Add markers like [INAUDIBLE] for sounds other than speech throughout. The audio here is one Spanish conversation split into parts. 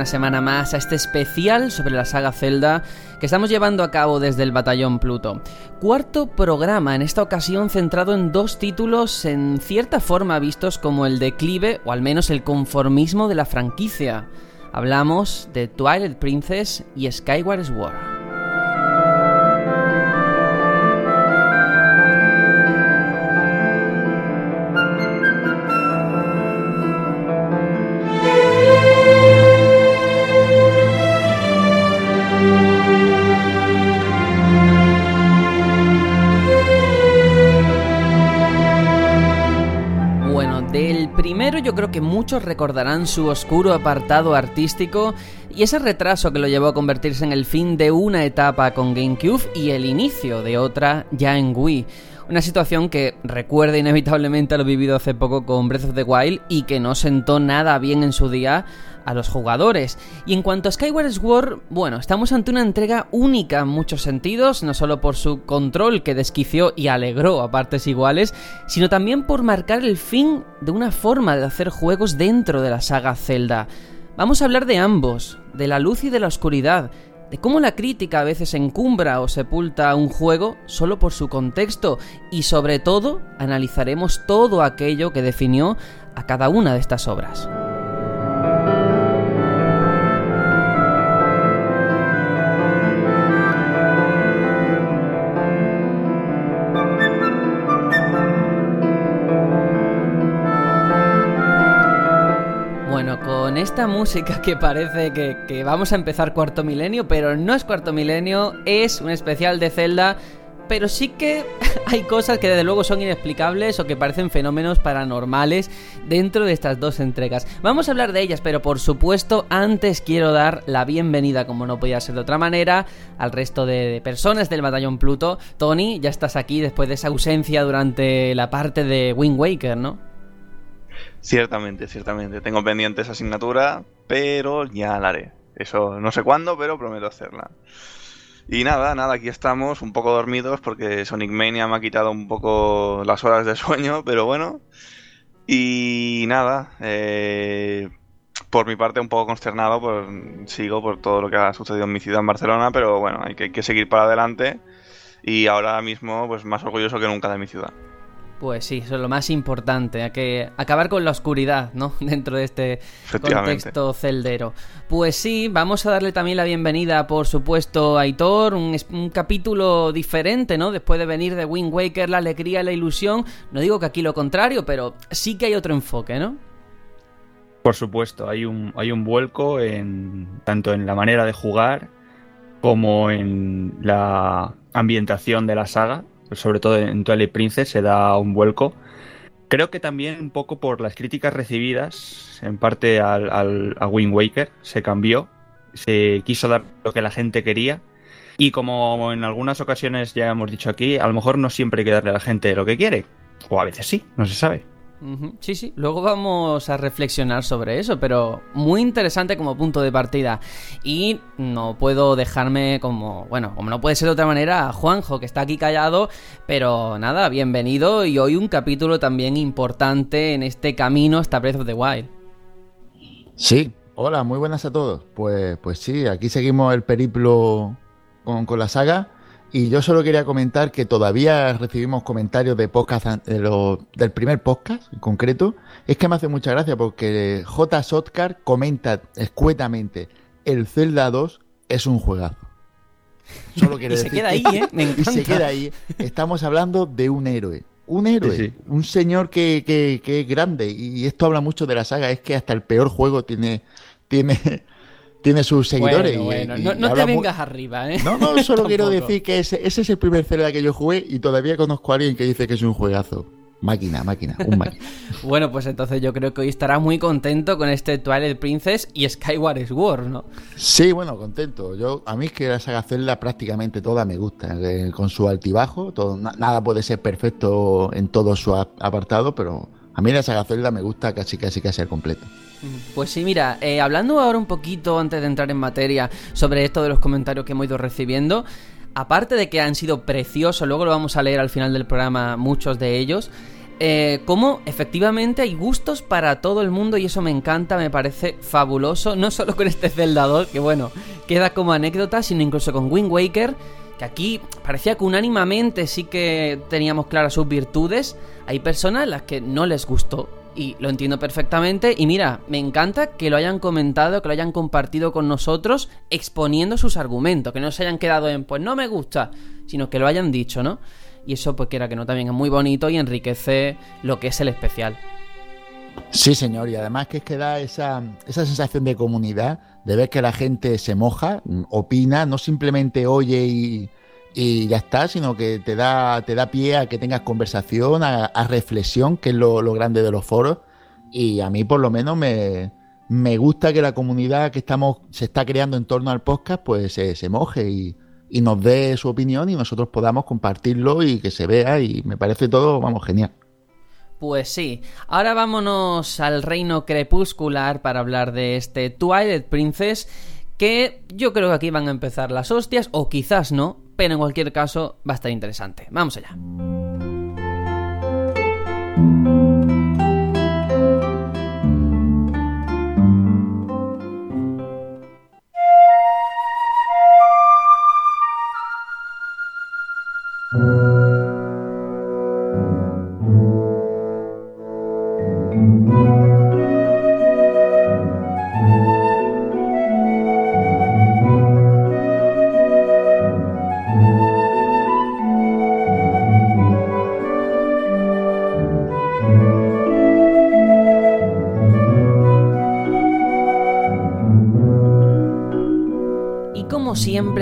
una semana más a este especial sobre la saga Zelda que estamos llevando a cabo desde el Batallón Pluto. Cuarto programa, en esta ocasión centrado en dos títulos en cierta forma vistos como el declive o al menos el conformismo de la franquicia. Hablamos de Twilight Princess y Skyward Sword. Yo creo que muchos recordarán su oscuro apartado artístico y ese retraso que lo llevó a convertirse en el fin de una etapa con GameCube y el inicio de otra ya en Wii. Una situación que recuerda inevitablemente a lo vivido hace poco con Breath of the Wild y que no sentó nada bien en su día a los jugadores. Y en cuanto a Skyward Sword, bueno, estamos ante una entrega única en muchos sentidos, no solo por su control que desquició y alegró a partes iguales, sino también por marcar el fin de una forma de hacer juegos dentro de la saga Zelda. Vamos a hablar de ambos, de la luz y de la oscuridad, de cómo la crítica a veces encumbra o sepulta un juego solo por su contexto y sobre todo analizaremos todo aquello que definió a cada una de estas obras. Esta música que parece que, vamos a empezar cuarto milenio, pero no es cuarto milenio, es un especial de Zelda pero sí que [LAUGHS] hay cosas que desde luego son inexplicables o que parecen fenómenos paranormales dentro de estas dos entregas. Vamos a hablar de ellas, pero por supuesto antes quiero dar la bienvenida, como no podía ser de otra manera, al resto de personas del Batallón Pluto. Tony, ya estás aquí después de esa ausencia durante la parte de Wind Waker, ¿no? Ciertamente, ciertamente. Tengo pendiente esa asignatura, pero ya la haré. Eso no sé cuándo, pero prometo hacerla. Y nada, nada, aquí estamos un poco dormidos porque Sonic Mania me ha quitado un poco las horas de sueño, pero bueno. Y nada, eh, por mi parte un poco consternado, pues sigo por todo lo que ha sucedido en mi ciudad, en Barcelona, pero bueno, hay que, hay que seguir para adelante. Y ahora mismo, pues más orgulloso que nunca de mi ciudad. Pues sí, eso es lo más importante, hay que acabar con la oscuridad, ¿no? [LAUGHS] Dentro de este contexto celdero. Pues sí, vamos a darle también la bienvenida, por supuesto, a Aitor, un, un, capítulo diferente, ¿no? Después de venir de Wind Waker, la alegría, la ilusión. No digo que aquí lo contrario, pero sí que hay otro enfoque, ¿no? Por supuesto, hay un, hay un vuelco en tanto en la manera de jugar como en la ambientación de la saga sobre todo en Twilight Princess, se da un vuelco. Creo que también un poco por las críticas recibidas, en parte al, a Wind Waker, se cambió, se quiso dar lo que la gente quería. Y como en algunas ocasiones ya hemos dicho aquí, a lo mejor no siempre hay que darle a la gente lo que quiere. O a veces sí, no se sabe. Sí, sí, luego vamos a reflexionar sobre eso, pero muy interesante como punto de partida. Y no puedo dejarme como, bueno, como no puede ser de otra manera, a Juanjo, que está aquí callado, pero nada, bienvenido y hoy un capítulo también importante en este camino hasta Breath of the Wild. Sí, hola, muy buenas a todos. Pues, pues sí, aquí seguimos el periplo con, con la saga. Y yo solo quería comentar que todavía recibimos comentarios de podcast del primer podcast en concreto. Es que me hace mucha gracia porque J. Sotcar comenta escuetamente: el Zelda 2 es un juegazo. Solo [LAUGHS] quiere y se queda ahí, ¿eh? Me encanta. [LAUGHS] Y se queda ahí. Estamos hablando de un héroe. Un héroe. Un señor que, que, que, es grande. Y esto habla mucho de la saga. Es que hasta el peor juego tiene, tiene, tiene sus seguidores. Bueno, no, te vengas arriba, ¿eh? No, no, solo [LAUGHS] quiero decir que ese, ese, es el primer Zelda que yo jugué y todavía conozco a alguien que dice que es un juegazo. Máquina, máquina, un [LAUGHS] máquina. bueno, pues entonces yo creo que hoy estará muy contento con este Twilight Princess y Skyward Sword, ¿no? Sí, bueno, contento. Yo A mí es que la saga Zelda prácticamente toda me gusta, eh, con su altibajo, todo, nada puede ser perfecto en todo su apartado, pero a mí la saga Zelda me gusta casi casi casi al completo. Pues sí, mira, eh, hablando ahora un poquito antes de entrar en materia sobre esto de los comentarios que hemos ido recibiendo, aparte de que han sido preciosos, luego lo vamos a leer al final del programa muchos de ellos, eh, cómo efectivamente hay gustos para todo el mundo y eso me encanta, me parece fabuloso, no solo con este Zelda 2, que bueno, queda como anécdota, sino incluso con Wind Waker, que aquí parecía que unánimamente sí que teníamos claras sus virtudes, hay personas a las que no les gustó y lo entiendo perfectamente. Y mira, me encanta que lo hayan comentado, que lo hayan compartido con nosotros, exponiendo sus argumentos, que no se hayan quedado en, pues no me gusta, sino que lo hayan dicho, ¿no? Y eso, pues quiera que no, también es muy bonito y enriquece lo que es el especial. Sí, señor, y además que es que da esa, esa sensación de comunidad, de ver que la gente se moja, opina, no simplemente oye y, y ya está, sino que te da, te da pie a que tengas conversación, a, reflexión, que es lo, grande de los foros. Y a mí por lo menos me, me, gusta que la comunidad que estamos, se está creando en torno al podcast, pues se, moje y, y, nos dé su opinión y nosotros podamos compartirlo y que se vea y me parece todo, vamos, genial. Pues sí, ahora vámonos al reino crepuscular para hablar de este Twilight Princess que yo creo que aquí van a empezar las hostias, o quizás no, pero en cualquier caso va a estar interesante. Vamos allá.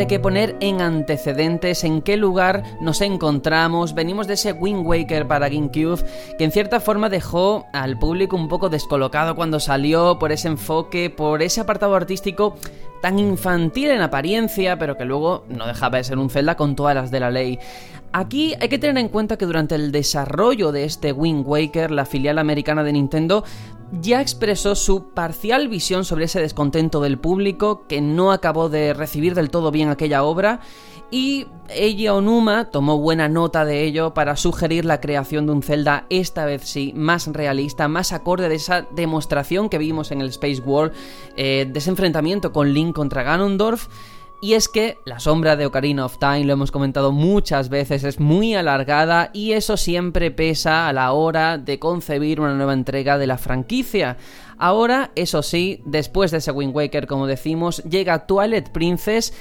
Que poner en antecedentes en qué lugar nos encontramos. Venimos de ese Wind Waker para GameCube que en cierta forma dejó al público un poco descolocado cuando salió por ese enfoque, por ese apartado artístico tan infantil en apariencia, pero que luego no dejaba de ser un Zelda con todas las de la ley. Aquí hay que tener en cuenta que durante el desarrollo de este Wind Waker, la filial americana de Nintendo ya expresó su parcial visión sobre ese descontento del público que no acabó de recibir del todo bien aquella obra y Eiji Onuma tomó buena nota de ello para sugerir la creación de un Zelda esta vez sí más realista, más acorde de esa demostración que vimos en el Space War, eh, de ese enfrentamiento con Link contra Ganondorf y es que la sombra de Ocarina of Time, lo hemos comentado muchas veces, es muy alargada y eso siempre pesa a la hora de concebir una nueva entrega de la franquicia. Ahora, eso sí, después de ese Wind Waker, como decimos, llega Twilight Princess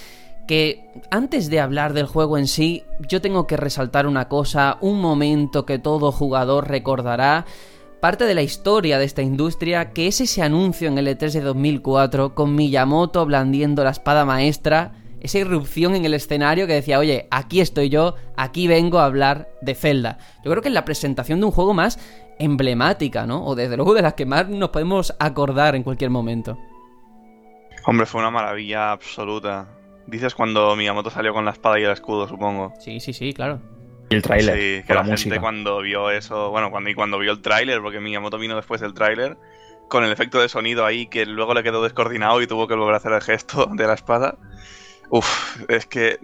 que antes de hablar del juego en sí, yo tengo que resaltar una cosa, un momento que todo jugador recordará, parte de la historia de esta industria, que es ese anuncio en el E3 de 2004 con Miyamoto blandiendo la espada maestra, esa irrupción en el escenario que decía, oye, aquí estoy yo, aquí vengo a hablar de Zelda. Yo creo que es la presentación de un juego más emblemática, ¿no? O desde luego de las que más nos podemos acordar en cualquier momento. Hombre, fue una maravilla absoluta. Dices cuando Miyamoto salió con la espada y el escudo, supongo. Sí, sí, sí, claro. Y el tráiler. Sí, que la, gente cuando vio eso, bueno, cuando, y cuando vio el tráiler, porque Miyamoto vino después del tráiler, con el efecto de sonido ahí que luego le quedó descoordinado y tuvo que volver a hacer el gesto de la espada. Uf, es que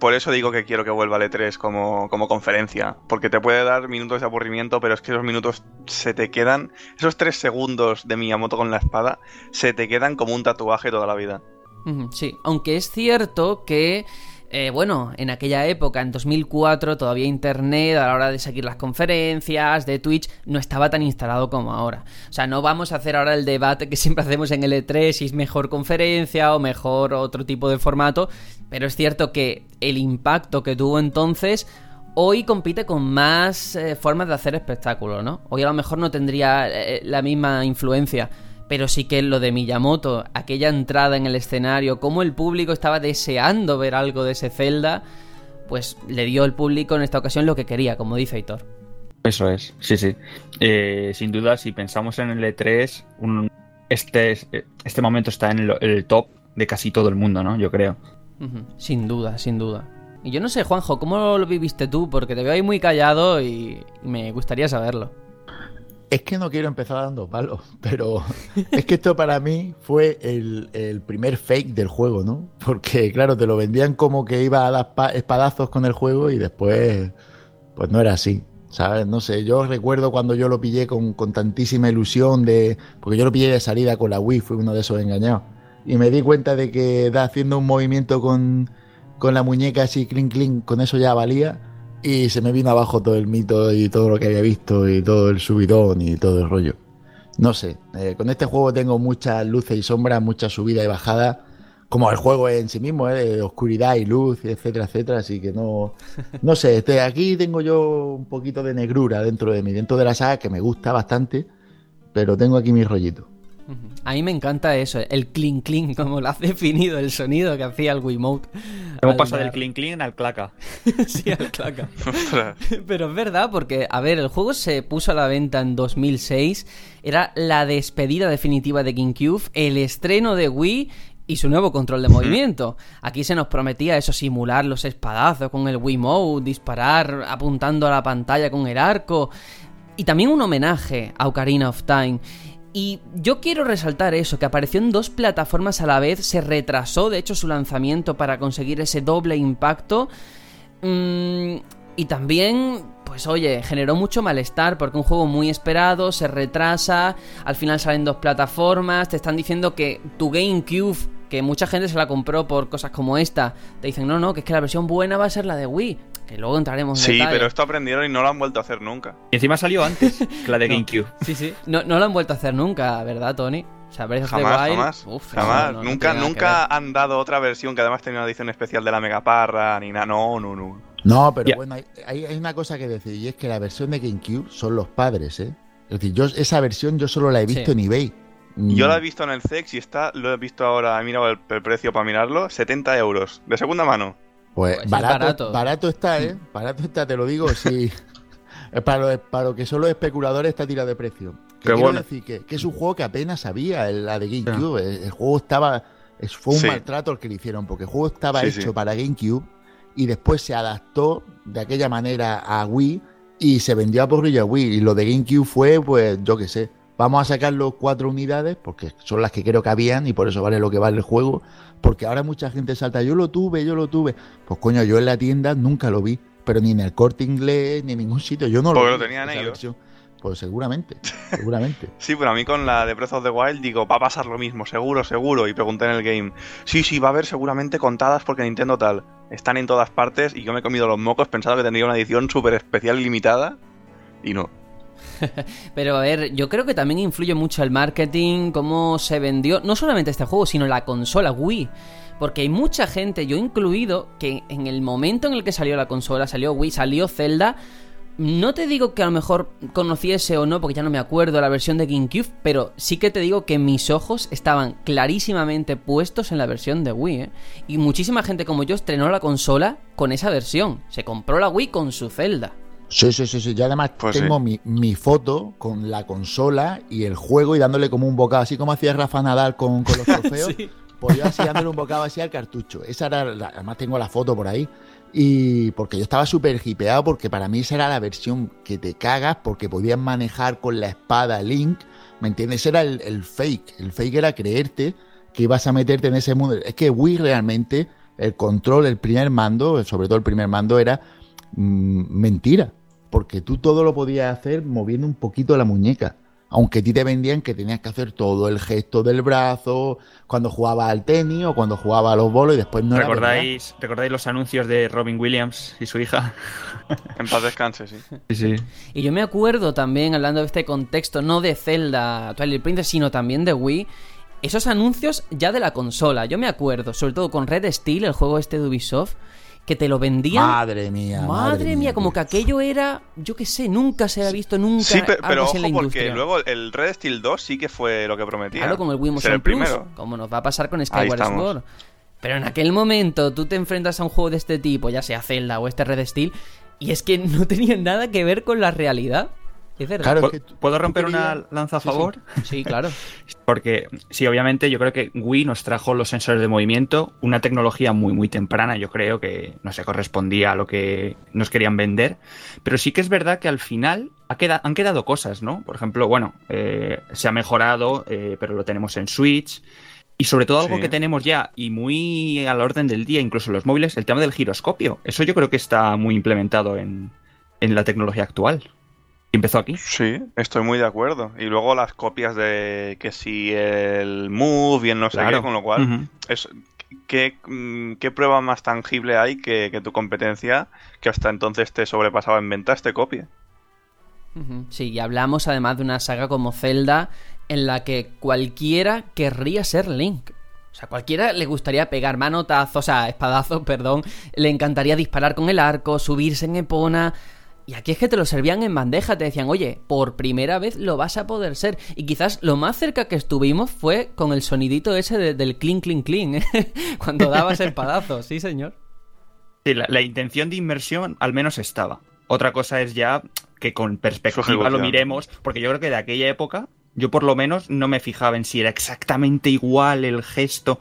por eso digo que quiero que vuelva al E3 como, como conferencia, porque te puede dar minutos de aburrimiento, pero es que esos minutos se te quedan, esos tres segundos de Miyamoto con la espada, se te quedan como un tatuaje toda la vida. Sí, aunque es cierto que eh, bueno, en aquella época, en 2004, todavía Internet a la hora de seguir las conferencias de Twitch no estaba tan instalado como ahora. O sea, no vamos a hacer ahora el debate que [LAUGHS] siempre hacemos en el E3 si es mejor conferencia o mejor otro tipo de formato, pero es cierto que el impacto que tuvo entonces hoy compite con más eh, formas de hacer espectáculo, ¿no? Hoy a lo mejor no tendría eh, la misma influencia pero sí que lo de Miyamoto, aquella entrada en el escenario, como el público estaba deseando ver algo de ese Zelda, pues le dio al público en esta ocasión lo que quería, como dice Aitor. Eso es, sí, sí. Eh, sin duda, si pensamos en el E3, este, este momento está en el, top de casi todo el mundo, ¿no? Yo creo. Sin duda, sin duda. Y yo no sé, Juanjo, ¿cómo lo viviste tú? Porque te veo ahí muy callado y me gustaría saberlo. Es que no quiero empezar dando palos, pero [LAUGHS] es que esto para mí fue el, primer fake del juego, ¿no? Porque, claro, te lo vendían como que iba a dar espadazos con el juego y después, pues no era así. ¿Sabes? No sé, yo recuerdo cuando yo lo pillé con, tantísima ilusión de. Porque yo lo pillé de salida con la Wii, fui uno de esos engañados. Y me di cuenta de que haciendo un movimiento con, con la muñeca así, clink, clink, con eso ya valía. Y se me vino abajo todo el mito y todo lo que había visto y todo el subidón y todo el rollo. No sé, eh, con este juego tengo muchas luces y sombras, mucha subida y bajada, como el juego en sí mismo, eh, de oscuridad y luz, etcétera, etcétera. Así que no, no sé, este, aquí tengo yo un poquito de negrura dentro de mí, dentro de la saga que me gusta bastante, pero tengo aquí mi rollito. A mí me encanta eso, el clink clink, como lo has definido, el sonido que hacía el Wiimote. ¿Cómo pasa del clink clink al claca? [LAUGHS] sí, al claca. [LAUGHS] Pero es verdad, porque, a ver, el juego se puso a la venta en 2006, era la despedida definitiva de GameCube, el estreno de Wii y su nuevo control de movimiento. Aquí se nos prometía eso, simular los espadazos con el Wiimote, disparar apuntando a la pantalla con el arco. Y también un homenaje a Ocarina of Time. Y yo quiero resaltar eso, que apareció en dos plataformas a la vez, se retrasó de hecho su lanzamiento para conseguir ese doble impacto. Mm, y también, pues oye, generó mucho malestar porque un juego muy esperado se retrasa, al final salen dos plataformas, te están diciendo que tu GameCube, que mucha gente se la compró por cosas como esta, te dicen, no, no, que es que la versión buena va a ser la de Wii. Que luego entraremos en Sí, detalle. pero esto aprendieron y no lo han vuelto a hacer nunca. Y encima salió antes que la de [LAUGHS] GameCube. Sí, sí. No, no lo han vuelto a hacer nunca, ¿verdad, Tony? O sea, Breath of the Jamás, Wild- jamás. Uf, jamás. no, no, no nunca nunca han dado otra versión que además tenía una edición especial de la Megaparra ni nada. No, no, no. No, pero bueno, hay, una cosa que decir, y es que la versión de GameCube son los padres, ¿eh? Es decir, yo esa versión yo solo la he visto Sí. en eBay. Mm, Yo la he visto en el CEX y está, lo he visto ahora, he mirado el, el precio para mirarlo, 70 euros. De segunda mano. Pues Pues es barato, está, ¿eh? Barato está, te lo digo, sí. [LAUGHS] Para, lo, para lo que son los especuladores está tirado de precio. Que Qué quiero bueno. decir que, que es un juego que apenas había, el- la de GameCube. El, el juego estaba... es- fue un Sí. maltrato el que le hicieron, porque el juego estaba Sí, hecho sí. para GameCube y después se adaptó de aquella manera a Wii y se vendió a porrillo a Wii. Y lo de GameCube fue, pues, yo qué sé, vamos a sacar los cuatro unidades, porque son las que creo que habían y por eso vale lo que vale el juego. Porque ahora mucha gente salta, yo lo tuve, yo lo tuve. Pues coño, yo en la tienda nunca lo vi, pero ni en el corte inglés, ni en ningún sitio. Yo no Porque lo tenían ellos. versión. Pues seguramente, seguramente. [LAUGHS] Sí, pero a mí con la de Breath of the Wild digo, va a pasar lo mismo, seguro, seguro. Y pregunté en el game, sí, sí, va a haber seguramente contadas porque Nintendo tal. Están en todas partes y yo me he comido los mocos pensando que tendría una edición súper especial y limitada. Y no. [LAUGHS] Pero a ver, yo creo que también influye mucho el marketing, cómo se vendió, no solamente este juego, sino la consola Wii. Porque hay mucha gente, yo incluido, que en el momento en el que salió la consola, salió Wii, salió Zelda, no te digo que a lo mejor conociese o no, porque ya no me acuerdo la versión de GameCube, pero sí que te digo que mis ojos estaban clarísimamente puestos en la versión de Wii, ¿eh? Y muchísima gente como yo estrenó la consola con esa versión. Se compró la Wii con su Zelda. Sí, sí, sí, sí. Yo además Pues tengo sí. mi, mi foto con la consola y el juego y dándole como un bocado, así como hacía Rafa Nadal con, con los [LAUGHS] trofeos. Sí. Pues yo así dándole un bocado así al cartucho. Esa era la- además tengo la foto por ahí. Y porque yo estaba súper hipeado porque para mí esa era la versión que te cagas porque podías manejar con la espada Link. ¿Me entiendes? Era el, el fake. El fake era creerte que ibas a meterte en ese mundo. Es que Wii realmente, el control, el primer mando, sobre todo el primer mando, era mm, mentira. Porque tú todo lo podías hacer moviendo un poquito la muñeca. Aunque a ti te vendían que tenías que hacer todo el gesto del brazo, cuando jugaba al tenis o cuando jugaba a los bolos y después no era. ¿Recordáis, ¿Recordáis los anuncios de Robin Williams y su hija? [LAUGHS] En paz descanse, sí. Sí, sí. Y yo me acuerdo también, hablando de este contexto, no de Zelda Twilight Princess, sino también de Wii, esos anuncios ya de la consola. Yo me acuerdo, sobre todo con Red Steel, el juego este de Ubisoft, que te lo vendían. Madre mía. Madre, mía, como que aquello era, yo qué sé, nunca se ha visto nunca Sí, pero así en la porque industria. luego el Red Steel 2 sí que fue lo que prometía. Claro, con el Wii Motion el Plus, primero. como nos va a pasar con Skyward. Sword. Pero en aquel momento tú te enfrentas a un juego de este tipo, ya sea Zelda o este Red Steel, y es que no tenía nada que ver con la realidad. Es verdad. Claro, es ¿Puedo- que tú- ¿Puedo tú romper una lanza a Sí, sí. favor? Sí, claro. [LAUGHS] Porque sí, obviamente yo creo que Wii nos trajo los sensores de movimiento, una tecnología muy muy temprana, yo creo que no se correspondía a lo que nos querían vender, pero sí que es verdad que al final ha queda- han quedado cosas, ¿no? Por ejemplo, bueno, eh, se ha mejorado, eh, pero lo tenemos en Switch. Y sobre todo algo Sí. que tenemos ya y muy a la orden del día, incluso en los móviles, el tema del giroscopio. Eso yo creo que está muy implementado en, en la tecnología actual. Y empezó aquí. Sí, estoy muy de acuerdo. Y luego las copias de que si el Move y el no sé Claro. qué, con lo cual, es, ¿qué, mm, qué prueba más tangible hay que, que tu competencia, que hasta entonces te sobrepasaba en ventas, te copie? Sí, y hablamos además de una saga como Zelda en la que cualquiera querría ser Link. O sea, cualquiera le gustaría pegar manotazos, o sea, espadazos, [LAUGHS] perdón. Le encantaría disparar con el arco, subirse en Epona. Y aquí es que te lo servían en bandeja, te decían, oye, por primera vez lo vas a poder ser. Y quizás lo más cerca que estuvimos fue con el sonidito ese de- del clink, clink, clink, ¿eh? [LAUGHS] cuando dabas espadazos, sí, señor. Sí, la, la intención de inmersión al menos estaba. Otra cosa es ya que con perspectiva lo miremos, porque yo creo que de aquella época, yo por lo menos no me fijaba en si era exactamente igual el gesto.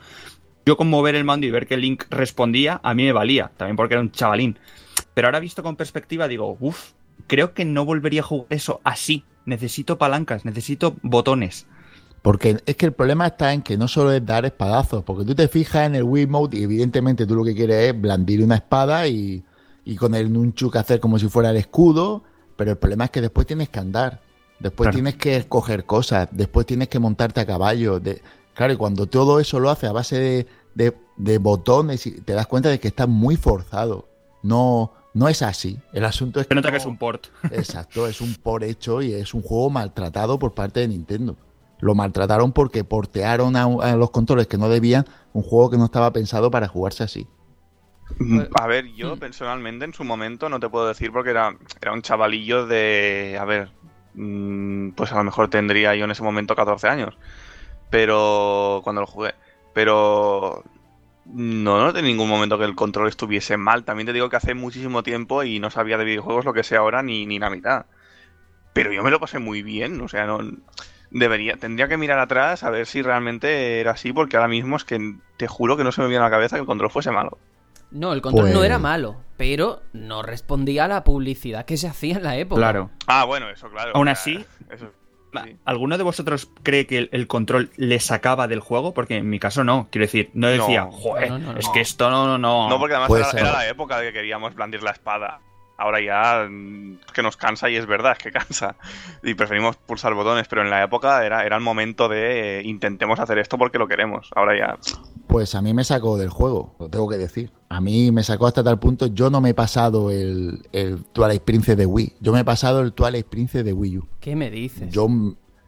Yo con mover el mando y ver que Link respondía, a mí me valía, también porque era un chavalín. Pero ahora visto con perspectiva digo, uff, creo que no volvería a jugar eso así. Necesito palancas, necesito botones. Porque es que el problema está en que no solo es dar espadazos, porque tú te fijas en el Wii Mode y evidentemente tú lo que quieres es blandir una espada y, y con el nunchuk hacer como si fuera el escudo, pero el problema es que después tienes que andar, después Claro. tienes que coger cosas, después tienes que montarte a caballo. De... Claro, y cuando todo eso lo hace a base de, de- de botones, y te das cuenta de que está muy forzado. No, no es así. El asunto es Se nota no- que es un port. [LAUGHS] Exacto, es un por hecho y es un juego maltratado por parte de Nintendo. Lo maltrataron porque portearon a, a los controles que no debían un juego que no estaba pensado para jugarse así. Mm, Pues- A ver, yo Mm. personalmente en su momento no te puedo decir porque era, era un chavalillo de... A ver, mm, pues a lo mejor tendría yo en ese momento 14 años. Pero... Cuando lo jugué. Pero... No noté en ningún momento que el control estuviese mal. También te digo que hace muchísimo tiempo y no sabía de videojuegos lo que sé ahora ni, ni la mitad. Pero yo me lo pasé muy bien, o sea, no... Debería, tendría que mirar atrás a ver si realmente era así, porque ahora mismo es que te juro que no se me viene a la cabeza que el control fuese malo. No, el control no Pues- era malo, pero no respondía a la publicidad que se hacía en la época. Claro. Ah, bueno, eso, claro. Aún o sea, así, eso, sí. ¿Alguno de vosotros cree que el, el control le sacaba del juego? Porque en mi caso no. Quiero decir, no decía, No. joder, No, no, no, es no. que esto no, no, no. No, porque además era, la época de que queríamos blandir la espada. Ahora ya mm, es que nos cansa y es verdad, es que cansa. Y preferimos pulsar botones, pero en la época era, era el momento de eh, intentemos hacer esto porque lo queremos. Ahora ya. Pues a mí me sacó del juego, lo tengo que decir. A mí me sacó hasta tal punto, yo no me he pasado el, el Twilight Princess de Wii, yo me he pasado el Twilight Princess de Wii U. ¿Qué me dices? Yo,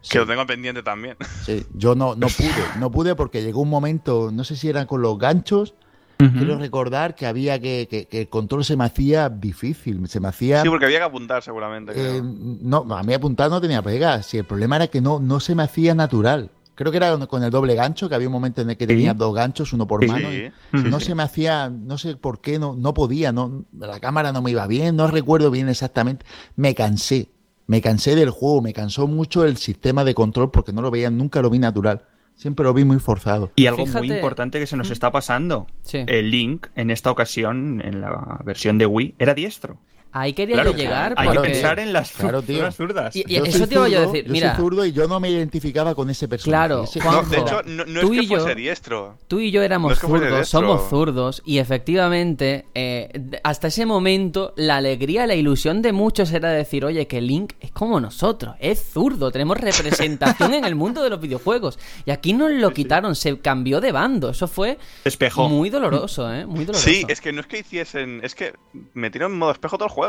sí, Que lo tengo pendiente también. [LAUGHS] sí, yo no, no pude, no pude porque llegó un momento, no sé si era con los ganchos, quiero recordar que había que, que- que el control se me hacía difícil, se me hacía... Sí, porque había que apuntar seguramente. creo. Eh, no, a mí apuntar no tenía pega. Si el problema era que no, no se me hacía natural. Creo que era con el doble gancho, que había un momento en el que Sí. tenía dos ganchos, uno por Sí. mano. Sí, y no sí. se me hacía, no sé por qué, no, no podía, no, la cámara no me iba bien, no recuerdo bien exactamente. Me cansé, me cansé del juego, me cansó mucho el sistema de control porque no lo veía, nunca lo vi natural. Siempre lo vi muy forzado. Y algo muy importante que se nos está pasando. Sí. El Link, en esta ocasión, en la versión de Wii, era diestro. Ahí quería Claro, yo llegar hay porque- que pensar en las Claro, tío. zurdas. Y- y- Yo eso te iba yo a decir, yo mira. soy zurdo y yo no me identificaba con ese personaje. Claro, Ese- No, Juanjo, de hecho, no, no tú es y que yo- fuese diestro. Tú y yo éramos No es que fuese zurdos, somos zurdos, y efectivamente, eh, hasta ese momento, la alegría, la ilusión de muchos era decir, oye, que Link es como nosotros, es zurdo, tenemos representación en el mundo de los videojuegos. Y aquí nos lo quitaron, se cambió de bando, eso fue Despejó. muy doloroso, ¿eh? Muy doloroso. Sí, es que no es que hiciesen. Es que metieron en modo espejo todo el juego.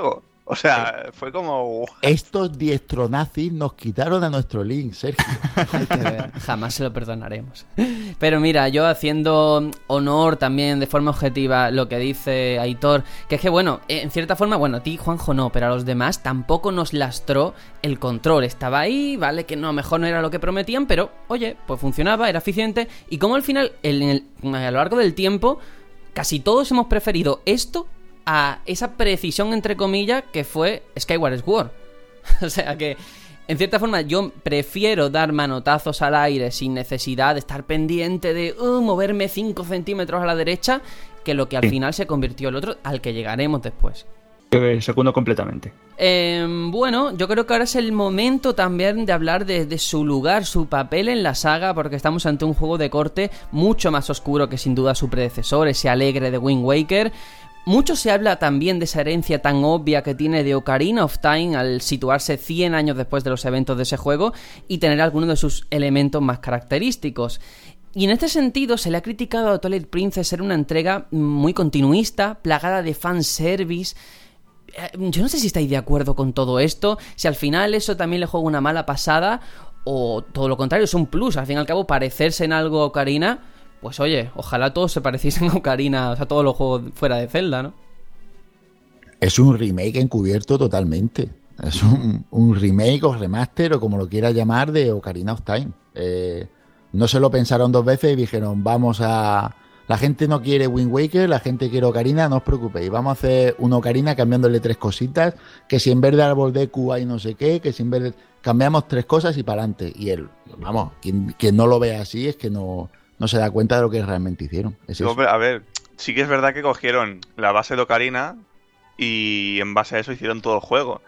O sea, fue como. Estos diestro nazis nos quitaron a nuestro Link, Sergio. [LAUGHS] Hay que ver, Jamás se lo perdonaremos. Pero mira, yo haciendo honor también de forma objetiva lo que dice Aitor, que es que bueno, eh, en cierta forma, bueno, a ti Juanjo no, pero a los demás tampoco nos lastró el control. Estaba ahí, vale, que no, a lo mejor no era lo que prometían, pero oye, pues funcionaba, era eficiente. Y como al final, en el- a lo largo del tiempo, casi todos hemos preferido esto a esa precisión, entre comillas, que fue Skyward Sword. [LAUGHS] o sea que, en cierta forma, yo prefiero dar manotazos al aire sin necesidad de estar pendiente de uh, moverme 5 centímetros a la derecha, que lo que al Sí. final se convirtió el otro, al que llegaremos después. Segundo completamente. Em, bueno, yo creo que ahora es el momento también de hablar de, de su lugar, su papel en la saga, porque estamos ante un juego de corte mucho más oscuro que sin duda su predecesor, ese alegre de Wind Waker. Mucho se habla también de esa herencia tan obvia que tiene de Ocarina of Time al situarse 100 años después de los eventos de ese juego y tener algunos de sus elementos más característicos. Y en este sentido se le ha criticado a Twilight Princess ser una entrega muy continuista, plagada de fanservice. Eh, yo no sé si estáis de acuerdo con todo esto, si al final eso también le juega una mala pasada o todo lo contrario, es un plus, al fin y al cabo parecerse en algo a Ocarina, pues oye, ojalá todos se pareciesen [LAUGHS] a Ocarina, o sea, todos los juegos fuera de Zelda, ¿no? Es un remake encubierto totalmente. Es un, remake o remaster o como lo quieras llamar de Ocarina of Time. Eh, no se lo pensaron dos veces y dijeron, vamos a... La gente no quiere Wind Waker, la gente quiere Ocarina, no os preocupéis. Vamos a hacer una Ocarina cambiándole tres cositas, que si en vez de árbol de Q hay no sé qué, que si en vez de... Cambiamos tres cosas y para adelante. Y él, vamos, quien, no lo ve así es que no, no se da cuenta de lo que realmente hicieron. a ver, sí que es verdad que cogieron la base de Ocarina y en base a eso hicieron todo el juego.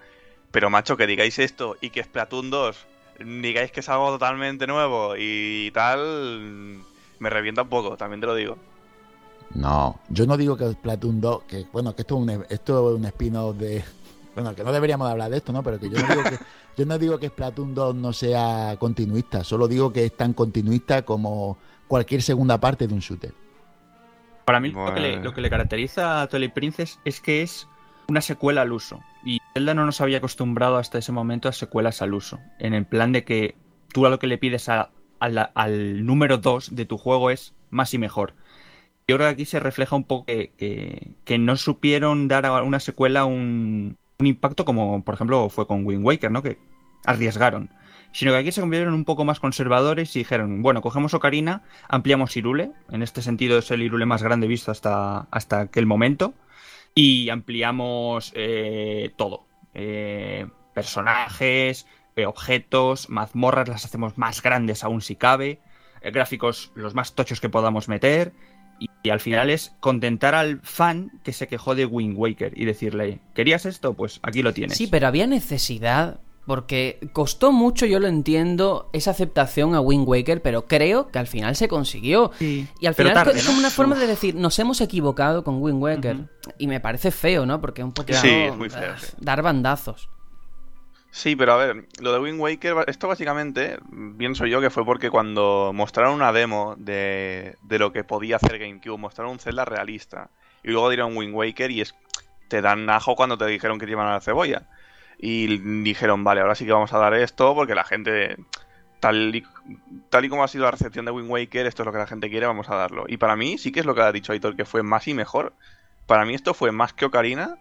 Pero macho, que digáis esto y que Splatoon 2 digáis que es algo totalmente nuevo y tal, me revienta un poco, también te lo digo. No, yo no digo que Splatoon 2, que bueno, que esto es un, esto es un spin-off de... [LAUGHS] Bueno, que no deberíamos hablar de esto, ¿no? Pero que yo no digo que, yo no digo que Splatoon 2 no sea continuista, solo digo que es tan continuista como cualquier segunda parte de un shooter. Para mí lo, que le, lo, que le, caracteriza a Twilight Princess es que es una secuela al uso. Y Zelda no nos había acostumbrado hasta ese momento a secuelas al uso. En el plan de que tú a lo que le pides al número 2 de tu juego es más y mejor. Yo creo que aquí se refleja un poco que, no supieron dar a una secuela un, impacto como, por ejemplo, fue con Wind Waker, ¿no? Que arriesgaron. Sino que aquí se convirtieron un poco más conservadores y dijeron, bueno, cogemos Ocarina, ampliamos Irule. En este sentido es el Irule más grande visto hasta, hasta aquel momento y ampliamos eh, todo. Eh, personajes, eh, objetos, mazmorras, las hacemos más grandes aún si cabe, gráficos los más tochos que podamos meter. Y, al final es contentar al fan que se quejó de Wind Waker y decirle, ¿querías esto? Pues aquí lo tienes. Sí, pero había necesidad porque costó mucho, yo lo entiendo, esa aceptación a Wind Waker, pero creo que al final se consiguió. y al final es como una forma de decir, nos hemos equivocado con Wind Waker. Y me parece feo, ¿no? Porque es un poquito dar bandazos. Sí, pero a ver, lo de Wind Waker, esto básicamente, pienso yo que fue porque cuando mostraron una demo de, de lo que podía hacer GameCube, mostraron un Zelda realista. Y luego dieron Wind Waker y es, te dan ajo cuando te dijeron que te iban a la cebolla y dijeron, vale, ahora sí que vamos a dar esto porque la gente, tal y, tal y como ha sido la recepción de Wind Waker, esto es lo que la gente quiere, vamos a darlo. Y para mí sí que es lo que ha dicho Aitor, que fue más y mejor. Para mí esto fue más que Ocarina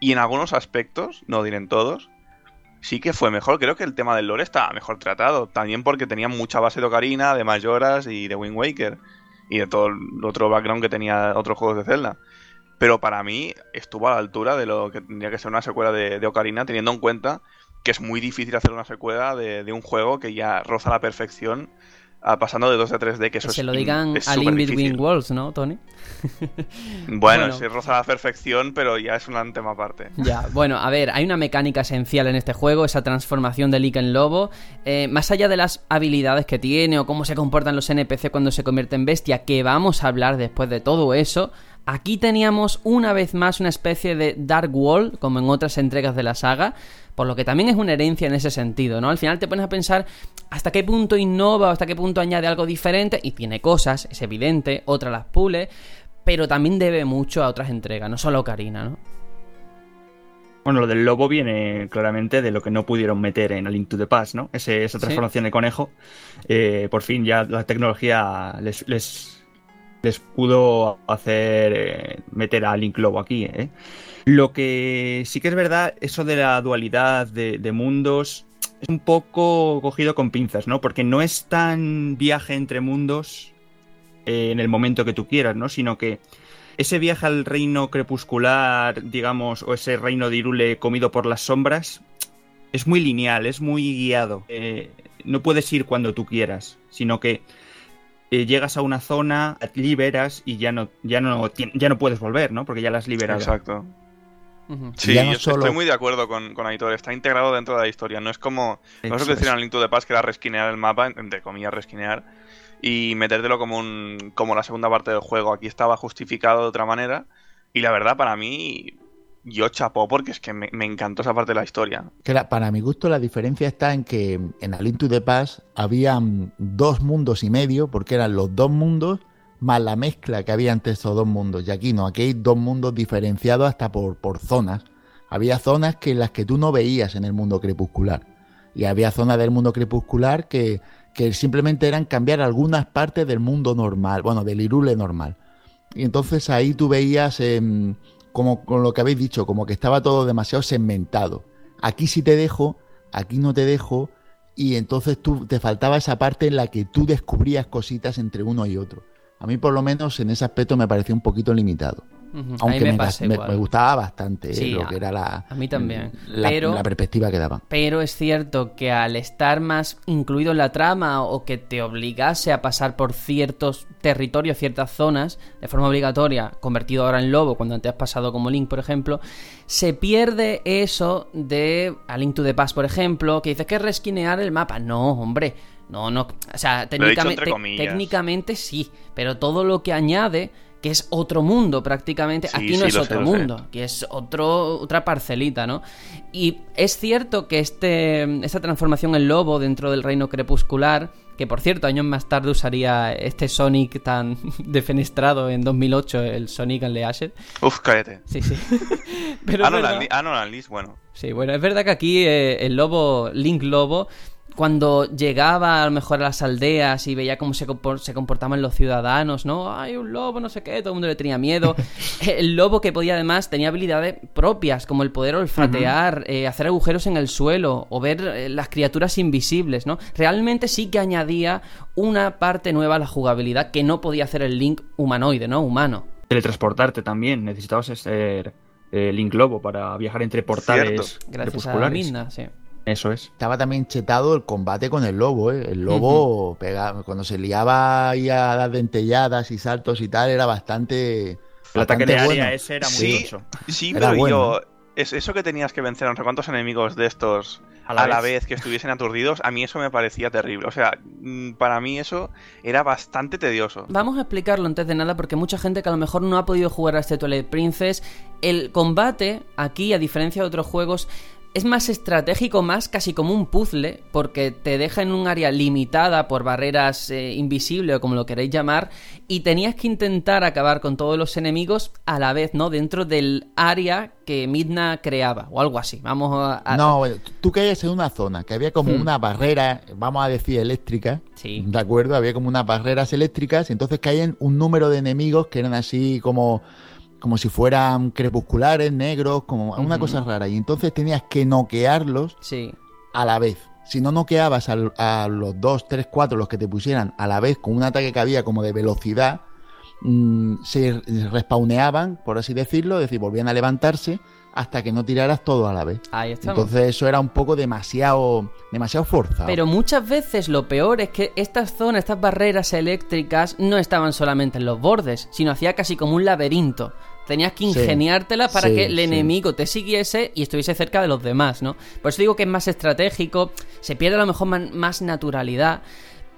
y en algunos aspectos, no diré en todos, sí que fue mejor. Creo que el tema del lore estaba mejor tratado. También porque tenía mucha base de Ocarina, de Majoras y de Wind Waker. Y de todo el otro background que tenía otros juegos de Zelda pero para mí estuvo a la altura de lo que tendría que ser una secuela de, Ocarina, teniendo en cuenta que es muy difícil hacer una secuela de, un juego que ya roza la perfección pasando de 2 a 3D, que eso que se lo digan al In Between Worlds, ¿no, Tony? [LAUGHS] bueno, se roza la perfección, pero ya es un tema aparte. Ya, bueno, a ver, hay una mecánica esencial en este juego, esa transformación de Link en lobo. Eh, más allá de las habilidades que tiene o cómo se comportan los NPC cuando se convierte en bestia, que vamos a hablar después de todo eso, Aquí teníamos una vez más una especie de Dark Wall, como en otras entregas de la saga, por lo que también es una herencia en ese sentido, ¿no? Al final te pones a pensar hasta qué punto innova o hasta qué punto añade algo diferente, y tiene cosas, es evidente, otras las pule, pero también debe mucho a otras entregas, no solo Karina, ¿no? Bueno, lo del lobo viene claramente de lo que no pudieron meter en A Link to the Past, ¿no? esa transformación de conejo. Eh, por fin ya la tecnología les les pudo hacer eh, meter a Link Lobo aquí. ¿eh? Lo que sí que es verdad, eso de la dualidad de, mundos es un poco cogido con pinzas, ¿no? Porque no es tan viaje entre mundos eh, en el momento que tú quieras, ¿no? Sino que ese viaje al reino crepuscular, digamos, o ese reino de Irule comido por las sombras, es muy lineal, es muy guiado. no puedes ir cuando tú quieras, sino que eh, llegas a una zona, liberas y ya no, ya no, ya no puedes volver, ¿no? Porque ya la has liberado. Exacto. Sí, yo estoy muy de acuerdo con, con Aitor. Está integrado dentro de la historia. No es como. No es lo que decían en Link to the Past, que era resquinear el mapa, entre comillas, resquinear, y metértelo como un como la segunda parte del juego. Aquí estaba justificado de otra manera. Y la verdad, para mí, yo chapó porque es que me, encantó esa parte de la historia. Para mi gusto la diferencia está en que en A Link to the Past habían dos mundos y medio, porque eran los dos mundos más la mezcla que había entre esos dos mundos. Y aquí no, aquí hay dos mundos diferenciados hasta por, por zonas. Había zonas que las que tú no veías en el mundo crepuscular. Y había zonas del mundo crepuscular que, que simplemente eran cambiar algunas partes del mundo normal, bueno, del Irule normal. Y entonces ahí tú veías, em, como con lo que habéis dicho, como que estaba todo demasiado segmentado. Aquí sí te dejo, aquí no te dejo, y entonces tú te faltaba esa parte en la que tú descubrías cositas entre uno y otro. A mí por lo menos en ese aspecto me pareció un poquito limitado. Ujú, a mí Aunque me me, pasa me- igual. me gustaba bastante eh, lo a- que era la, a mí también. la, Pero- la perspectiva que daban. Pero es cierto que al estar más incluido en la trama o que te obligase a pasar por ciertos territorios, ciertas zonas, de forma obligatoria, convertido ahora en lobo, cuando antes has pasado como Link, por ejemplo, se pierde eso de A Link to the Past, por ejemplo, que dices que es resquinear el mapa. No, hombre. No, no. O sea, técnicamente sí, pero todo lo que añade, que es otro mundo prácticamente, Sí, aquí no sí, es otro sé, mundo, que es otro, otra parcelita, ¿no? Y es cierto que este, esta transformación en lobo dentro del reino crepuscular, que por cierto, años más tarde usaría este Sonic tan [LAUGHS] defenestrado en 2008, el Sonic Unleashed. Uf, cállate. Sí, sí. [LAUGHS] Pero Ah, no, la, ah, la bueno. Sí, bueno, es verdad que aquí eh, el lobo, Link Lobo, cuando llegaba a lo mejor a las aldeas y veía cómo se, compor- se comportaban los ciudadanos, ¿no? Hay un lobo, no sé qué, todo el mundo le tenía miedo. [LAUGHS] el lobo que podía además, tenía habilidades propias, como el poder olfatear, eh, hacer agujeros en el suelo o ver eh, las criaturas invisibles, ¿no? Realmente sí que añadía una parte nueva a la jugabilidad que no podía hacer el Link humanoide, ¿no? Humano. Teletransportarte también. Necesitabas ser eh, Link Lobo para viajar entre portales Gracias a. Midna, sí. Eso es. Estaba también chetado el combate con el lobo, ¿eh? El lobo pegaba, cuando se liaba ahí a dar dentelladas y saltos y tal, era bastante. El ataque de bastante área ese era muy Sí, sí, Era pero bueno. yo. Es, eso que tenías que vencer a no sé cuántos enemigos de estos A a la la, vez. vez. que estuviesen aturdidos, a mí eso me parecía terrible. O sea, mm, para mí eso era bastante tedioso. Vamos a explicarlo antes de nada porque mucha gente que a lo mejor no ha podido jugar a este Twilight Princess, el combate aquí, a diferencia de otros juegos, es más estratégico, más casi como un puzzle, porque te deja en un área limitada por barreras eh, invisibles o como lo queréis llamar, y tenías que intentar acabar con todos los enemigos a la vez, ¿no? Dentro del área que Midna creaba, o algo así. Vamos a... No, tú caías en una zona que había como Hmm. una barrera, vamos a decir eléctrica, Sí. ¿de acuerdo? Había como unas barreras eléctricas, y entonces caían un número de enemigos que eran así como, como si fueran crepusculares, negros, como una cosa rara. Y entonces tenías que noquearlos Sí. a la vez. Si no noqueabas al- a, los dos, tres, cuatro, los que te pusieran a la vez con un ataque que había como de velocidad, mm, se respawneaban, por así decirlo, es decir, volvían a levantarse hasta que no tiraras todo a la vez. Ahí estamos. Entonces eso era un poco demasiado, demasiado forzado. Pero muchas veces lo peor es que estas zonas, estas barreras eléctricas, no estaban solamente en los bordes, sino hacía casi como un laberinto. Tenías que Sí, ingeniártela para sí, que el sí. enemigo te siguiese y estuviese cerca de los demás, ¿no? Por eso digo que es más estratégico, se pierde a lo mejor más naturalidad,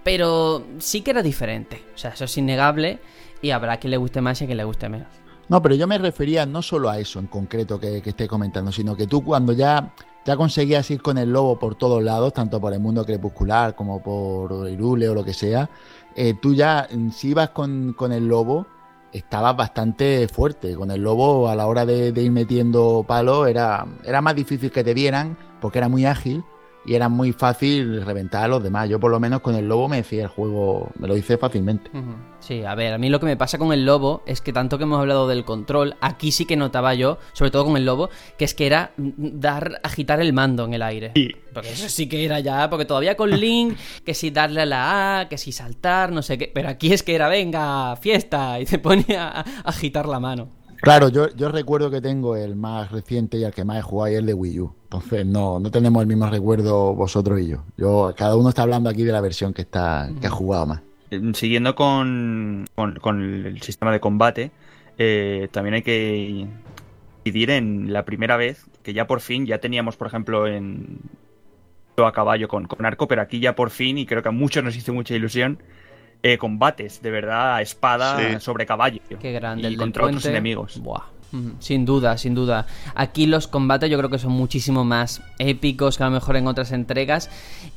pero sí que era diferente. O sea, eso es innegable y habrá quien le guste más y a quien le guste menos. No, pero yo me refería no solo a eso en concreto que, que esté comentando, sino que tú cuando ya, ya conseguías ir con el lobo por todos lados, tanto por el mundo crepuscular como por Irule o lo que sea, eh, tú ya, mm, si ibas con, con el lobo, estabas bastante fuerte. Con el lobo, a la hora de, ir metiendo palos, era, era más difícil que te vieran porque era muy ágil y era muy fácil reventar a los demás. Yo por lo menos con el lobo me decía el juego, me lo hice fácilmente. Sí, a ver, a mí lo que me pasa con el lobo es que tanto que hemos hablado del control, aquí sí que notaba yo, sobre todo con el lobo, que es que era dar, agitar el mando en el aire. Sí. Porque eso sí que era ya, porque todavía con Link, [LAUGHS] que si darle a la A, que si saltar, no sé qué, pero aquí es que era, venga, fiesta, y te ponía a agitar la mano. Claro, yo, yo recuerdo que tengo el más reciente y el que más he jugado y el de Wii U. Entonces no, no tenemos el mismo recuerdo vosotros y yo. Yo cada uno está hablando aquí de la versión que está que ha jugado más. Eh, Siguiendo con, con- con el sistema de combate, eh, también hay que incidir en la primera vez que ya por fin ya teníamos, por ejemplo, en a caballo con, con arco, pero aquí ya por fin, y creo que a muchos nos hizo mucha ilusión, eh, combates de verdad a espada Sí. sobre caballo Qué grande y el del contra otros enemigos. Buah. Sin duda, sin duda. Aquí los combates yo creo que son muchísimo más épicos que a lo mejor en otras entregas.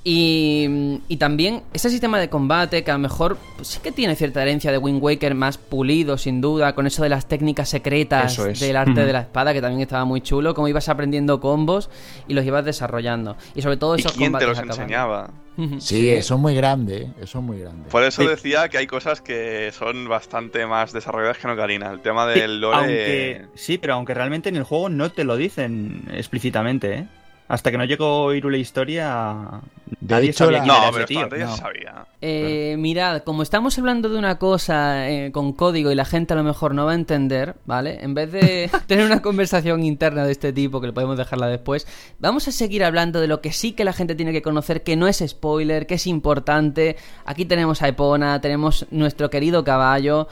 Y, y también ese sistema de combate que a lo mejor pues, sí que tiene cierta herencia de Wind Waker más pulido, sin duda, con eso de las técnicas secretas es. del arte de la espada, que también estaba muy chulo, como ibas aprendiendo combos y los ibas desarrollando. Y sobre todo ¿Y esos quién te combates los a caballo. enseñaba? Ujú. Sí, eso es muy grande, ¿eh? eso es muy grande. Por eso Sí. decía que hay cosas que son bastante más desarrolladas que en Ocarina. El tema del lore... Aunque, sí, pero aunque realmente en el juego no te lo dicen explícitamente, ¿eh? Hasta que no llegó Irule Historia, De nadie hecho, sabía la- quién No, era pero ese tío. no. sabía. Eh, mirad, como estamos hablando de una cosa eh, con código y la gente a lo mejor no va a entender, ¿vale? En vez de [LAUGHS] tener una conversación interna de este tipo, que le podemos dejarla después, vamos a seguir hablando de lo que sí que la gente tiene que conocer, que no es spoiler, que es importante. Aquí tenemos a Epona, tenemos nuestro querido caballo,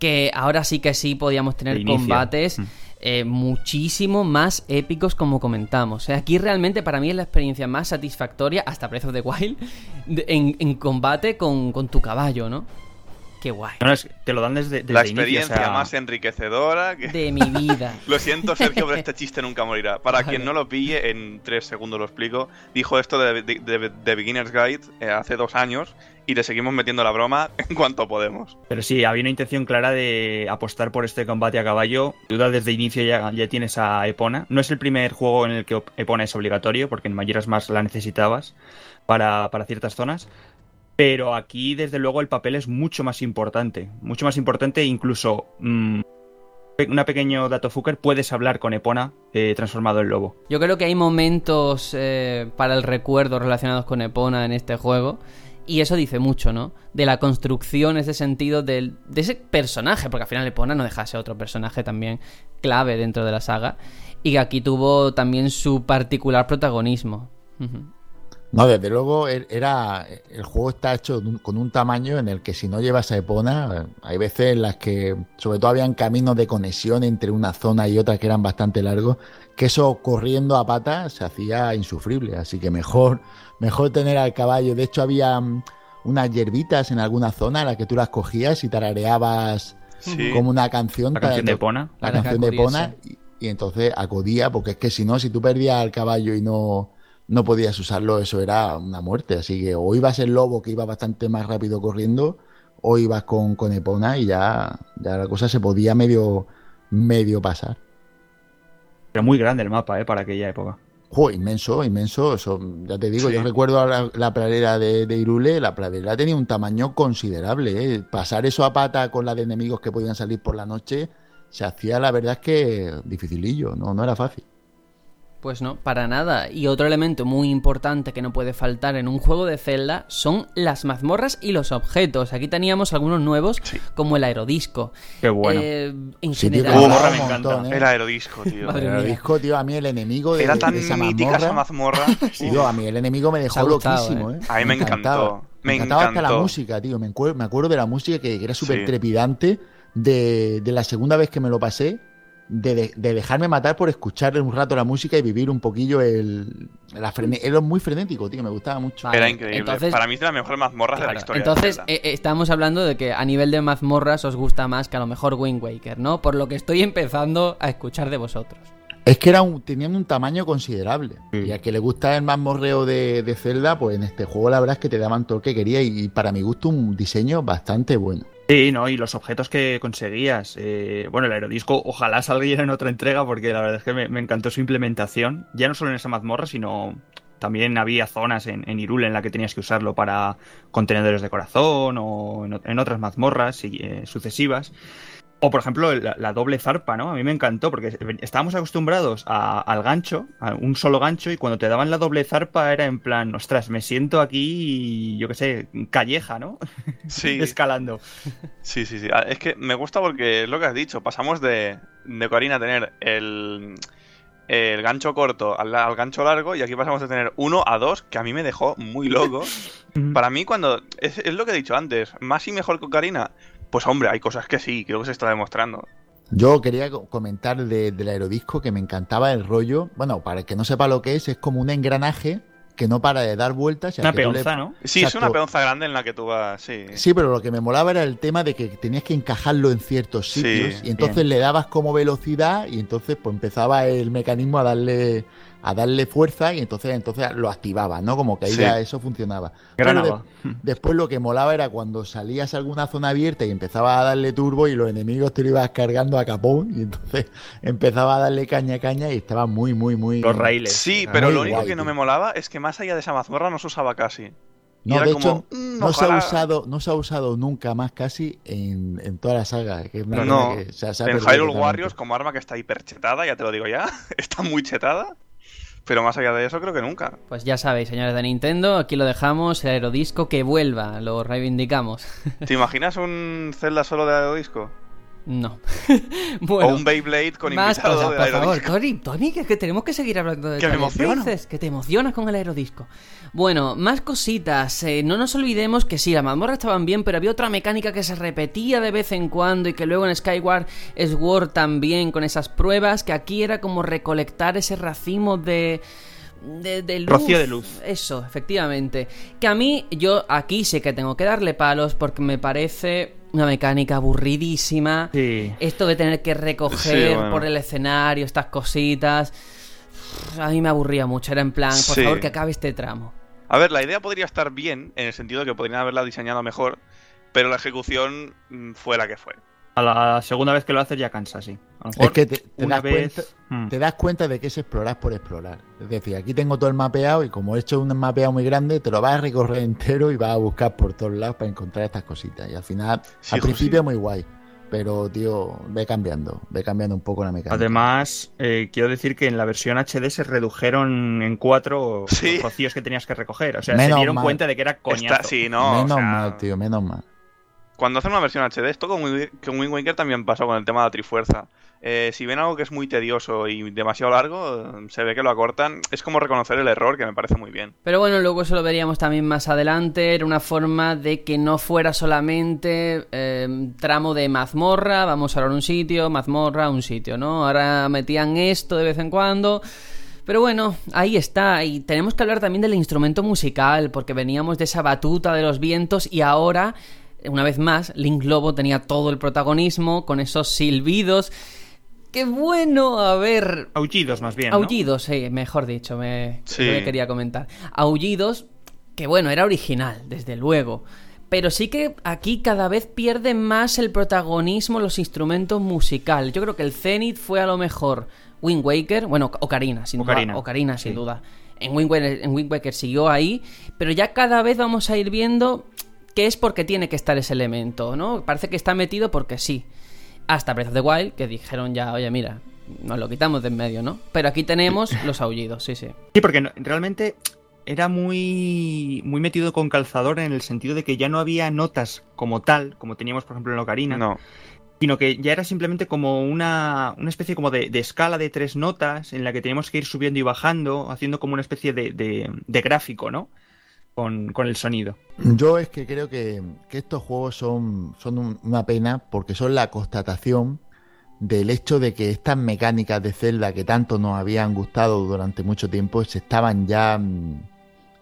que ahora sí que sí podíamos tener combates. Mm. Eh, muchísimo más épicos como comentamos. Aquí realmente para mí es la experiencia más satisfactoria, hasta Breath of the Wild, de- en, en combate con, con tu caballo, ¿no? Qué guay. No, es te lo dan desde, desde La inicio, experiencia o sea, más enriquecedora que... De mi vida. [LAUGHS] Lo siento, Sergio, pero este [LAUGHS] chiste nunca morirá. Para Vale. quien no lo pille, en tres segundos lo explico. Dijo esto de, de- de- de Beginner's Guide eh, hace dos años y le seguimos metiendo la broma [LAUGHS] en cuanto podemos. Pero sí, había una intención clara de apostar por este combate a caballo. Duda desde inicio ya, ya tienes a Epona. No es el primer juego en el que Epona es obligatorio, porque en Majora's Mask la necesitabas para, para ciertas zonas. Pero aquí, desde luego, el papel es mucho más importante. Mucho más importante, incluso. mm, pe- una pequeño dato fucker, puedes hablar con Epona eh, transformado en lobo. Yo creo que hay momentos eh, para el recuerdo relacionados con Epona en este juego. Y eso dice mucho, ¿no? De la construcción, ese sentido del, de ese personaje, porque al final Epona no deja de ser otro personaje también clave dentro de la saga. Y que aquí tuvo también su particular protagonismo. No, desde luego er- era el juego está hecho con un tamaño en el que si no llevas a Epona, hay veces en las que sobre todo habían caminos de conexión entre una zona y otra que eran bastante largos, que eso corriendo a pata se hacía insufrible, así que mejor mejor tener al caballo. De hecho había mm, unas hierbitas en alguna zona en las que tú las cogías y tarareabas Sí. como una canción, La canción de Epona. la canción de. Epona y, y entonces acudía porque es que si no, si tú perdías al caballo y no, no podías usarlo, eso era una muerte. Así que o ibas el lobo que iba bastante más rápido corriendo o ibas con, con Epona y ya, ya la cosa se podía medio, medio pasar. Era muy grande el mapa, ¿eh? Para aquella época. Inmenso, inmenso. Eso, ya te digo, Sí. yo recuerdo la, la pradera de, de Irule, la pradera tenía un tamaño considerable. ¿eh? Pasar eso a pata con la de enemigos que podían salir por la noche, se hacía la verdad es que dificilillo, no, no era fácil. Pues no, para nada. Y otro elemento muy importante que no puede faltar en un juego de Zelda son las mazmorras y los objetos. Aquí teníamos algunos nuevos, Sí. como el aerodisco. Qué bueno. Eh, en Sí, tío, general, Uh, molaba me encanta. montón, ¿eh? Era aerodisco, tío. El mía. disco, tío, a mí el enemigo de, Era de tan esa mítica esa mazmorra. mazmorra. [LAUGHS] Tío, a mí el enemigo me dejó gustado, loquísimo, ¿eh? ¿eh? A mí me encantó, me encantaba hasta la música, tío. Me, acuer- me acuerdo de la música que, que era súper Sí. trepidante de, de la segunda vez que me lo pasé. De, de- de dejarme matar por escuchar un rato la música y vivir un poquillo el. La frene- era muy frenético, tío, me gustaba mucho. Vale, Era increíble. entonces- Para mí es de las mejores mazmorras de la historia. Entonces, eh, eh, estamos hablando de que a nivel de mazmorras os gusta más que a lo mejor Wind Waker, ¿no? Por lo que estoy empezando a escuchar de vosotros. Es que era un- tenían un tamaño considerable. Y a que le gusta el mazmorreo de, de Zelda, pues en este juego la verdad es que te daban todo lo que quería y, y para mi gusto un diseño bastante bueno. Sí, ¿no? Y los objetos que conseguías. eh, bueno, el aerodisco ojalá saliera en otra entrega porque la verdad es que me, encantó su implementación. Ya no solo en esa mazmorra, sino también había zonas en, en Hyrule en la que tenías que usarlo para contenedores de corazón o en, otras mazmorras eh, sucesivas. O, por ejemplo, la, la doble zarpa, ¿no? A mí me encantó porque estábamos acostumbrados a- al gancho, a un solo gancho, y cuando te daban la doble zarpa era en plan, ostras, me siento aquí, yo qué sé, calleja, ¿no? Sí, [LAUGHS] Escalando. sí, sí, sí. Ah, Es que me gusta porque es lo que has dicho. Pasamos de, de Ocarina a tener el, el gancho corto al, al gancho largo y aquí pasamos de tener uno a dos, que a mí me dejó muy loco. [LAUGHS] Para mí, cuando. Es, es lo que he dicho antes, más y mejor que Ocarina. Pues hombre, hay cosas que sí, creo que se está demostrando. Yo quería co- comentar de- del aerodisco que me encantaba el rollo. Bueno, para el que no sepa lo que es, es como un engranaje que no para de dar vueltas. Una le- peonza, ¿no? Sí, es una peonza grande en la que tú vas. Sí. Sí, pero lo que me molaba era el tema de que tenías que encajarlo en ciertos Sí, sitios y entonces bien. le dabas como velocidad y entonces pues empezaba el mecanismo a darle a darle fuerza y entonces entonces lo activaba, ¿no? Como que ahí Sí. ya eso funcionaba. Pero Granada. de- después lo que molaba era cuando salías a alguna zona abierta y empezabas a darle turbo y los enemigos te lo ibas cargando a capón y entonces [LAUGHS] empezaba a darle caña caña y estaba muy muy muy Los raíles. Sí, Ah, pero lo único guay, que no me molaba es que más allá de esa mazmorra no se usaba casi. No, era de como, hecho, mm, no se, ha usado, no se ha usado nunca más casi en, en toda la saga. Que No, que se En Hyrule. Warriors, como arma que está hiper chetada, ya te lo digo ya, [LAUGHS] está muy chetada. Pero más allá de eso, creo que nunca. Pues ya sabéis, señores de Nintendo, aquí lo dejamos, el aerodisco que vuelva, lo reivindicamos. ¿Te imaginas un Zelda solo de aerodisco? No. [LAUGHS] o bueno, un Beyblade con más invitado cosas, de por favor. Tony, Tony, que, que tenemos que seguir hablando de Que me emociono. Princess, que te emocionas con el aerodisco. Bueno, más cositas. eh, no nos olvidemos que sí, las mazmorras estaban bien, pero había otra mecánica que se repetía de vez en cuando y que luego en Skyward Sword también con esas pruebas, que aquí era como recolectar ese racimo de... De, de luz. Rocío de luz. Eso, efectivamente. Que a mí, yo aquí sé que tengo que darle palos porque me parece una mecánica aburridísima. Sí. Esto de tener que recoger Sí, bueno. por el escenario estas cositas. A mí me aburría mucho. Era en plan, por Sí. favor, que acabe este tramo. A ver, la idea podría estar bien, en el sentido de que podrían haberla diseñado mejor, pero la ejecución mm, fue la que fue. A la segunda vez que lo haces ya cansa, sí. A lo mejor Es que te, te una das vez. cuenta, Mm. te das cuenta de que es explorar por explorar. Es decir, aquí tengo todo el mapeado y como he hecho un mapeado muy grande, te lo vas a recorrer entero y vas a buscar por todos lados para encontrar estas cositas. Y al final, Sí, al principio sí. muy guay. Pero, tío, ve cambiando, ve cambiando un poco la mecánica. Además, eh, quiero decir que en la versión HD se redujeron en cuatro Sí. los rocíos que tenías que recoger. O sea, se dieron mal. cuenta de que era coñazo. Está, sí, no. o menos sea, mal, tío, menos mal. Cuando hacen una versión HD, esto con Wind, Waker también pasó con el tema de la Trifuerza. Eh, si ven algo que es muy tedioso y demasiado largo, se ve que lo acortan. Es como reconocer el error, que me parece muy bien. Pero bueno, luego eso lo veríamos también más adelante. Era una forma de que no fuera solamente eh, tramo de mazmorra, vamos a un sitio, mazmorra, un sitio, ¿no? Ahora metían esto de vez en cuando. Pero bueno, ahí está. Y tenemos que hablar también del instrumento musical, porque veníamos de esa batuta de los vientos y ahora, una vez más, Link Lobo tenía todo el protagonismo con esos silbidos. ¡Qué bueno! A ver, Aullidos, más bien. ¿no? Aullidos, sí, mejor dicho, me, Sí. me quería comentar. Aullidos, que bueno, era original, desde luego. Pero sí que aquí cada vez pierden más el protagonismo los instrumentos musicales. Yo creo que el Zenith fue a lo mejor Wind Waker, bueno, Ocarina, sin Ocarina. duda. Ocarina, sin Sí. duda. En Wind, Waker, en Wind Waker siguió ahí, pero ya cada vez vamos a ir viendo que es porque tiene que estar ese elemento, ¿no? Parece que está metido porque sí. Hasta Breath of the Wild, que dijeron ya, oye, mira, nos lo quitamos de en medio, ¿no? Pero aquí tenemos los aullidos, sí, sí. Sí, porque no- realmente era muy, muy metido con calzador en el sentido de que ya no había notas como tal, como teníamos por ejemplo en Ocarina, No. sino que ya era simplemente como una, una especie como de, de escala de tres notas en la que teníamos que ir subiendo y bajando, haciendo como una especie de, de- de gráfico, ¿no? Con, el sonido. Yo es que creo que, estos juegos son, son un- una pena porque son la constatación del hecho de que estas mecánicas de Zelda que tanto nos habían gustado durante mucho tiempo se estaban ya mm,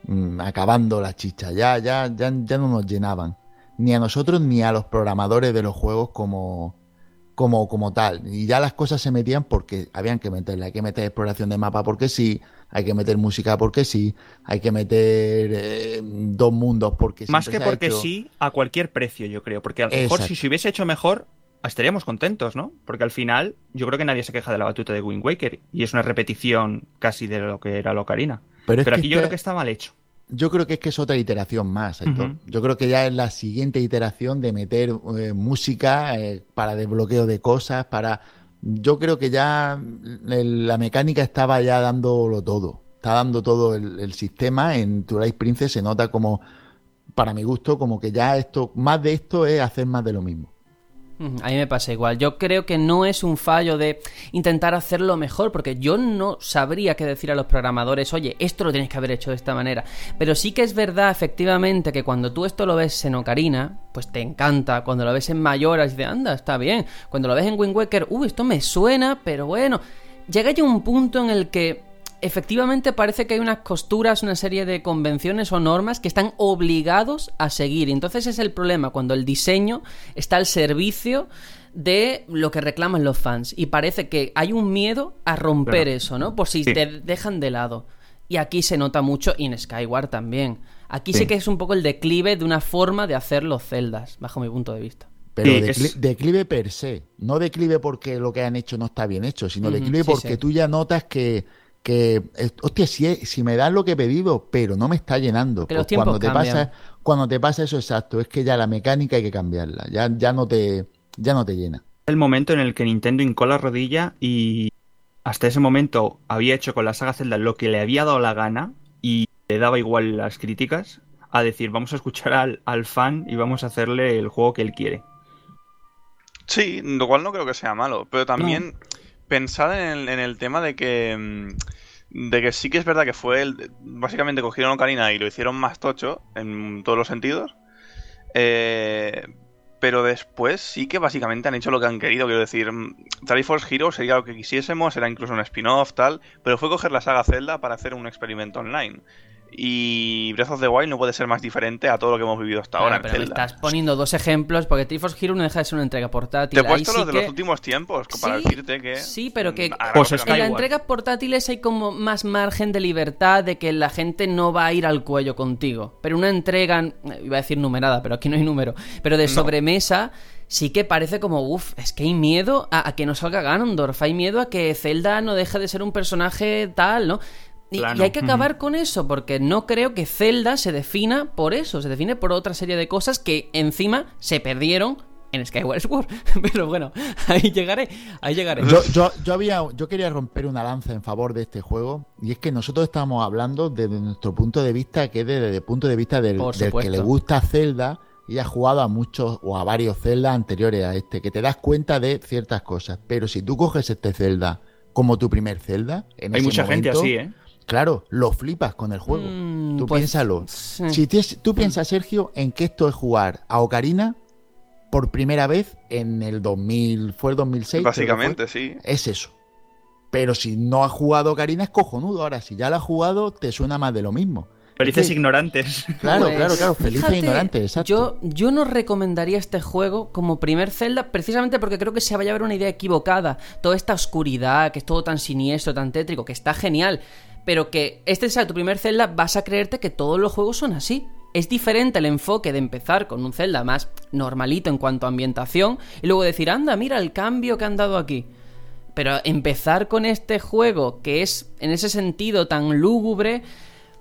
mm, acabando la chicha, ya, ya, ya, ya no nos llenaban. Ni a nosotros ni a los programadores de los juegos como, como, como tal. Y ya las cosas se metían porque habían que meterle. Hay que meter exploración de mapa porque sí, hay que meter música porque sí, hay que meter eh, dos mundos porque Más que porque hecho- sí, a cualquier precio, yo creo. Porque a lo mejor Exacto. si se hubiese hecho mejor, estaríamos contentos, ¿no? Porque al final, yo creo que nadie se queja de la batuta de Wind Waker. Y es una repetición casi de lo que era la Ocarina. Pero, Pero aquí yo este- creo que está mal hecho. Yo creo que es que es otra iteración más. Yo creo que ya es la siguiente iteración de meter eh, música eh, para desbloqueo de cosas, para... Yo creo que ya el- la mecánica estaba ya dándolo todo. Está dando todo el, el sistema. En Twilight Princess se nota como, para mi gusto, como que ya esto, más de esto es hacer más de lo mismo. A mí me pasa igual. Yo creo que no es un fallo de intentar hacerlo mejor, porque yo no sabría qué decir a los programadores, oye, esto lo tienes que haber hecho de esta manera. Pero sí que es verdad, efectivamente, que cuando tú esto lo ves en Ocarina, pues te encanta. Cuando lo ves en Mayoras, dices, anda, está bien. Cuando lo ves en Wind Waker, uy, esto me suena, pero bueno. Llega ya un punto en el que efectivamente parece que hay unas costuras, una serie de convenciones o normas que están obligados a seguir. Entonces es el problema cuando el diseño está al servicio de lo que reclaman los fans. Y parece que hay un miedo a romper eso, ¿no? Por si te dejan de lado. Y aquí se nota mucho, y en Skyward también. Aquí sí. que es un poco el declive de una forma de hacer los celdas, bajo mi punto de vista. Pero declive per se, no declive porque lo que han hecho no está bien hecho, sino declive porque tú ya notas que, que hostia, si, si, me dan lo que he pedido, pero no me está llenando. Pues cuando te pasa, cuando te pasa eso exacto, es que ya la mecánica hay que cambiarla, ya, ya no te, ya no te llena. El momento en el que Nintendo hincó la rodilla y hasta ese momento había hecho con la saga Zelda lo que le había dado la gana y le daba igual las críticas, a decir, vamos a escuchar al, al fan y vamos a hacerle el juego que él quiere. Sí, lo cual no creo que sea malo, pero también pensad en el, tema de que mm, de que sí que es verdad que fue el, básicamente cogieron Ocarina y lo hicieron más tocho en todos los sentidos. Eh, pero después sí que básicamente han hecho lo que han querido. Quiero decir, mm, Triforce Hero sería lo que quisiésemos, era incluso un spin-off, tal. Pero fue coger la saga Zelda para hacer un experimento online. Y Breath of the Wild no puede ser más diferente a todo lo que hemos vivido hasta ahora. Pero estás poniendo dos ejemplos, porque Triforce Hero no deja de ser una entrega portátil. Te he puesto los de los últimos tiempos para decirte que. Sí, pero que pues en la entrega portátiles hay como más margen de libertad de que la gente no va a ir al cuello contigo. Pero una entrega, iba a decir numerada, pero aquí no hay número, pero de sobremesa sí que parece como, uff, es que hay miedo a, a, que no salga Ganondorf, hay miedo a que Zelda no deje de ser un personaje tal, ¿no? Y, hay que acabar con eso, porque no creo que Zelda se defina por eso, se define por otra serie de cosas que encima se perdieron en Skyward Sword. [LAUGHS] Pero bueno, ahí llegaré, ahí llegaré. Yo, yo, había, yo quería romper una lanza en favor de este juego, y es que nosotros estamos hablando desde nuestro punto de vista, que es desde el punto de vista del, que le gusta Zelda y ha jugado a muchos o a varios Zelda anteriores a este, que te das cuenta de ciertas cosas. Pero si tú coges este Zelda como tu primer Zelda, en hay mucha gente así, ¿eh? Claro, lo flipas con el juego. Mm, tú pues, piénsalo. Si tú piensas, Sergio, en que esto es jugar a Ocarina por primera vez en el 2000, fue el 2006. Básicamente, sí. Es eso. Pero si no has jugado Ocarina es cojonudo. Ahora, si ya lo has jugado, te suena más de lo mismo. Felices ignorantes. [LAUGHS] Claro, claro, claro. Felices ignorantes, exacto. Yo, yo no recomendaría este juego como primer Zelda, precisamente porque creo que se vaya a ver una idea equivocada. Toda esta oscuridad, que es todo tan siniestro, tan tétrico, que está genial pero que este sea tu primer Zelda, vas a creerte que todos los juegos son así. Es diferente el enfoque de empezar con un Zelda más normalito en cuanto a ambientación y luego decir, anda, mira el cambio que han dado aquí. Pero empezar con este juego que es en ese sentido tan lúgubre,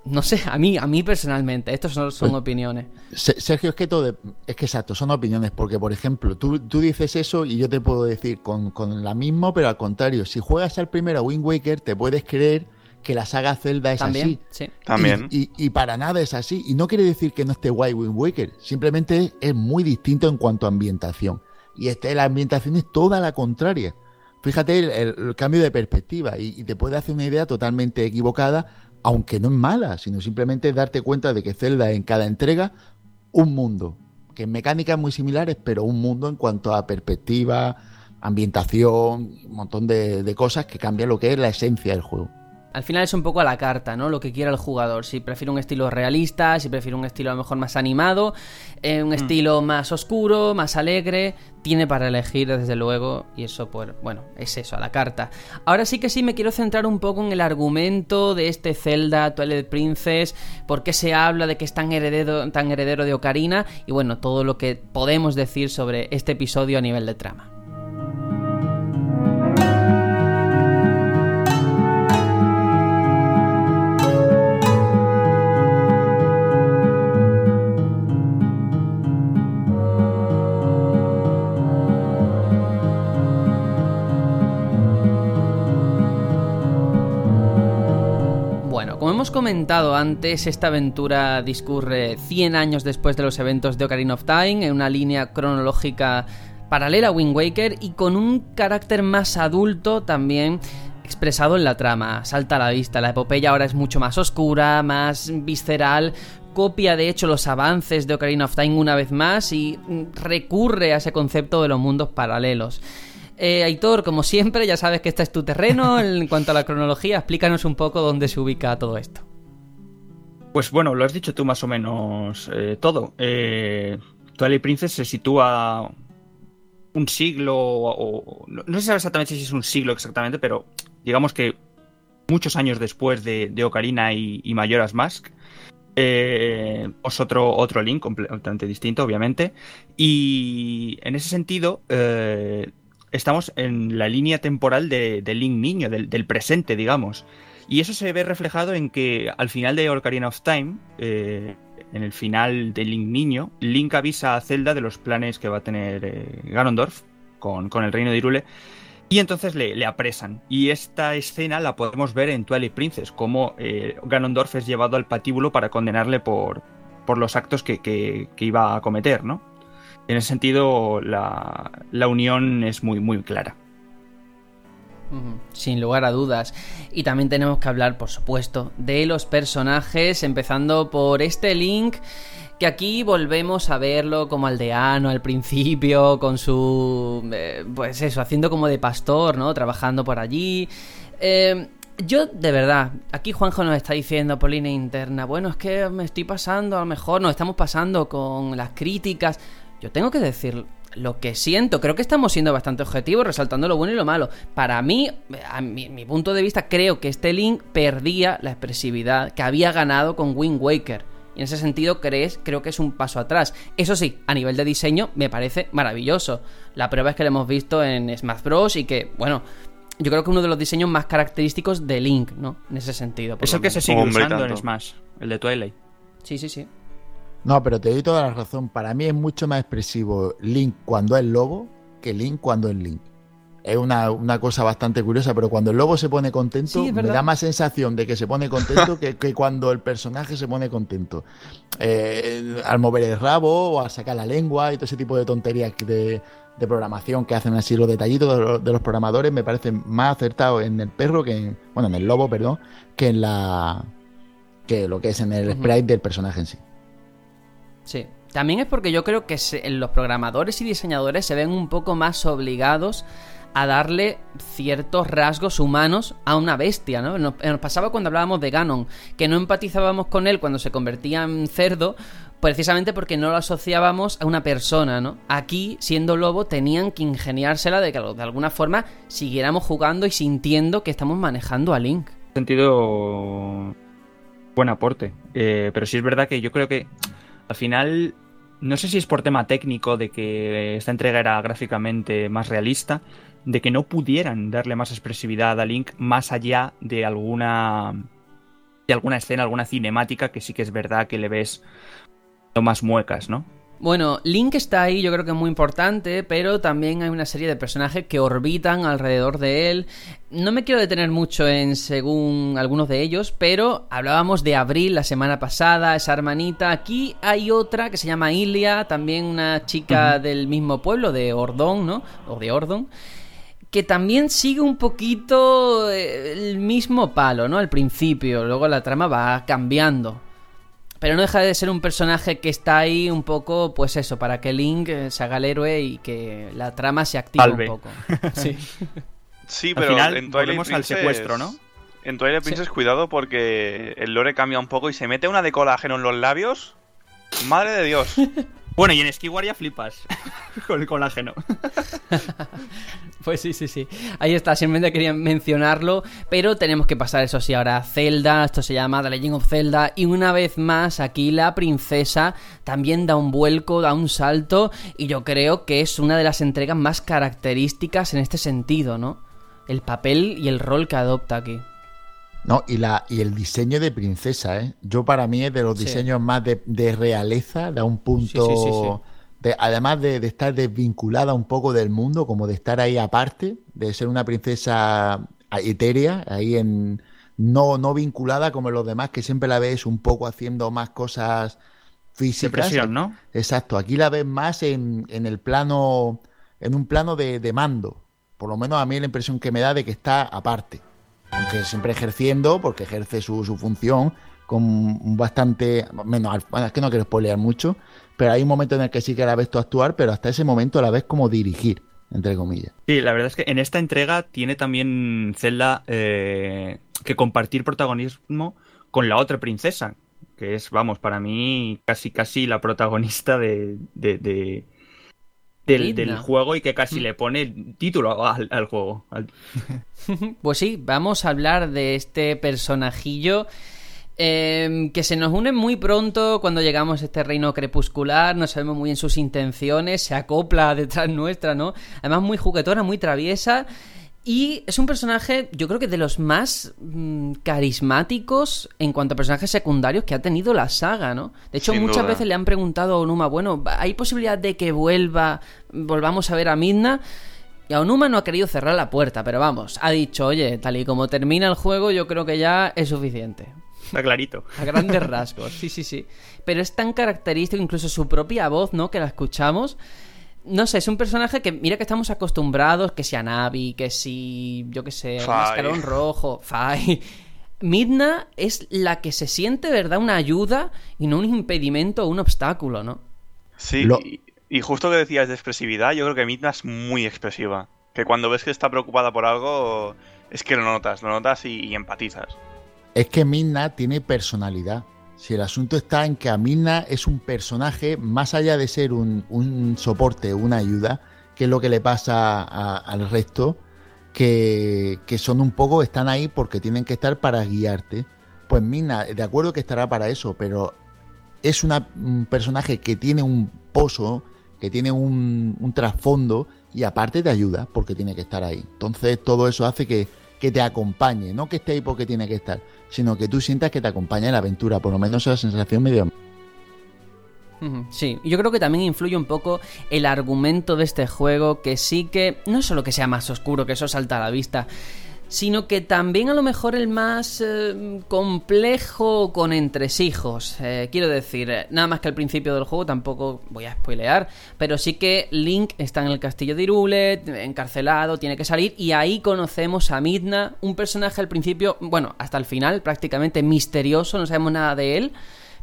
no sé, a mí, a mí personalmente, estos son, son pues, opiniones. Sergio, es que todo, es que exacto, son opiniones, porque por ejemplo, tú, tú dices eso y yo te puedo decir con, con la misma, pero al contrario, si juegas al primero a Wind Waker, te puedes creer que la saga Zelda es así. Sí. También. Y, para nada es así. Y no quiere decir que no esté guay Wind Waker. Simplemente es, muy distinto en cuanto a ambientación. Y este, la ambientación es toda la contraria. Fíjate el, cambio de perspectiva y, te puede hacer una idea totalmente equivocada, aunque no es mala, sino simplemente darte cuenta de que Zelda en cada entrega un mundo, que en mecánicas muy similares, pero un mundo en cuanto a perspectiva, ambientación, un montón de, de cosas que cambian lo que es la esencia del juego al final es un poco a la carta, ¿no? Lo que quiera el jugador. Si prefiere un estilo realista, si prefiere un estilo a lo mejor más animado, eh, un mm. estilo más oscuro, más alegre, tiene para elegir desde luego. Y eso, pues, bueno, es eso, a la carta. Ahora sí que sí me quiero centrar un poco en el argumento de este Zelda Twilight Princess, por qué se habla de que es tan heredero, tan heredero de Ocarina, y bueno, todo lo que podemos decir sobre este episodio a nivel de trama. Comentado antes, esta aventura discurre 100 años después de los eventos de Ocarina of Time, en una línea cronológica paralela a Wind Waker y con un carácter más adulto también expresado en la trama. Salta a la vista, la epopeya ahora es mucho más oscura, más visceral, copia de hecho los avances de Ocarina of Time una vez más y recurre a ese concepto de los mundos paralelos. Eh, Aitor, como siempre, ya sabes que este es tu terreno. [LAUGHS] En cuanto a la cronología, explícanos un poco dónde se ubica todo esto. Pues bueno, lo has dicho tú más o menos eh, todo. Eh, Twilight Princess se sitúa un siglo o, no, sé exactamente si es un siglo exactamente, pero digamos que muchos años después de, Ocarina y, Mayoras Mask. Eh, es otro, otro link completamente distinto, obviamente. Y en ese sentido, eh, estamos en la línea temporal de, Link niño, del, presente, digamos. Y eso se ve reflejado en que al final de Ocarina of Time, eh, en el final de Link niño, Link avisa a Zelda de los planes que va a tener eh, Ganondorf con, el reino de Irule. Y entonces le, apresan. Y esta escena la podemos ver en Twilight Princess, como eh, Ganondorf es llevado al patíbulo para condenarle por, los actos que, iba a cometer, ¿no? En ese sentido, la, la unión es muy, muy clara. Sin lugar a dudas. Y también tenemos que hablar, por supuesto, de los personajes, empezando por este Link, que aquí volvemos a verlo como aldeano al principio, con su... Eh, pues eso, haciendo como de pastor, ¿no? Trabajando por allí. Eh, yo, de verdad, aquí Juanjo nos está diciendo por línea interna, bueno, es que me estoy pasando, a lo mejor nos estamos pasando con las críticas. Yo tengo que decir lo que siento, creo que estamos siendo bastante objetivos, resaltando lo bueno y lo malo. Para mí, a mi, punto de vista, creo que este Link perdía la expresividad que había ganado con Wind Waker. Y en ese sentido, crees, creo que es un paso atrás. Eso sí, a nivel de diseño, me parece maravilloso. La prueba es que lo hemos visto en Smash Bros. y que, bueno, yo creo que uno de los diseños más característicos de Link, ¿no? En ese sentido. Eso que se sigue usando en Smash, el de Twilight. Sí, sí, sí. No, pero te doy toda la razón. Para mí es mucho más expresivo Link cuando es lobo que Link cuando es Link. Es una, cosa bastante curiosa, pero cuando el lobo se pone contento, me da más sensación de que se pone contento que, cuando el personaje se pone contento. Eh, al mover el rabo o al sacar la lengua y todo ese tipo de tonterías de, programación que hacen así los detallitos de los, programadores me parece más acertado en el perro que en, bueno, en el lobo, perdón, que en la que lo que es en el sprite del personaje en sí. Sí. También es porque yo creo que los programadores y diseñadores se ven un poco más obligados a darle ciertos rasgos humanos a una bestia, ¿no? Nos, pasaba cuando hablábamos de Ganon, que no empatizábamos con él cuando se convertía en cerdo, precisamente porque no lo asociábamos a una persona, ¿no? Aquí, siendo lobo, tenían que ingeniársela de que de alguna forma siguiéramos jugando y sintiendo que estamos manejando a Link. Sentido buen aporte, eh, pero sí es verdad que yo creo que al final, no sé si es por tema técnico de que esta entrega era gráficamente más realista, de que no pudieran darle más expresividad a Link más allá de alguna de alguna escena, alguna cinemática que sí que es verdad que le ves más muecas, ¿no? Bueno, Link está ahí, yo creo que es muy importante, pero también hay una serie de personajes que orbitan alrededor de él. No me quiero detener mucho en según algunos de ellos, pero hablábamos de Abril la semana pasada, esa hermanita. Aquí hay otra que se llama Ilia, también una chica del mismo pueblo, de Ordón, ¿no? O de Ordon que también sigue un poquito eh, el mismo palo, ¿no? Al principio, luego la trama va cambiando. Pero no deja de ser un personaje que está ahí un poco, pues eso, para que Link eh, se haga el héroe y que la trama se active un poco. [LAUGHS] Sí. sí, pero Al final, en Twilight Princess, al secuestro, ¿no? En Twilight Princess, cuidado porque el lore cambia un poco y se mete una de colágeno en los labios. Madre de Dios. [LAUGHS] Bueno, y en Skyward ya flipas [LAUGHS] con el colágeno. [LAUGHS] pues sí, sí, sí. Ahí está, simplemente quería mencionarlo, pero tenemos que pasar eso sí ahora a Zelda, esto se llama The Legend of Zelda, y una vez más aquí la princesa también da un vuelco, da un salto, y yo creo que es una de las entregas más características en este sentido, ¿no? El papel y el rol que adopta aquí. No, y, la, y el diseño de princesa, ¿eh? Yo para mí es de los diseños más de, realeza, da un punto... de, además de, estar desvinculada un poco del mundo, como de estar ahí aparte, de ser una princesa etérea, ahí en... No, no vinculada como los demás, que siempre la ves un poco haciendo más cosas físicas. ¿no? Exacto, aquí la ves más en, en el plano, en un plano de, de mando. Por lo menos a mí la impresión que me da de que está aparte aunque siempre ejerciendo, porque ejerce su, función con bastante menos es que no quiero spoilear mucho pero hay un momento en el que sí que la ves tú actuar pero hasta ese momento la ves como dirigir entre comillas. Sí, la verdad es que en esta entrega tiene también Zelda eh, que compartir protagonismo con la otra princesa, que es, vamos, para mí casi casi la protagonista de, de del, del juego y que casi Mm. le pone título al, al juego. al- [LAUGHS] Pues sí, vamos a hablar de este personajillo eh, que se nos une muy pronto cuando llegamos a este reino crepuscular, no sabemos muy bien sus intenciones, se acopla [LAUGHS] detrás nuestra, ¿no? Además muy juguetona, muy traviesa. Y es un personaje, yo creo que de los más mm, carismáticos en cuanto a personajes secundarios que ha tenido la saga, ¿no? De hecho, Sin muchas duda. veces le han preguntado a Onuma, bueno, ¿hay posibilidad de que vuelva, volvamos a ver a Midna? Y Aonuma no ha querido cerrar la puerta, pero vamos, ha dicho, oye, tal y como termina el juego, yo creo que ya es suficiente. Está clarito. A grandes [LAUGHS] rasgos, sí, sí, sí. Pero es tan característico, incluso su propia voz, ¿no? Que la escuchamos. No sé, es un personaje que, mira que estamos acostumbrados, que si a Navi, que si, yo que sé, Fai. Mascarón Rojo, Fai. Midna es la que se siente, ¿verdad? Una ayuda y no un impedimento o un obstáculo, ¿no? Sí, Lo- y, y justo que decías de expresividad, yo creo que Midna es muy expresiva. Que cuando ves que está preocupada por algo, es que lo notas, lo notas y, y empatizas. Es que Midna tiene personalidad. Si el asunto está en que a Midna es un personaje, más allá de ser un, soporte, una ayuda, que es lo que le pasa al resto, que, son un poco, están ahí porque tienen que estar para guiarte. Pues Midna, de acuerdo que estará para eso, pero es un personaje que tiene un pozo, que tiene un, un trasfondo y aparte te ayuda porque tiene que estar ahí. Entonces todo eso hace que, que te acompañe, no que esté ahí porque tiene que estar, sino que tú sientas que te acompaña en la aventura, por lo menos esa sensación medio... Sí, yo creo que también influye un poco el argumento de este juego, que sí que no solo que sea más oscuro, que eso salta a la vista, sino que también a lo mejor el más eh, complejo con entresijos. Eh, quiero decir, eh, nada más que al principio del juego, tampoco voy a spoilear, pero sí que Link está en el castillo de Hyrule, encarcelado, tiene que salir, y ahí conocemos a Midna, un personaje al principio, bueno, hasta el final, prácticamente misterioso, no sabemos nada de él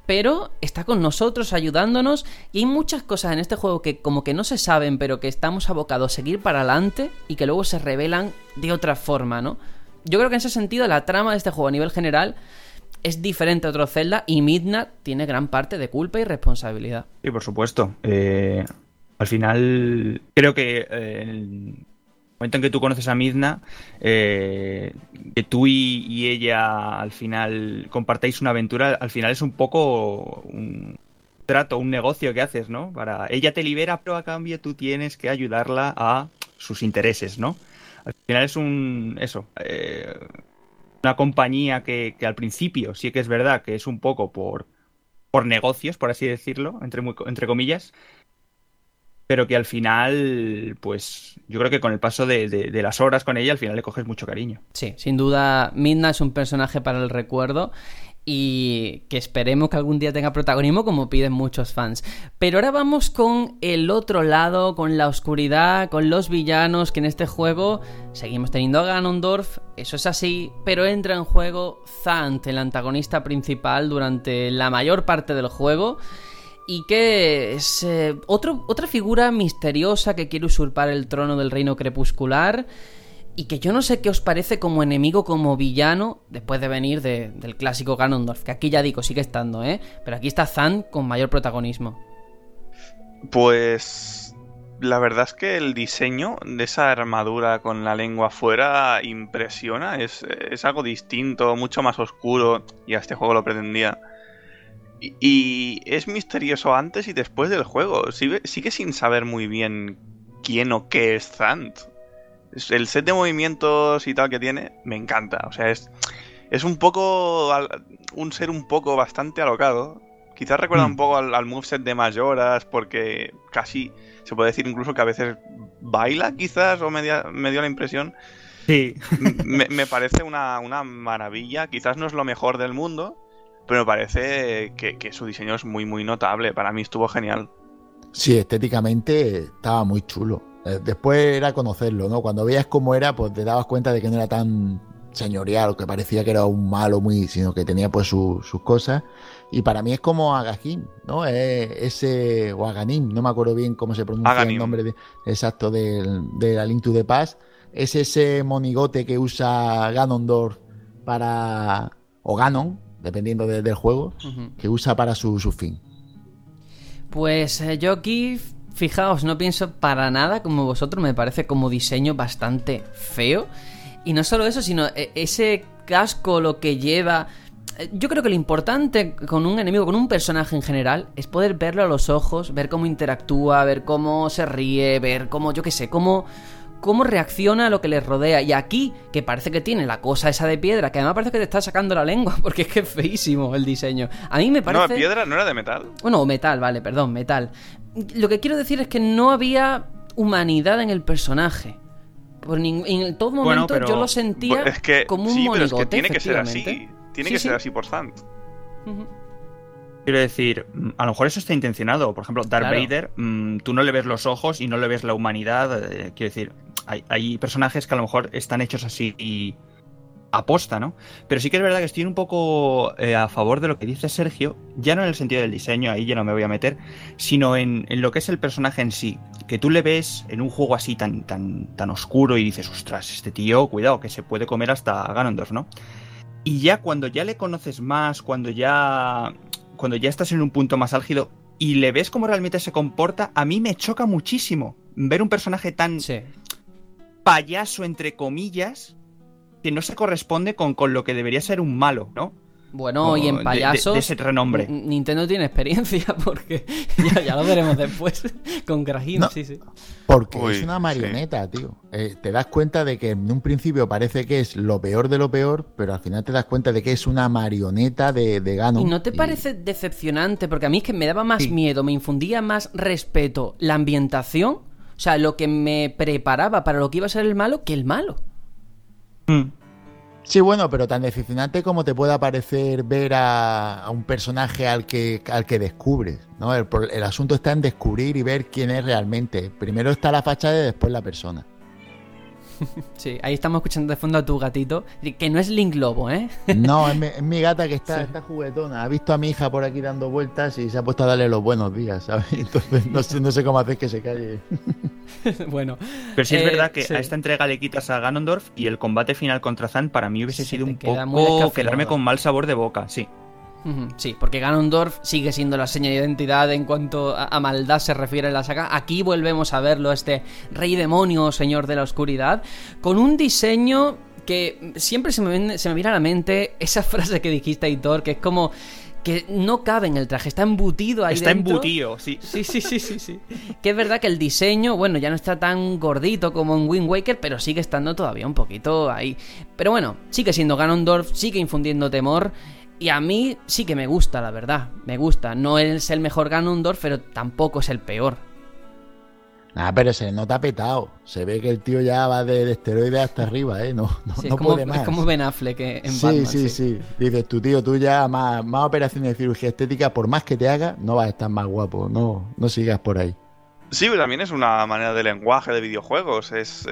pero está con nosotros ayudándonos y hay muchas cosas en este juego que como que no se saben pero que estamos abocados a seguir para adelante y que luego se revelan de otra forma, ¿no? Yo creo que en ese sentido la trama de este juego a nivel general es diferente a otro Zelda y Midna tiene gran parte de culpa y responsabilidad. Sí, por supuesto. Eh, al final, creo que eh, momento en que tú conoces a Midna, eh, que tú y, ella al final compartáis una aventura, al final es un poco un trato, un negocio que haces, ¿no? Para ella te libera, pero a cambio tú tienes que ayudarla a sus intereses, ¿no? Al final es un eso. eh, una compañía que, al principio sí que es verdad que es un poco por, por negocios, por así decirlo, entre, entre comillas, pero que al final, pues yo creo que con el paso de, las horas con ella, al final le coges mucho cariño. Sí, sin duda Midna es un personaje para el recuerdo y que esperemos que algún día tenga protagonismo como piden muchos fans. Pero ahora vamos con el otro lado, con la oscuridad, con los villanos, que en este juego seguimos teniendo a Ganondorf, eso es así, pero entra en juego Zant, el antagonista principal durante la mayor parte del juego y que es eh, otra figura misteriosa que quiere usurpar el trono del reino crepuscular y que yo no sé qué os parece como enemigo, como villano, después de venir de- del clásico Ganondorf, que aquí ya digo, sigue estando, ¿eh? Pero aquí está Zan con mayor protagonismo. Pues la verdad es que el diseño de esa armadura con la lengua afuera impresiona, es, es algo distinto, mucho más oscuro, y a este juego lo pretendía. Y, y es misterioso antes y después del juego, sigue, sigue sin saber muy bien quién o qué es Zant. El set de movimientos y tal que tiene me encanta, o sea, es, es un poco, un ser un poco bastante alocado, Quizás recuerda Mm. un poco al, al moveset de Mayoras, porque casi se puede decir incluso que a veces baila, quizás, o me, dio- me dio la impresión. Sí. Me, me [LAUGHS] parece una, una maravilla. Quizás no es lo mejor del mundo, pero me parece que, que su diseño es muy, muy notable. Para mí estuvo genial. Sí, estéticamente estaba muy chulo. Eh, Después era conocerlo, ¿no? Cuando veías cómo era, pues te dabas cuenta de que no era tan, señorial, que parecía que era un malo muy, sino que tenía pues sus cosas. Y para mí es como Agajim, ¿no? Es ese, o Aganim, no me acuerdo bien cómo se pronuncia el nombre exacto de, de la Link to the Past. Es ese monigote que usa Ganondorf para, o Ganon, dependiendo del juego, que usa para su, fin. Pues eh, yo aquí, fijaos, no pienso para nada como vosotros, me parece como diseño bastante feo. Y no solo eso, sino eh, ese casco, lo que lleva... Eh, yo creo que lo importante con un enemigo, con un personaje en general, es poder verlo a los ojos, ver cómo interactúa, ver cómo se ríe, ver cómo, yo qué sé, cómo cómo reacciona a lo que le rodea. Y aquí, que parece que tiene la cosa esa de piedra, que además parece que te está sacando la lengua, [LAUGHS] porque es que es feísimo el diseño. A mí me parece. No, piedra no era de metal. Bueno, metal, vale, perdón, metal. Lo que quiero decir es que no había humanidad en el personaje. Por en todo momento yo lo sentía como un sí, pero es que tiene que ser así. Tiene que ser así por Sant. Quiero decir, mm, a lo mejor eso está intencionado. Por ejemplo, Darth Vader, mm, tú no le ves los ojos y no le ves la humanidad. Eh, quiero decir, hay, personajes que a lo mejor están hechos así y aposta, ¿no? Pero sí que es verdad que estoy un poco eh, a favor de lo que dice Sergio, ya no en el sentido del diseño, ahí ya no me voy a meter, sino en, lo que es el personaje en sí. Que tú le ves en un juego así tan, tan, tan oscuro y dices, ostras, este tío, cuidado, que se puede comer hasta Ganondorf, ¿no? Y ya cuando ya le conoces más, cuando ya cuando ya estás en un punto más álgido y le ves cómo realmente se comporta, a mí me choca muchísimo ver un personaje tan payaso, entre comillas, que no se corresponde con, con lo que debería ser un malo, ¿no? Bueno, y en payasos. De, ese renombre. Nintendo tiene experiencia [LAUGHS] porque ya, lo veremos después [LAUGHS] con Grahim, sí, sí. Porque es una marioneta, tío. Eh, te das cuenta de que en un principio parece que es lo peor de lo peor, pero al final te das cuenta de que es una marioneta de, de Gano. ¿Y no te parece decepcionante? Porque a mí es que me daba más miedo, me infundía más respeto la ambientación, o sea, lo que me preparaba para lo que iba a ser el malo, que el malo. Mm. Sí, bueno, pero tan decepcionante como te pueda parecer ver a, un personaje al que, al que descubres, ¿no? El, el, asunto está en descubrir y ver quién es realmente. Primero está la fachada y después la persona. [LAUGHS] Sí, ahí estamos escuchando de fondo a tu gatito, que no es Link Lobo, ¿eh? [LAUGHS] No, es mi, gata que está, está, juguetona. Ha visto a mi hija por aquí dando vueltas y se ha puesto a darle los buenos días, ¿sabes? [LAUGHS] Entonces no sé, no sé cómo hacer que se calle. bueno. Pero sí es verdad que a esta entrega le quitas a Ganondorf y el combate final contra Zan para mí hubiese sido un poco quedarme con mal sabor de boca, sí. Sí, porque Ganondorf sigue siendo la seña de identidad en cuanto a, maldad se refiere en la saga. Aquí volvemos a verlo, este rey demonio, señor de la oscuridad, con un diseño que siempre se me, se me viene a la mente esa [LAUGHS] frase que dijiste, Hitor, que es como que no cabe en el traje, está embutido ahí está embutido, sí. Sí, sí, sí, sí, sí. que es verdad que el diseño, bueno, ya no está tan gordito como en Wind Waker, pero sigue estando todavía un poquito ahí. Pero bueno, sigue siendo Ganondorf, sigue infundiendo temor. Y a mí sí que me gusta, la verdad. Me gusta. No es el mejor Ganondorf, pero tampoco es el peor. Nada, pero se nota petado. Se ve que el tío ya va de, esteroides hasta arriba, ¿eh? No, no, no como, puede más. Es como Ben Affleck en sí, Batman. Sí, sí, sí. Dices, tu tío, tú ya más, más operaciones de cirugía estética, por más que te haga, no vas a estar más guapo. No, no sigas por ahí. Sí, pero también es una manera de lenguaje de videojuegos, es,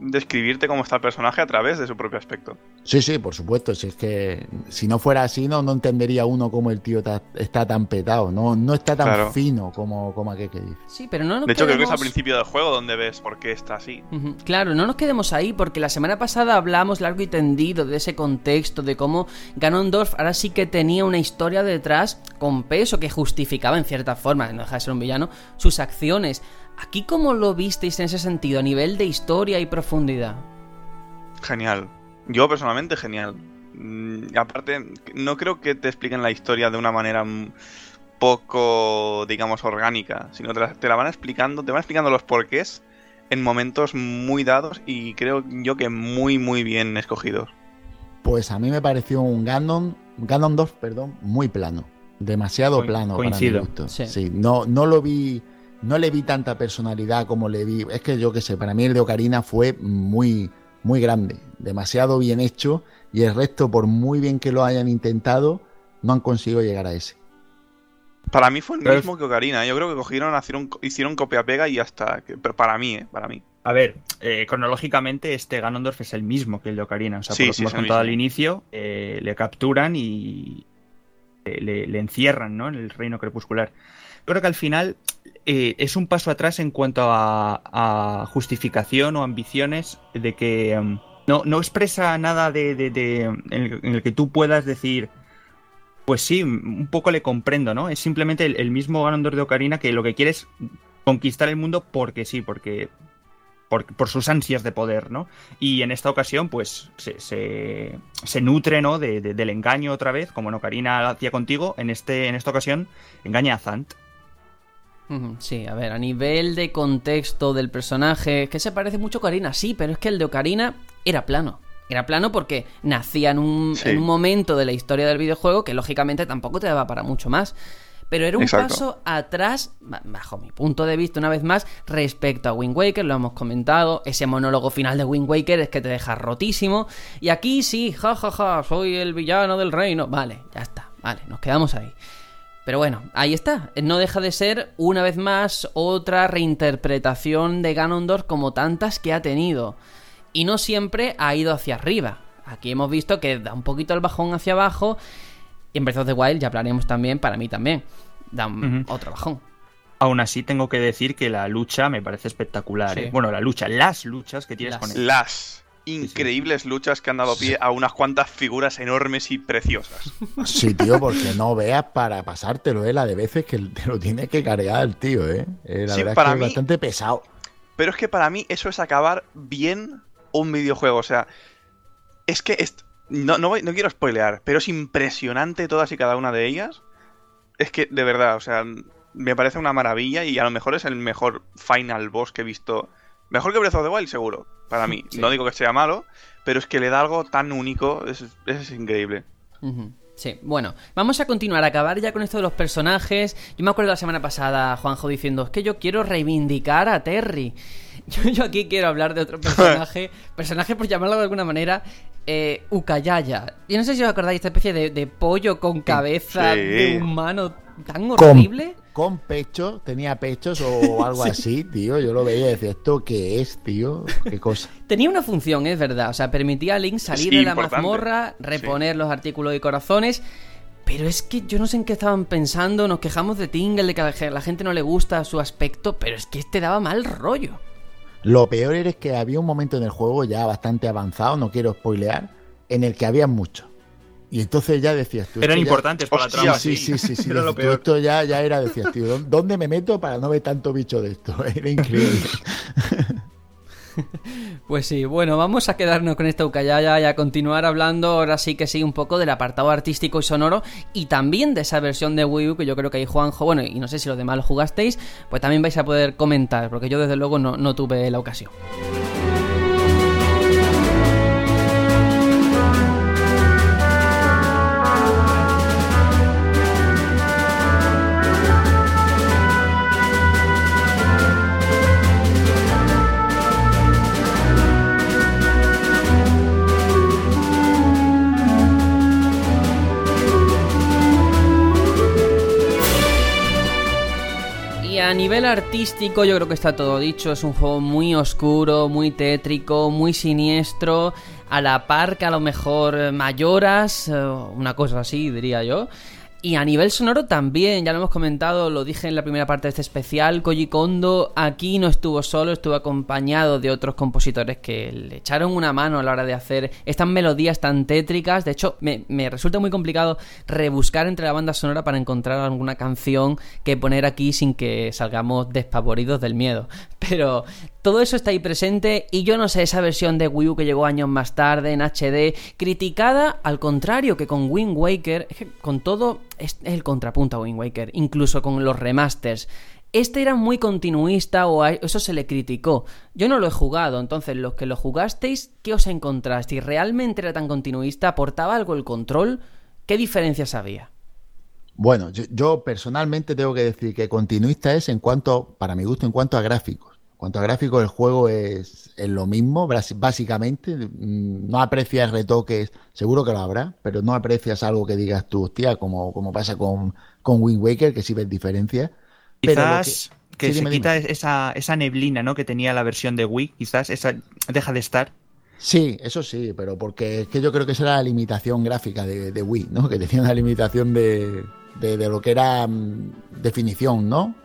describirte cómo está el personaje a través de su propio aspecto. Sí, sí, por supuesto. Si es que si no fuera así, no, no entendería uno cómo el tío está, tan petado, no, no está tan fino como, como aquel que dice. Sí, pero no De hecho, creo que es al principio del juego donde ves por qué está así. Claro, no nos quedemos ahí, porque la semana pasada hablamos largo y tendido de ese contexto, de cómo Ganondorf ahora sí que tenía una historia detrás con peso que justificaba en cierta forma, no deja de ser un villano, sus acciones ¿Aquí cómo lo visteis en ese sentido, a nivel de historia y profundidad? Genial. Yo personalmente genial. Mm, aparte, no creo que te expliquen la historia de una manera poco, digamos, orgánica, sino te la, te la van explicando, te van explicando los porqués en momentos muy dados y creo yo que muy, muy bien escogidos. Pues a mí me pareció un Ganon, Ganondorf, perdón, muy plano. Demasiado plano coincido. para mi sí, no, no lo vi no le vi tanta personalidad como le vi. Es que yo qué sé, para mí el de Ocarina fue muy, muy grande, demasiado bien hecho y el resto, por muy bien que lo hayan intentado, no han conseguido llegar a ese. Para mí fue el mismo que Ocarina. ¿eh? Yo creo que cogieron, hicieron, hicieron copia-pega y hasta. Pero para mí, ¿eh? Para mí. A ver, eh, cronológicamente este Ganondorf es el mismo que el de Ocarina. O sea, Sí, por lo sí, que hemos contado mismo. al inicio, eh, le capturan y le, le- le encierran ¿no? en el reino crepuscular. Creo que al final eh, es un paso atrás en cuanto a, justificación o ambiciones de que em, no, no expresa nada de, en, el, que tú puedas decir, pues sí, un poco le comprendo, ¿no? Es simplemente el, mismo Ganondorf de Ocarina que lo que quiere es conquistar el mundo porque sí, porque por, por sus ansias de poder, ¿no? Y en esta ocasión, pues, se, se, nutre, ¿no? De, de- del engaño otra vez, como en Ocarina hacía contigo, en, este, en esta ocasión engaña a Zant. Sí, a ver, a nivel de contexto del personaje, es que se parece mucho a Ocarina, sí, pero es que el de Ocarina era plano. Era plano porque nacía en un, Sí. en un momento de la historia del videojuego que lógicamente tampoco te daba para mucho más. Pero era un Exacto. paso atrás, ba- bajo mi punto de vista, una vez más, respecto a Wind Waker, lo hemos comentado. Ese monólogo final de Wind Waker es que te deja rotísimo. Y aquí sí, ja, ja, ja, soy el villano del reino. Vale, ya está, vale, nos quedamos ahí. Pero bueno, ahí está. No deja de ser, una vez más, otra reinterpretación de Ganondorf como tantas que ha tenido. Y no siempre ha ido hacia arriba. Aquí hemos visto que da un poquito el bajón hacia abajo. Y en Breath of the Wild ya hablaremos también, para mí también. Da un- otro bajón. Aún así, tengo que decir que la lucha me parece espectacular. Sí. ¿eh? Bueno, la lucha, las luchas que tienes Las. con él. Las increíbles luchas que han dado pie a unas cuantas figuras enormes y preciosas. Sí, tío, porque no veas para pasártelo, ¿eh? La de veces que te lo tiene que cargar el tío, ¿eh? Eh, la Sí, verdad para es que mí- es bastante pesado. Pero es que para mí eso es acabar bien un videojuego. O sea, es que es- no, no, voy- no quiero spoilear, pero es impresionante todas y cada una de ellas. Es que, de verdad, o sea, me parece una maravilla y a lo mejor es el mejor final boss que he visto. Mejor que Breath of the Wild, seguro, para mí. Sí. No digo que sea malo, pero es que le da algo tan único, es, es increíble. Sí, bueno, vamos a continuar, a acabar ya con esto de los personajes. Yo me acuerdo la semana pasada, Juanjo, diciendo, es que yo quiero reivindicar a Terry. [LAUGHS] Yo, yo aquí quiero hablar de otro personaje, [LAUGHS] personaje por llamarlo de alguna manera, eh, Ukayaya. Yo no sé si os acordáis, esta especie de, de pollo con cabeza Sí. de humano tan Con- horrible. Con pecho, tenía pechos o [LAUGHS] algo así, tío. Yo lo veía y decía, ¿esto qué es, tío? ¿Qué cosa? [LAUGHS] Tenía una función, es verdad. O sea, permitía a Link salir Sí, de la importante. mazmorra, reponer los artículos y corazones. Pero es que yo no sé en qué estaban pensando. Nos quejamos de Tingle, de que a la ge- la gente no le gusta su aspecto. Pero es que este daba mal rollo. Lo peor es que había un momento en el juego ya bastante avanzado, no quiero spoilear, en el que había mucho. Y entonces ya decías tú. Eran ya- importantes para la trama. Sí, sí, sí, sí. [LAUGHS] Era lo peor. esto ya, ya era, decías, tío, ¿dó- ¿dónde me meto para no ver tanto bicho de esto? [LAUGHS] Era increíble. [LAUGHS] Pues sí, bueno, vamos a quedarnos con esta Ukayaya y a continuar hablando ahora sí que sí un poco del apartado artístico y sonoro y también de esa versión de Wii U que yo creo que ahí Juanjo, bueno, y no sé si los demás lo jugasteis, pues también vais a poder comentar, porque yo desde luego no, no tuve la ocasión. A nivel artístico yo creo que está todo dicho, es un juego muy oscuro, muy tétrico, muy siniestro, a la par que a lo mejor mayoras, eh, una cosa así diría yo. Y a nivel sonoro también, ya lo hemos comentado, lo dije en la primera parte de este especial, Koji Kondo aquí no estuvo solo, estuvo acompañado de otros compositores que le echaron una mano a la hora de hacer estas melodías tan tétricas. De hecho, me, me resulta muy complicado rebuscar entre la banda sonora para encontrar alguna canción que poner aquí sin que salgamos despavoridos del miedo. [LAUGHS] Pero todo eso está ahí presente y yo no sé, esa versión de Wii U que llegó años más tarde en HD, criticada al contrario que con Wind Waker, con todo es el contrapunto a Wind Waker, incluso con los remasters. Este era muy continuista o eso se le criticó. Yo no lo he jugado, entonces los que lo jugasteis, ¿qué os encontrasteis? ¿Realmente era tan continuista? ¿Aportaba algo el control? ¿Qué diferencias había? Bueno, yo, yo personalmente tengo que decir que continuista es en cuanto, para mi gusto, en cuanto a gráficos. Cuanto a gráficos, el juego es, es lo mismo, básicamente. Mm, No aprecias retoques, seguro que lo habrá, pero no aprecias algo que digas tú, hostia, como, como pasa con, con Wind Waker, que sí ves diferencias. Pero Quizás, que Sí, se quita dime. esa, esa neblina, ¿no? Que tenía la versión de Wii, quizás, esa deja de estar. Sí, eso sí, pero porque es que yo creo que esa era la limitación gráfica de, de Wii, ¿no? Que tenía una limitación de, de, de lo que era mm, definición, ¿no?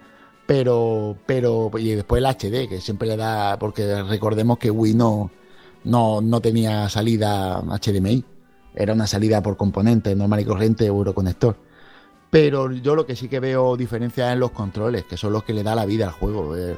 Pero, pero, y después el HD, que siempre le da, porque recordemos que Wii no, no, no tenía salida HDMI, era una salida por componente normal y corriente Euroconector. Pero yo lo que sí que veo diferencia en los controles, que son los que le da la vida al juego. Eh,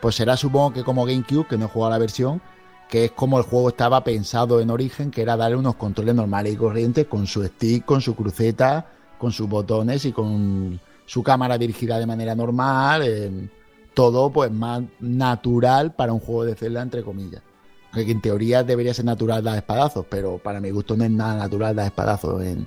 pues será supongo que como GameCube, que no he jugado la versión, que es como el juego estaba pensado en origen, que era darle unos controles normales y corrientes con su stick, con su cruceta, con sus botones y con su cámara dirigida de manera normal, eh, todo pues más natural para un juego de Zelda entre comillas. Que en teoría debería ser natural dar espadazos, pero para mi gusto no es nada natural dar espadazos en,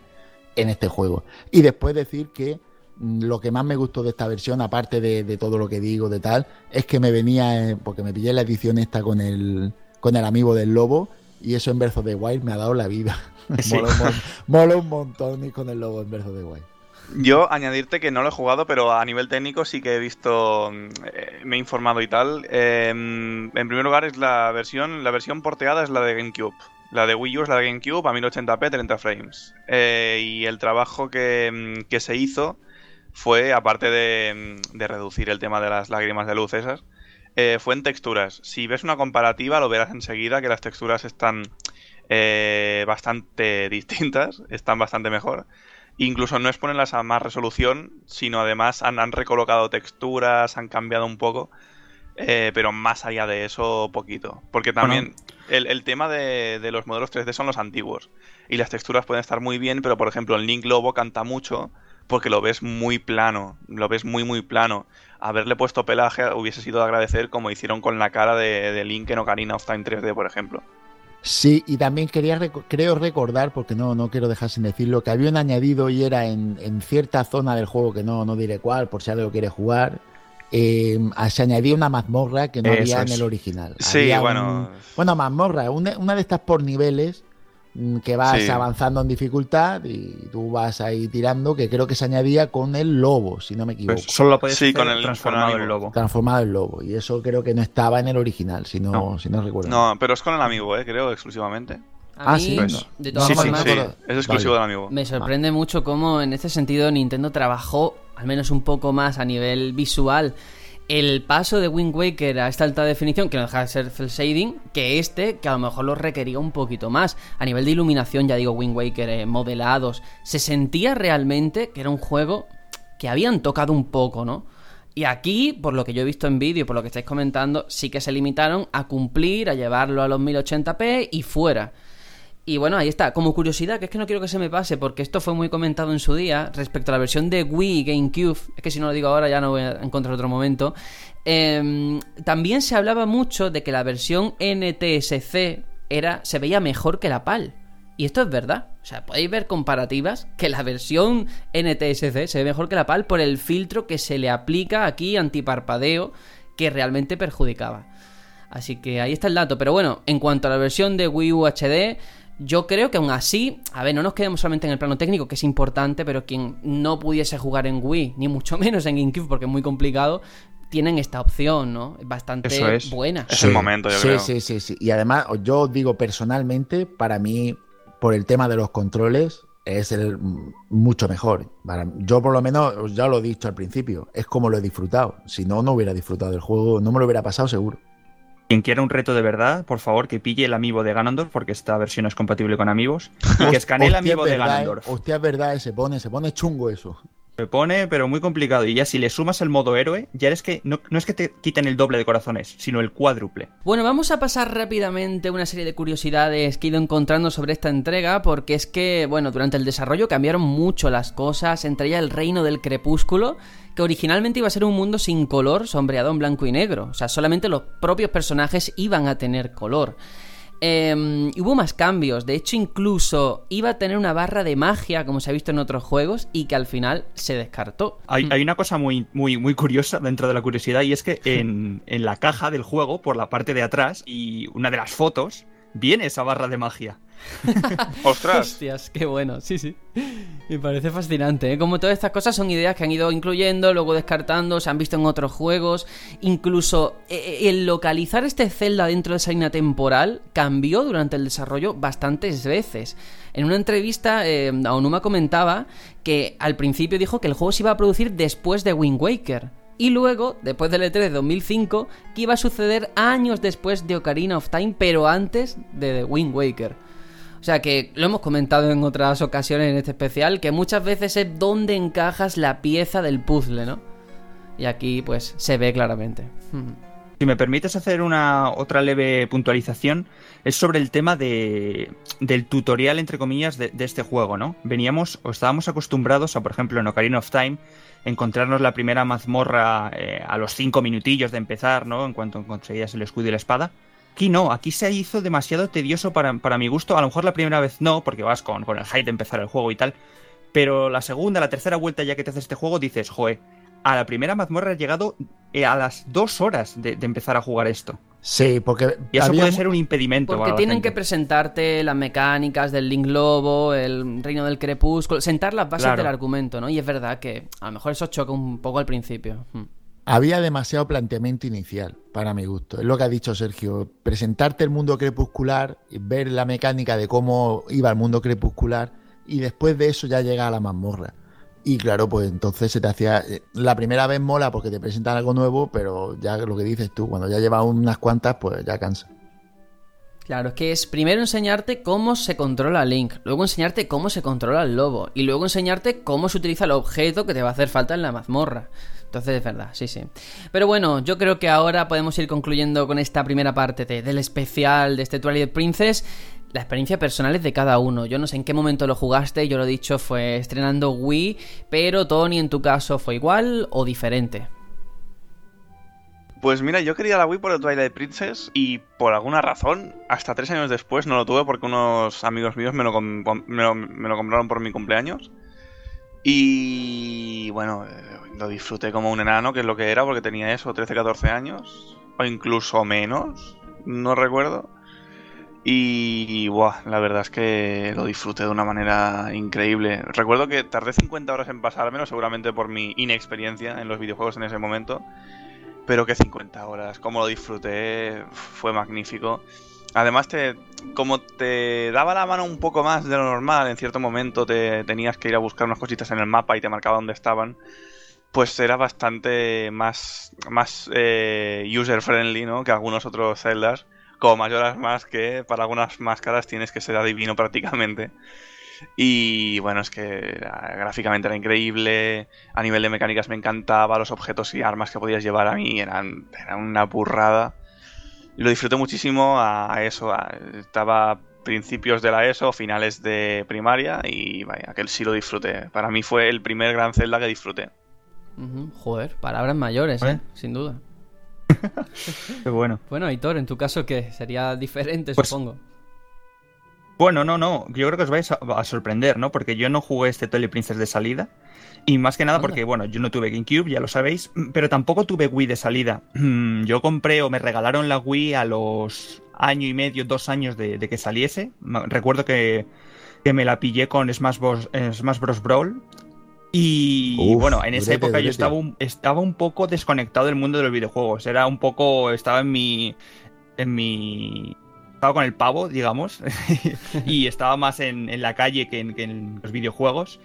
en este juego. Y después decir que mm, lo que más me gustó de esta versión, aparte de, de todo lo que digo, de tal, es que me venía, eh, porque me pillé la edición esta con el, con el amigo del lobo, y eso en of the Wild me ha dado la vida. [LAUGHS] Sí. mola, un, mola un montón con el lobo en of the Wild. Yo añadirte que no lo he jugado, pero a nivel técnico sí que he visto, mm, eh, me he informado y tal. Eh, en primer lugar es la versión, la versión porteada es la de GameCube. La de Wii U es la de GameCube a 1080p 30 frames. Eh, y el trabajo que, mm, que se hizo fue, aparte de, mm, de reducir el tema de las lágrimas de luz esas, eh, fue en texturas. Si ves una comparativa lo verás enseguida que las texturas están bastante [LAUGHS] distintas, están bastante mejor. Incluso no es ponerlas a más resolución, sino además han, han recolocado texturas, han cambiado un poco, eh, pero más allá de eso, poquito. Porque también el, el tema de, de los modelos 3D son los antiguos. Y las texturas pueden estar muy bien, pero por ejemplo el Link Lobo canta mucho porque lo ves muy plano, lo ves muy muy plano. Haberle puesto pelaje hubiese sido de agradecer como hicieron con la cara de, de Link en Ocarina of Time 3D, por ejemplo. Sí, y también quería creo recordar, porque no, no quiero dejar sin decirlo, que había un añadido y era en, en cierta zona del juego, que no, no diré cuál, por si alguien lo quiere jugar, eh, se añadía una mazmorra que no Eso había en el original. Sí, Había bueno. un- bueno, mazmorra, una, una de estas por niveles que vas Sí. avanzando en dificultad y tú vas ahí tirando, que creo que se añadía con el lobo, si no me equivoco. Pues solo lo puedes Sí, hacer con el- transformado en lobo. Transformado en lobo. Y eso creo que no estaba en el original, si no, No. si no recuerdo. No, pero es con el amigo, eh, creo, exclusivamente. A Ah, mí, sí, pues. de Sí, todas sí, formas, sí, es exclusivo Vale. del amigo. Me sorprende mucho cómo en este sentido Nintendo trabajó al menos un poco más a nivel visual el paso de Wind Waker a esta alta definición, que no deja de ser cel shading, que este, que a lo mejor lo requería un poquito más. A nivel de iluminación, ya digo, Wind Waker, eh, modelados, se sentía realmente que era un juego que habían tocado un poco, ¿no? Y aquí, por lo que yo he visto en vídeo, por lo que estáis comentando, sí que se limitaron a cumplir, a llevarlo a los 1080p y fuera. Y bueno, ahí está. Como curiosidad, que es que no quiero que se me pase, porque esto fue muy comentado en su día respecto a la versión de Wii GameCube. Es que si no lo digo ahora ya no voy a encontrar otro momento. Em, también se hablaba mucho de que la versión NTSC era, se veía mejor que la PAL. Y esto es verdad. O sea, podéis ver comparativas que la versión NTSC se ve mejor que la PAL por el filtro que se le aplica aquí antiparpadeo que realmente perjudicaba. Así que ahí está el dato. Pero bueno, en cuanto a la versión de Wii U HD, yo creo que aún así, a ver, no nos quedemos solamente en el plano técnico, que es importante, pero quien no pudiese jugar en Wii, ni mucho [LAUGHS] menos en GameCube, porque es muy complicado, tienen esta opción, ¿no? Es bastante Eso es. buena. Es el momento, yo sí, creo. Sí, sí, sí. Y además, yo os digo personalmente, para mí, por el tema de los controles, es el mucho mejor. Para- yo por lo menos, ya lo he dicho al principio, es como lo he disfrutado. Si no, no hubiera disfrutado del juego, no me lo hubiera pasado seguro. Quien quiera un reto de verdad, por favor, que pille el amiibo de Ganondorf, porque esta versión es compatible con amigos. Y que escanee el es de verdad, Ganondorf. eh. Hostia, es verdad, eh, se pone, se pone chungo eso. Se pone, pero muy complicado. Y ya si le sumas el modo héroe, ya es que no, no es que te quiten el doble de corazones, sino el cuádruple. Bueno, vamos a pasar rápidamente una serie de curiosidades que he ido encontrando sobre esta entrega, porque es que, bueno, durante el desarrollo cambiaron mucho las cosas, entre ellas el reino del crepúsculo, que originalmente iba a ser un mundo sin color, sombreado en blanco y negro, o sea, solamente los propios personajes iban a tener color. Eh, y hubo más cambios, de hecho incluso iba a tener una barra de magia, como se ha visto en otros juegos, y que al final se descartó. Hay, hay una cosa muy, muy, muy curiosa dentro de la curiosidad y es que en, en la caja del juego, por la parte de atrás y una de las fotos, viene esa barra de magia. [LAUGHS] ¡Ostras! Hostias, qué bueno, sí, sí. Me parece fascinante, ¿eh? Como todas estas cosas son ideas que han ido incluyendo, luego descartando, se han visto en otros juegos. Incluso eh, eh, el localizar este Zelda dentro de esa línea temporal cambió durante el desarrollo bastantes veces. En una entrevista, eh, Aonuma comentaba que al principio dijo que el juego se iba a producir después de Wind Waker. Y luego, después del E3 de 2005, que iba a suceder años después de Ocarina of Time, pero antes de The Wind Waker. O sea que lo hemos comentado en otras ocasiones en este especial, que muchas veces es donde encajas la pieza del puzzle, ¿no? Y aquí pues se ve claramente. [LAUGHS] Si me permites hacer una otra leve puntualización, es sobre el tema de, del tutorial, entre comillas, de, de, este juego, ¿no? Veníamos o estábamos acostumbrados a, por ejemplo, en Ocarina of Time, encontrarnos la primera mazmorra eh, a los cinco minutillos de empezar, ¿no? En cuanto conseguías el escudo y la espada. Aquí no, aquí se hizo demasiado tedioso para, para mi gusto. A lo mejor la primera vez no, porque vas con, con el hype de empezar el juego y tal. Pero la segunda, la tercera vuelta ya que te haces este juego, dices, joe, a la primera mazmorra he llegado eh, a las dos horas de, de, empezar a jugar esto. Sí, porque. Y eso había... puede ser un impedimento. Porque tienen que presentarte las mecánicas del Link Lobo, el Reino del Crepúsculo, sentar las bases claro. del argumento, ¿no? Y es verdad que a lo mejor eso choca un poco al principio. Hmm. Había demasiado planteamiento inicial, para mi gusto. Es lo que ha dicho Sergio. Presentarte el mundo crepuscular, ver la mecánica de cómo iba el mundo crepuscular, y después de eso ya llega a la mazmorra. Y claro, pues entonces se te hacía. La primera vez mola porque te presentan algo nuevo, pero ya lo que dices tú, cuando ya llevas unas cuantas, pues ya cansa. Claro, es que es primero enseñarte cómo se controla Link, luego enseñarte cómo se controla el lobo, y luego enseñarte cómo se utiliza el objeto que te va a hacer falta en la mazmorra. Entonces es verdad, sí, sí. Pero bueno, yo creo que ahora podemos ir concluyendo con esta primera parte de, del especial de este Twilight Princess la experiencia personal es de cada uno. Yo no sé en qué momento lo jugaste, yo lo he dicho, fue estrenando Wii, pero Tony, en tu caso, ¿fue igual o diferente? Pues mira, yo quería la Wii por el Twilight Princess y por alguna razón, hasta tres años después no lo tuve porque unos amigos míos me lo, me lo, me lo compraron por mi cumpleaños. Y bueno, lo disfruté como un enano, que es lo que era, porque tenía eso, 13, 14 años, o incluso menos, no recuerdo. Y buah, la verdad es que lo disfruté de una manera increíble. Recuerdo que tardé 50 horas en pasármelo, seguramente por mi inexperiencia en los videojuegos en ese momento. Pero que 50 horas, como lo disfruté, fue magnífico. Además, te, como te daba la mano un poco más de lo normal, en cierto momento te tenías que ir a buscar unas cositas en el mapa y te marcaba dónde estaban, pues era bastante más, más eh, user-friendly ¿no? que algunos otros celdas como mayoras más que para algunas máscaras tienes que ser adivino prácticamente. Y bueno, es que ah, gráficamente era increíble, a nivel de mecánicas me encantaba, los objetos y armas que podías llevar a mí eran, eran una burrada. Y lo disfruté muchísimo a, eso, a, estaba principios de la ESO, finales de primaria y vaya, aquel sí lo disfruté. Para mí fue el primer gran Zelda que disfruté. Uh -huh. Joder, palabras mayores, ¿eh? sin duda. [LAUGHS] Qué bueno. Bueno, Aitor, en tu caso, ¿qué? Sería diferente, pues, supongo. Bueno, no, no. Yo creo que os vais a, a, sorprender, ¿no? Porque yo no jugué este Twilight Princess de salida. Y más que nada porque, bueno, yo no tuve GameCube, ya lo sabéis, pero tampoco tuve Wii de salida. Yo compré o me regalaron la Wii a los año y medio, dos años de, de que saliese. Recuerdo que, que, me la pillé con Smash Bros, eh, Smash Bros. Brawl. Y, Uf, bueno, en esa durete, época durete. yo estaba un, estaba un poco desconectado del mundo de los videojuegos. Era un poco. Estaba en mi. En mi. Estaba con el pavo, digamos. [LAUGHS] y estaba más en, en la calle que en, que en, los videojuegos.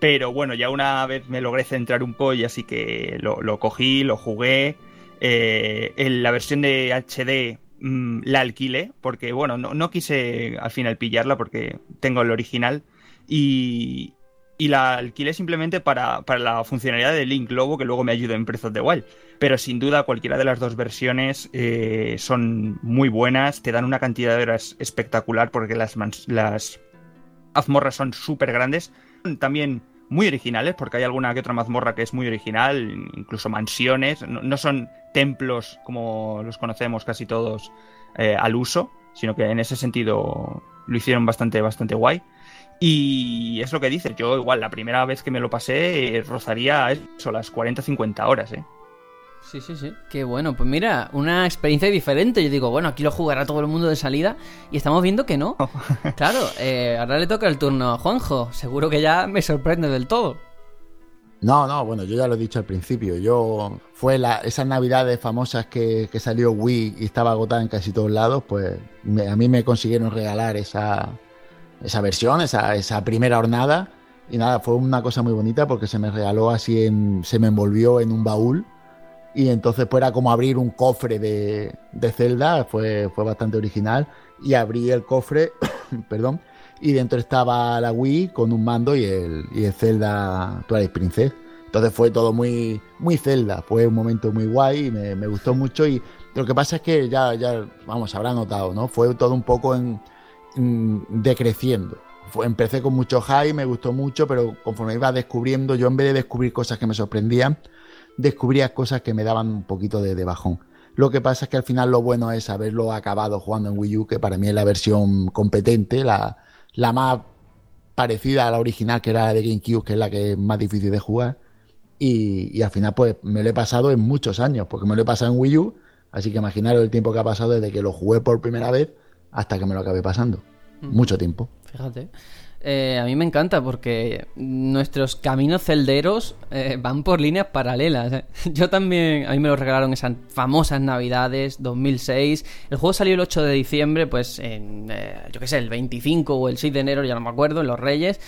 Pero bueno, ya una vez me logré centrar un poco y así que lo, lo cogí, lo jugué. Eh, en la versión de HD mmm, la alquilé porque, bueno, no, no, quise al final pillarla porque tengo el original. Y, y la alquilé simplemente para, para, la funcionalidad de Link Lobo que luego me ayudó en Breath of the Wild. Pero sin duda cualquiera de las dos versiones eh, son muy buenas, te dan una cantidad de horas espectacular porque las, las mazmorras son súper grandes. También muy originales, porque hay alguna que otra mazmorra que es muy original, incluso mansiones, no, son templos como los conocemos casi todos eh, al uso, sino que en ese sentido lo hicieron bastante, bastante guay. Y es lo que dices, yo igual la primera vez que me lo pasé eh, rozaría eso, las 40-50 horas, ¿eh? Sí, sí, sí. Qué bueno. Pues mira, una experiencia diferente. Yo digo, bueno, aquí lo jugará todo el mundo de salida y estamos viendo que [LAUGHS] no. claro, eh, ahora le toca el turno a Juanjo. Seguro que ya me sorprende del todo. No, no, bueno, yo ya lo he dicho al principio. Yo fue la, esas navidades famosas que, que salió Wii y estaba agotada en casi todos lados, pues a mí me consiguieron regalar esa, esa versión, esa, esa primera hornada. Y nada, fue una cosa muy bonita porque se me regaló así, se me envolvió en un baúl y entonces pues como abrir un cofre de, de Zelda, fue, fue bastante original y abrí el cofre, [COUGHS] perdón, y dentro estaba la Wii con un mando y el, y el Zelda Twilight Princess. Entonces fue todo muy, muy Zelda, fue un momento muy guay me, me, gustó mucho y lo que pasa es que ya, ya, vamos, habrá notado, ¿no? Fue todo un poco en decreciendo. Fue, empecé con mucho high, me gustó mucho, pero conforme iba descubriendo, yo en vez de descubrir cosas que me sorprendían, descubría cosas que me daban un poquito de, de, bajón. Lo que pasa es que al final lo bueno es haberlo acabado jugando en Wii U, que para mí es la versión competente, la, la más parecida a la original, que era la de GameCube, que es la que es más difícil de jugar. Y, y, al final, pues me lo he pasado en muchos años, porque me lo he pasado en Wii U. Así que imaginaros el tiempo que ha pasado desde que lo jugué por primera vez hasta que me lo acabé pasando. Mm. Mucho tiempo. Fíjate. Eh, a mí me encanta porque nuestros caminos celderos eh, van por líneas paralelas. ¿eh? [LAUGHS] Yo también, a mí me lo regalaron esas famosas navidades 2006. El juego salió el 8 de diciembre, pues en, yo qué sé, el 25 o el 6 de enero, ya no me acuerdo, en los Reyes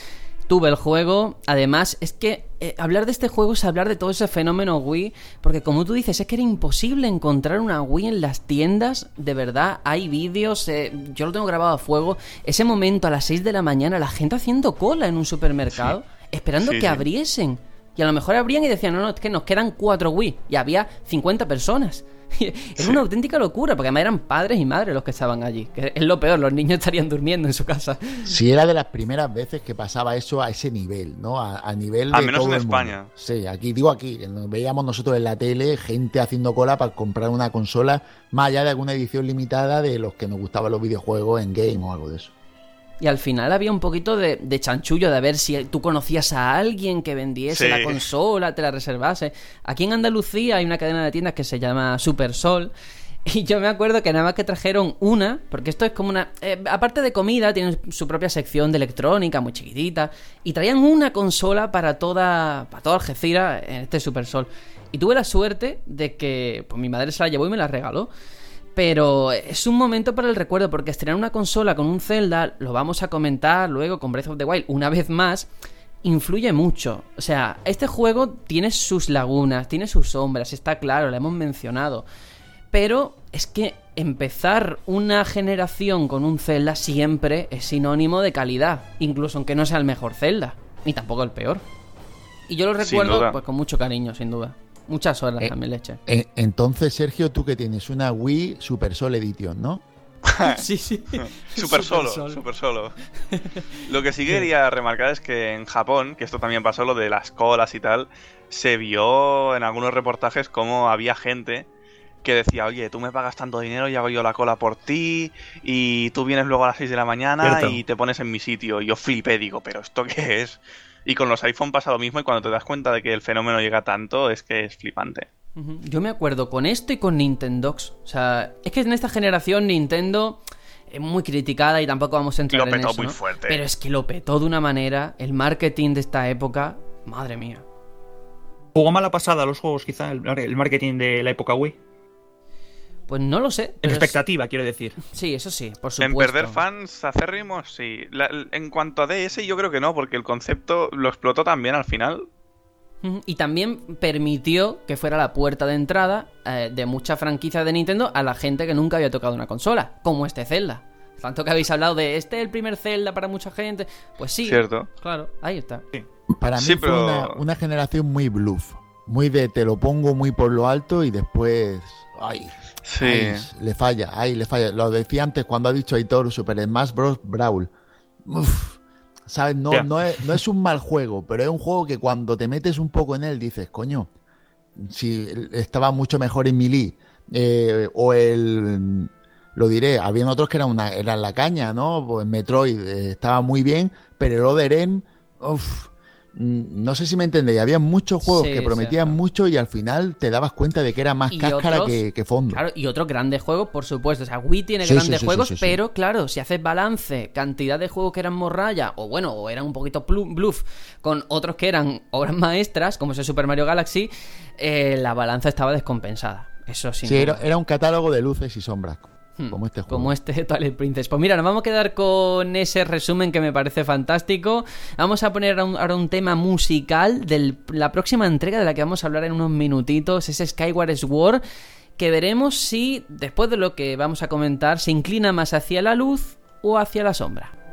tuve el juego. Además, es que eh, hablar de este juego es hablar de todo ese fenómeno Wii, porque como tú dices, es que era imposible encontrar una Wii en las tiendas. De verdad, hay vídeos, eh, yo lo tengo grabado a fuego. Ese momento a las 6 de la mañana, la gente haciendo cola en un supermercado, sí. esperando sí, que sí. abriesen. Y a lo mejor abrían y decían, no, no, es que nos quedan cuatro Wii. Y había 50 personas. [LAUGHS] Era sí. una auténtica locura, porque además eran padres y madres los que estaban allí. Que es lo peor, los niños [LAUGHS] estarían durmiendo en su casa. Sí, era de las primeras veces que pasaba eso a ese nivel, ¿no? A, a nivel de. Al menos en España. Sí, aquí, digo aquí, veíamos nosotros en la tele gente haciendo cola para comprar una consola, más allá de alguna edición limitada de los que nos gustaban los videojuegos en game o algo de eso. Y al final había un poquito de, de, chanchullo de ver si tú conocías a alguien que vendiese sí. la consola, te la reservase. Aquí en Andalucía hay una cadena de tiendas que se llama Supersol. [LAUGHS] Y yo me acuerdo que nada más que trajeron una, porque esto es como una... Eh, aparte de comida, tienen su propia sección de electrónica muy chiquitita. Y traían una consola para toda, para toda Algeciras en este Supersol. Y tuve la suerte de que pues, mi madre se la llevó y me la regaló. Pero es un momento para el recuerdo, porque estrenar una consola con un Zelda, lo vamos a comentar luego con Breath of the Wild una vez más, influye mucho. O sea, este juego tiene sus lagunas, tiene sus sombras, está claro, lo hemos mencionado. Pero es que empezar una generación con un Zelda siempre es sinónimo de calidad, incluso aunque no sea el mejor Zelda, ni tampoco el peor. Y yo lo recuerdo pues con mucho cariño, sin duda. Muchas horas eh, también leche. Eh, entonces, Sergio, tú que tienes una Wii Super Sol Edition, ¿no? [LAUGHS] sí, sí. super, [LAUGHS] solo, super, super solo. [LAUGHS] Lo que sí quería remarcar es que en Japón, que esto también pasó, lo de las colas y tal, se vio en algunos reportajes cómo había gente que decía, oye, tú me pagas tanto dinero y hago yo la cola por ti, y tú vienes luego a las 6 de la mañana Cierto. y te pones en mi sitio. Y yo flipé, digo, ¿pero esto qué es? Y con los iPhone pasa lo mismo y cuando te das cuenta de que el fenómeno llega tanto es que es flipante. Yo me acuerdo con esto y con Nintendox. O sea, es que en esta generación Nintendo es muy criticada y tampoco vamos a entrar lo petó en eso. muy ¿no? fuerte. Pero es que lo petó de una manera. El marketing de esta época, madre mía. ¿Jugó mala pasada los juegos, quizá, el, el marketing de la época Wii? Pues no lo sé. En expectativa, es... quiero decir. Sí, eso sí, por supuesto. En perder fans acérrimos, sí. La, en cuanto a DS, yo creo que no, porque el concepto lo explotó también al final. Y también permitió que fuera la puerta de entrada eh, de muchas franquicias de Nintendo a la gente que nunca había tocado una consola, como este Zelda. Tanto que habéis hablado de este el primer Zelda para mucha gente. Pues sí. Cierto. Claro, ahí está. Sí. Para mí sí, fue una, una generación muy bluff. Muy de te lo pongo muy por lo alto y después. Ay, Sí. Ay, le falla, ay, le falla. Lo decía antes cuando ha dicho Aitor Super Smash Bros. Brawl. Uf, ¿Sabes? No, yeah. no, es, no es un mal juego, pero es un juego que cuando te metes un poco en él dices, coño, si estaba mucho mejor en Melee. Eh, o el. Lo diré, habían otros que eran, una, eran la caña, ¿no? Pues Metroid eh, estaba muy bien, pero el Other End, uf, mm, no sé si me entendéis, había muchos juegos Sí, que prometían mucho y al final te dabas cuenta de que era más cáscara otros- que, que fondo. Claro, y otros grandes juegos, por supuesto. O sea, Wii tiene Sí, grandes sí, sí, juegos, sí, sí, sí. pero claro, si haces balance, cantidad de juegos que eran morralla, o bueno, o eran un poquito bluff, con otros que eran obras maestras, como ese Super Mario Galaxy, eh, la balanza estaba descompensada. Eso sin Sí, era, un catálogo de luces y sombras, como este juego. Como este Twilight Princess. Pues mira, nos vamos a quedar con ese resumen que me parece fantástico. Vamos a poner ahora un, ahora un tema musical de la próxima entrega de la que vamos a hablar en unos minutitos. Es Skyward Sword. Que veremos si, después de lo que vamos a comentar, se inclina más hacia la luz o hacia la sombra.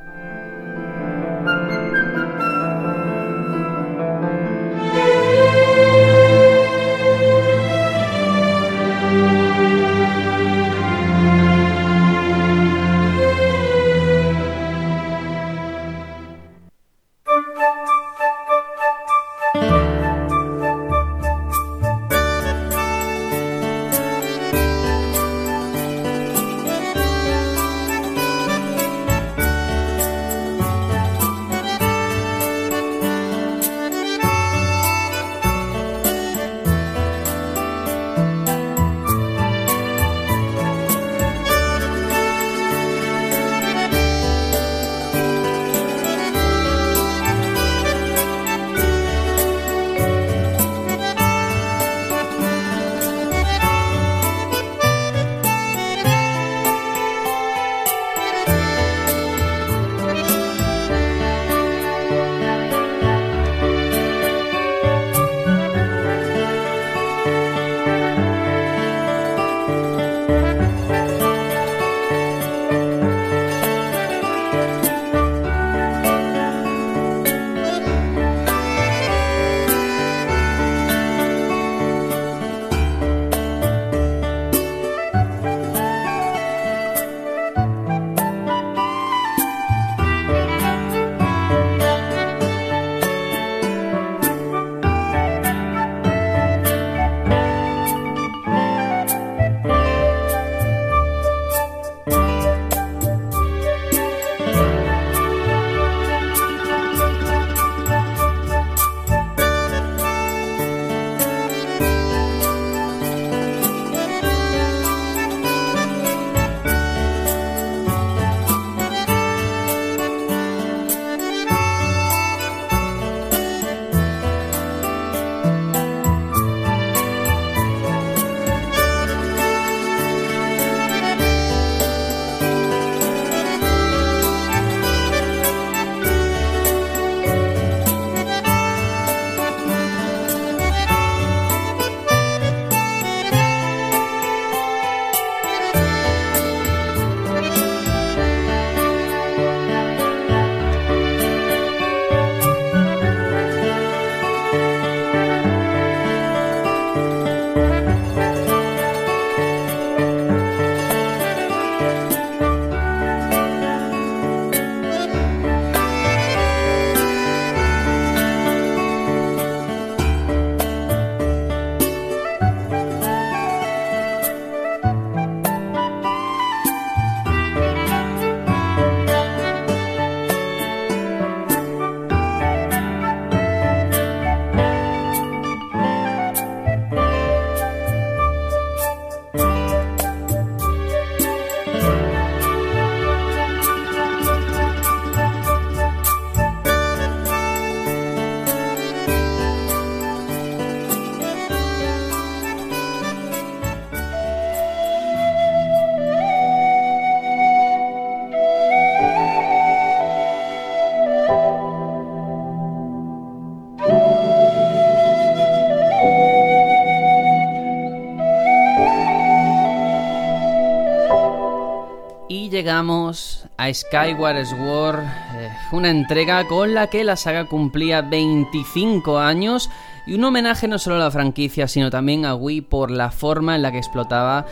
Llegamos a Skyward Sword, eh, una entrega con la que la saga cumplía 25 años y un homenaje no solo a la franquicia, sino también a Wii por la forma en la que explotaba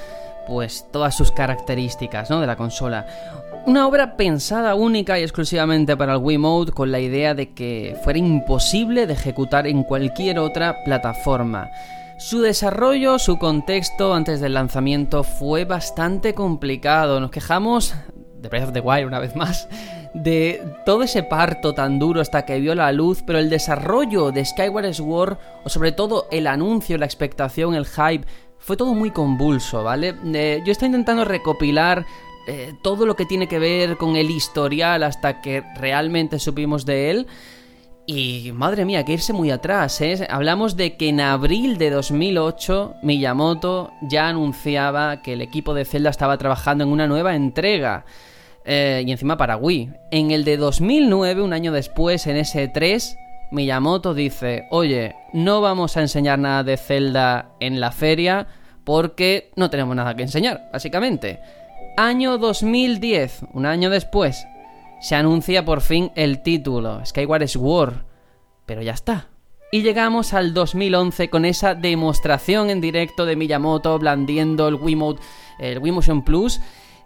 pues todas sus características, ¿no? de la consola. Una obra pensada única y exclusivamente para el Wii Mode con la idea de que fuera imposible de ejecutar en cualquier otra plataforma. Su desarrollo, su contexto antes del lanzamiento fue bastante complicado. Nos quejamos de Breath of the Wild una vez más de todo ese parto tan duro hasta que vio la luz, pero el desarrollo de Skyward Sword, o sobre todo el anuncio, la expectación, el hype, fue todo muy convulso, ¿vale? Eh, yo estoy intentando recopilar eh, todo lo que tiene que ver con el historial hasta que realmente supimos de él. Y madre mía, que irse muy atrás, ¿eh? Hablamos de que en abril de 2008 Miyamoto ya anunciaba que el equipo de Zelda estaba trabajando en una nueva entrega. Eh, y encima para Wii. En el de 2009, un año después, en ese 3, Miyamoto dice, oye, no vamos a enseñar nada de Zelda en la feria porque no tenemos nada que enseñar, básicamente. Año 2010, un año después, se anuncia por fin el título, Skyward Sword. Pero ya está. Y llegamos al 2011 con esa demostración en directo de Miyamoto blandiendo el Wiimote, el Motion Plus,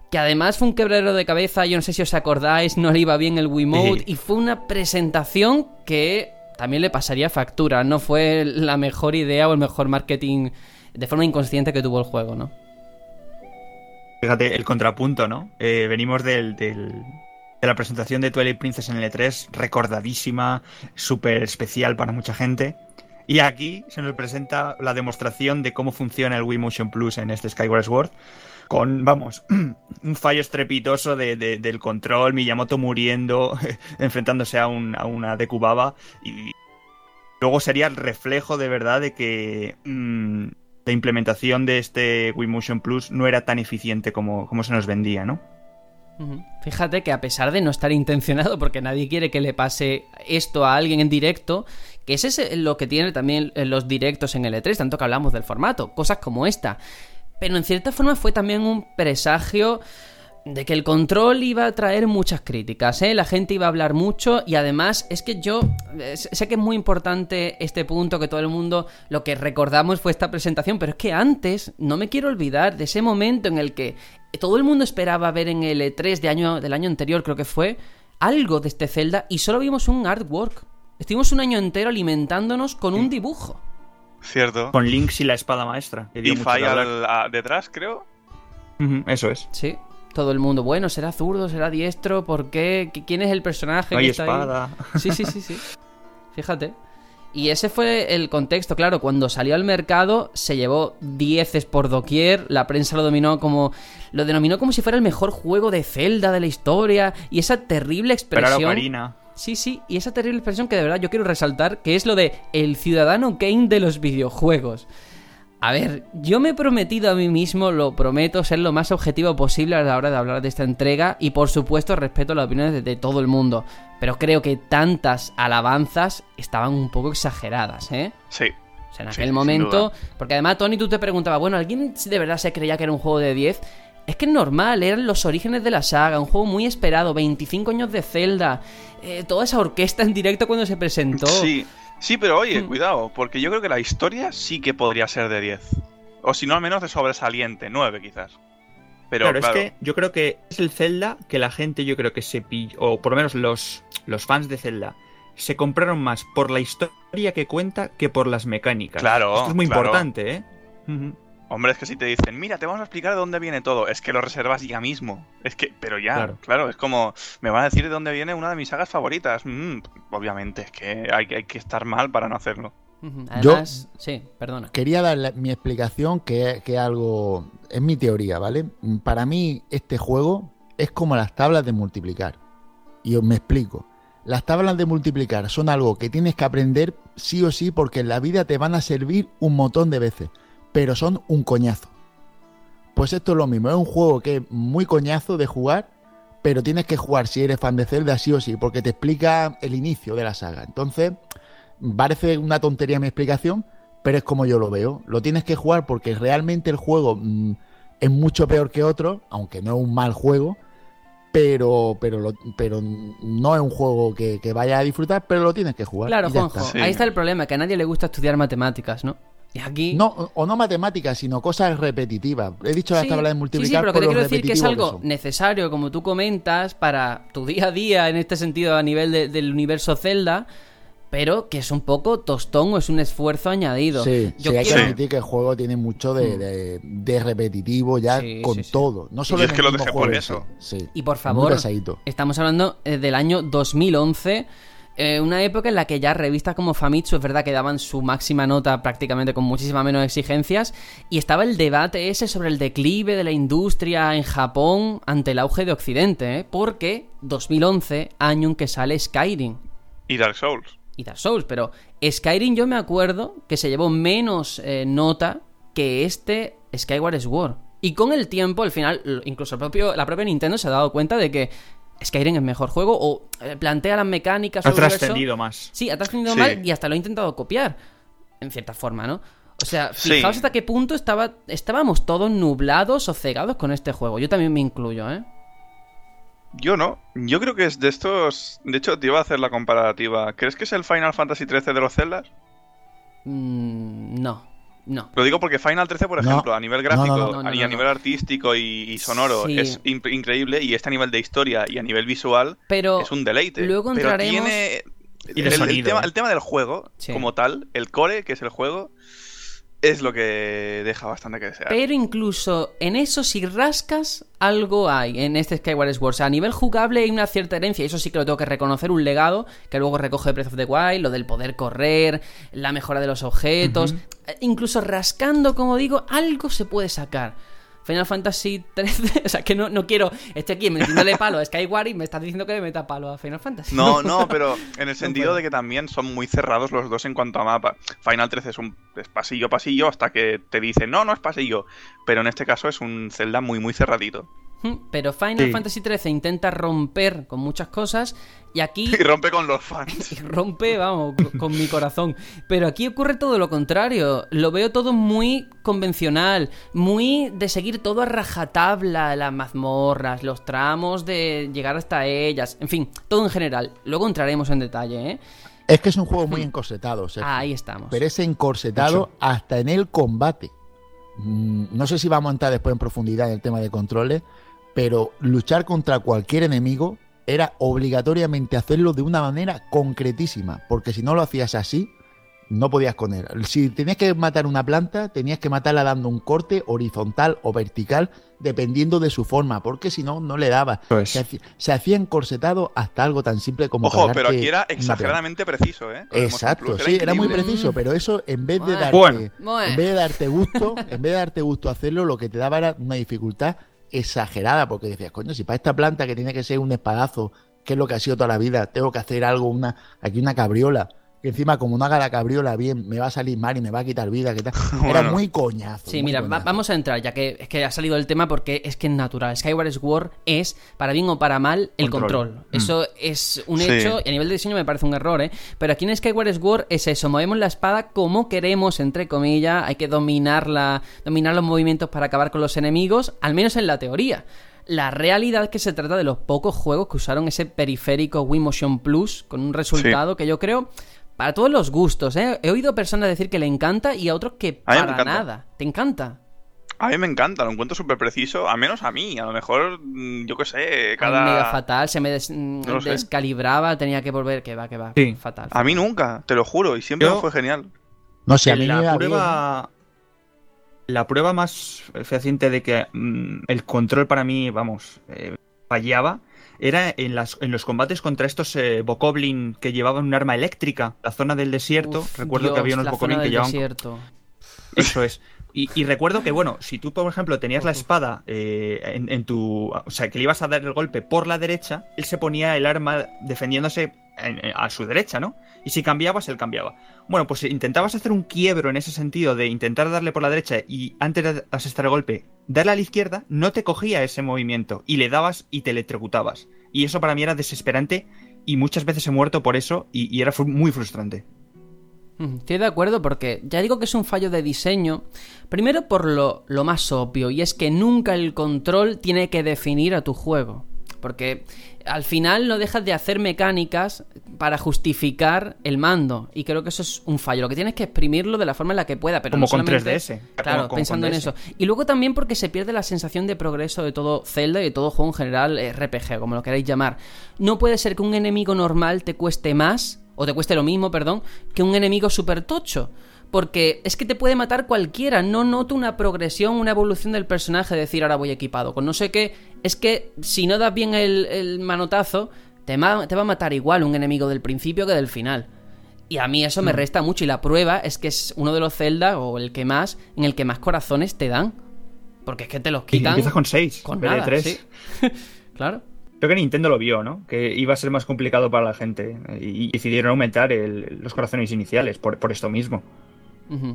que además fue un quebrero de cabeza, yo no sé si os acordáis, no le iba bien el Wiimote, y fue una presentación que también le pasaría factura, no fue la mejor idea o el mejor marketing de forma inconsciente que tuvo el juego, ¿no? Fíjate, el contrapunto, ¿no? Eh, venimos del, de la presentación de Twilight Princess en el E3, recordadísima, súper especial para mucha gente. Y aquí se nos presenta la demostración de cómo funciona el Wii Motion Plus en este Skyward Sword. Con, vamos, [CLEARS THROAT] un fallo estrepitoso de, del control, Miyamoto muriendo, [LAUGHS] enfrentándose a, un, a una Dekubaba. Y luego sería el reflejo de verdad de que mm, la implementación de este Wii Motion Plus no era tan eficiente como, como se nos vendía, ¿no? Fíjate que a pesar de no estar intencionado, porque nadie quiere que le pase esto a alguien en directo, que ese es lo que tiene también los directos en L3, tanto que hablamos del formato, cosas como esta. Pero en cierta forma fue también un presagio de que el control iba a traer muchas críticas, ¿eh? la gente iba a hablar mucho y además es que yo eh, sé que es muy importante este punto, que todo el mundo lo que recordamos fue esta presentación, pero es que antes no me quiero olvidar de ese momento en el que todo el mundo esperaba ver en el E3 de año, del año anterior, creo que fue, algo de este Zelda y solo vimos un artwork. Estuvimos un año entero alimentándonos con un dibujo. Cierto. Con Lynx y la espada maestra. y Fire detrás, creo. eso es. Sí todo el mundo, bueno, será zurdo, será diestro, ¿por qué? ¿Quién es el personaje? que está espada. Ahí? Sí, sí, sí, [LAUGHS] sí. Fíjate. Y ese fue el contexto, claro, cuando salió al mercado se llevó dieces por doquier, la prensa lo dominó como lo denominó como si fuera el mejor juego de Zelda de la historia. Y esa terrible expresión Sí, sí, y esa terrible expresión que de verdad yo quiero resaltar, que es lo de el ciudadano Kane de los videojuegos. A ver, yo me he prometido a mí mismo, lo prometo, ser lo más objetivo posible a la hora de hablar de esta entrega y por supuesto respeto las opiniones de, todo el mundo, pero creo que tantas alabanzas estaban un poco exageradas, ¿eh? Sí. O sea, en aquel momento, porque además Tony tú te preguntabas, bueno, ¿alguien de verdad se creía que era un juego de 10? Es que es normal, eran los orígenes de la saga, un juego muy esperado, 25 años de Zelda, eh, toda esa orquesta en directo cuando se presentó. Sí, Sí, pero oye, hmm. cuidado, porque yo creo que la historia sí que podría ser de 10. O si no, al menos de sobresaliente, 9 quizás. Pero claro, es que yo creo que es el Zelda que la gente, yo creo que se pilló, o por lo menos los, los fans de Zelda, se compraron más por la historia que cuenta que por las mecánicas. Claro. Esto es muy importante, ¿eh? Hombre, es que si te dicen, mira, te vamos a explicar de dónde viene todo, es que lo reservas ya mismo. Es que, pero ya, claro, es como, me van a decir de dónde viene una de mis sagas favoritas. Mm, obviamente, es que hay, hay, que estar mal para no hacerlo. Además, Yo sí, perdona. Quería dar mi explicación, que, que algo, es mi teoría, ¿vale? Para mí, este juego es como las tablas de multiplicar. Y os me explico. Las tablas de multiplicar son algo que tienes que aprender sí o sí porque en la vida te van a servir un montón de veces pero son un coñazo. Pues esto es lo mismo, es un juego que es muy coñazo de jugar, pero tienes que jugar si eres fan de Zelda sí o sí, porque te explica el inicio de la saga. Entonces, parece una tontería mi explicación, pero es como yo lo veo. Lo tienes que jugar porque realmente el juego mm, es mucho peor que otro, aunque no es un mal juego, pero, pero, pero no es un juego que, vaya a disfrutar, pero lo tienes que jugar. Claro, Juanjo, ahí está el problema, que a nadie le gusta estudiar matemáticas, ¿no? Aquí... No, o no matemáticas, sino cosas repetitivas. He dicho las tablas de multiplicar. Sí, sí, pero que te quiero decir que es algo necesario, como tú comentas, para tu día a día, en este sentido, a nivel del universo Zelda. pero que es un poco tostón o es un esfuerzo añadido. Sí, Yo sí, hay que quiero- admitir que el juego tiene mucho de, de- de repetitivo ya Sí, con sí, sí. todo. No solo Y es que lo dejé por eso. Y por favor, estamos hablando eh, del año 2011, eh, una época en la que ya revistas como Famitsu es verdad que daban su máxima nota prácticamente con muchísima menos exigencias, y estaba el debate ese sobre el declive de la industria en Japón ante el auge de Occidente, ¿eh? porque 2011, año en que sale Skyrim. Y Dark Souls. y Dark Souls, pero Skyrim yo me acuerdo que se llevó menos eh, nota que este Skyward Sword. Y con el tiempo, al final, incluso el propio, la propia Nintendo se ha dado cuenta de que Skyrim es mejor juego o eh, plantea las mecánicas Ha trascendido más. Sí, ha trascendido Sí. mal y hasta lo ha intentado copiar, en cierta forma, ¿no? O sea, Sí. fijaos hasta qué punto estaba, estábamos todos nublados o cegados con este juego. Yo también me incluyo, ¿eh? Yo no. Yo creo que es de estos. De hecho, te iba a hacer la comparativa. ¿Crees que es el Final Fantasy XIII de los Zeldas? Mm, no, no. Lo digo porque Final 13, por No. ejemplo, a nivel gráfico no, no. No, no, y no, a nivel artístico y, y sonoro Sí. es in- increíble. Y este a nivel de historia y a nivel visual Pero es un deleite. luego Pero entraremos- tiene. Y de el, tema, ¿eh? el tema del juego, Sí. como tal, el core, que es el juego, es lo que deja bastante que desear. Pero incluso en eso, si rascas, algo hay en este Skyward Sword. O sea, a nivel jugable hay una cierta herencia, y eso sí que lo tengo que reconocer, un legado que luego recoge Breath of the Wild, lo del poder correr, la mejora de los objetos. Eh, Incluso rascando, como digo, algo se puede sacar. Final Fantasy 13, [LAUGHS] o sea, que no, no quiero. Estoy aquí metiéndole palo a Skyward y me estás diciendo que me meta palo a Final Fantasy. No, [LAUGHS] no, pero en el sentido de que también son muy cerrados los dos en cuanto a mapa. Final 13 es un es pasillo pasillo hasta que te dicen, no, no es pasillo. Pero en este caso es un Zelda muy, muy cerradito. Pero Final Sí. Fantasy 13 intenta romper con muchas cosas y aquí [LAUGHS] Y rompe con los fans. [LAUGHS] y rompe, vamos, co- con mi corazón. Pero aquí ocurre todo lo contrario. Lo veo todo muy convencional, muy de seguir todo a rajatabla, las mazmorras, los tramos de llegar hasta ellas, en fin, todo en general. Luego entraremos en detalle, ¿eh? Es que es un juego muy encorsetado, Sergio. Ahí estamos. Pero es encorsetado hasta en el combate. Mm, No sé si vamos a entrar después en profundidad en el tema de controles, pero luchar contra cualquier enemigo era obligatoriamente hacerlo de una manera concretísima, porque si no lo hacías así, no podías con él. Si tenías que matar una planta, tenías que matarla dando un corte horizontal o vertical, dependiendo de su forma, porque si no, no le daba. Se, hacía, se hacía encorsetado hasta algo tan simple como Ojo, pero aquí era exageradamente preciso, ¿eh? Lo Exacto, sí, era muy preciso, pero eso en vez de darte. Bueno. en vez de darte gusto, en vez de darte gusto hacerlo, lo que te daba era una dificultad exagerada, porque decías, coño, si para esta planta que tiene que ser un espadazo, que es lo que ha sido toda la vida, tengo que hacer algo, una, aquí una cabriola, que encima como no haga la cabriola bien, me va a salir mal y me va a quitar vida, que tal. [LAUGHS] Era muy coñazo. Sí, muy mira, va- vamos a entrar, ya que es que ha salido el tema porque es que es natural. Skyward Sword es, para bien o para mal, el control. Control. Eso es un Sí. hecho y a nivel de diseño me parece un error, ¿eh? Pero aquí en Skyward Sword es eso, movemos la espada como queremos, entre comillas, hay que dominarla, dominar los movimientos para acabar con los enemigos, al menos en la teoría. La realidad es que se trata de los pocos juegos que usaron ese periférico Wii Motion Plus con un resultado que yo creo para todos los gustos, ¿eh? He oído personas decir que le encanta y a otros que A mí me para encanta. nada. ¿Te encanta? A mí me encanta, lo encuentro súper preciso, a menos a mí. A lo mejor, mm, yo qué sé, cada. Mega fatal, se me des- mm, No lo sé. descalibraba, tenía que volver, que va, que va, Sí. fatal. A mí nunca, te lo juro, y siempre Yo- fue genial. No sé, a mí la prueba la prueba más fehaciente de que mm, el control para mí vamos eh, fallaba era en las en los combates contra estos eh, bokoblin que llevaban un arma eléctrica la zona del desierto Uf, recuerdo Dios, que había unos bokoblin que llevaban desierto. eso es. Y, y recuerdo que, bueno, si tú, por ejemplo, tenías la espada eh, en, en tu. O sea, que le ibas a dar el golpe por la derecha, él se ponía el arma defendiéndose en- en- a su derecha, ¿no? Y si cambiabas, él cambiaba. Bueno, pues si intentabas hacer un quiebro en ese sentido de intentar darle por la derecha y antes de asestar el golpe, darle a la izquierda, no te cogía ese movimiento y le dabas y te electrocutabas. Y eso para mí era desesperante y muchas veces he muerto por eso y, era muy frustrante. Estoy de acuerdo porque ya digo que es un fallo de diseño. Primero por lo, lo más obvio, y es que nunca el control tiene que definir a tu juego. Porque al final no dejas de hacer mecánicas para justificar el mando. Y creo que eso es un fallo. Lo que tienes es que exprimirlo de la forma en la que pueda. Pero Como no con solamente- 3DS. Claro, Como- pensando en eso. Y luego también porque se pierde la sensación de progreso de todo Zelda y de todo juego en general, RPG, como lo queráis llamar. No puede ser que un enemigo normal te cueste más o te cueste lo mismo, perdón, que un enemigo super tocho. Porque es que te puede matar cualquiera. No noto una progresión, una evolución del personaje. Decir, ahora voy equipado con no sé qué. Es que si no das bien el, manotazo, te, te, va a matar igual un enemigo del principio que del final. Y a mí eso me mm. resta mucho. Y la prueba es que es uno de los Zelda, o el que más, en el que más corazones te dan. Porque es que te los quitan. Y empiezas con 6. Con nada, 3. [LAUGHS] claro. Creo que Nintendo lo vio, ¿no? Que iba a ser más complicado para la gente. Y decidieron aumentar los corazones iniciales por, por esto mismo.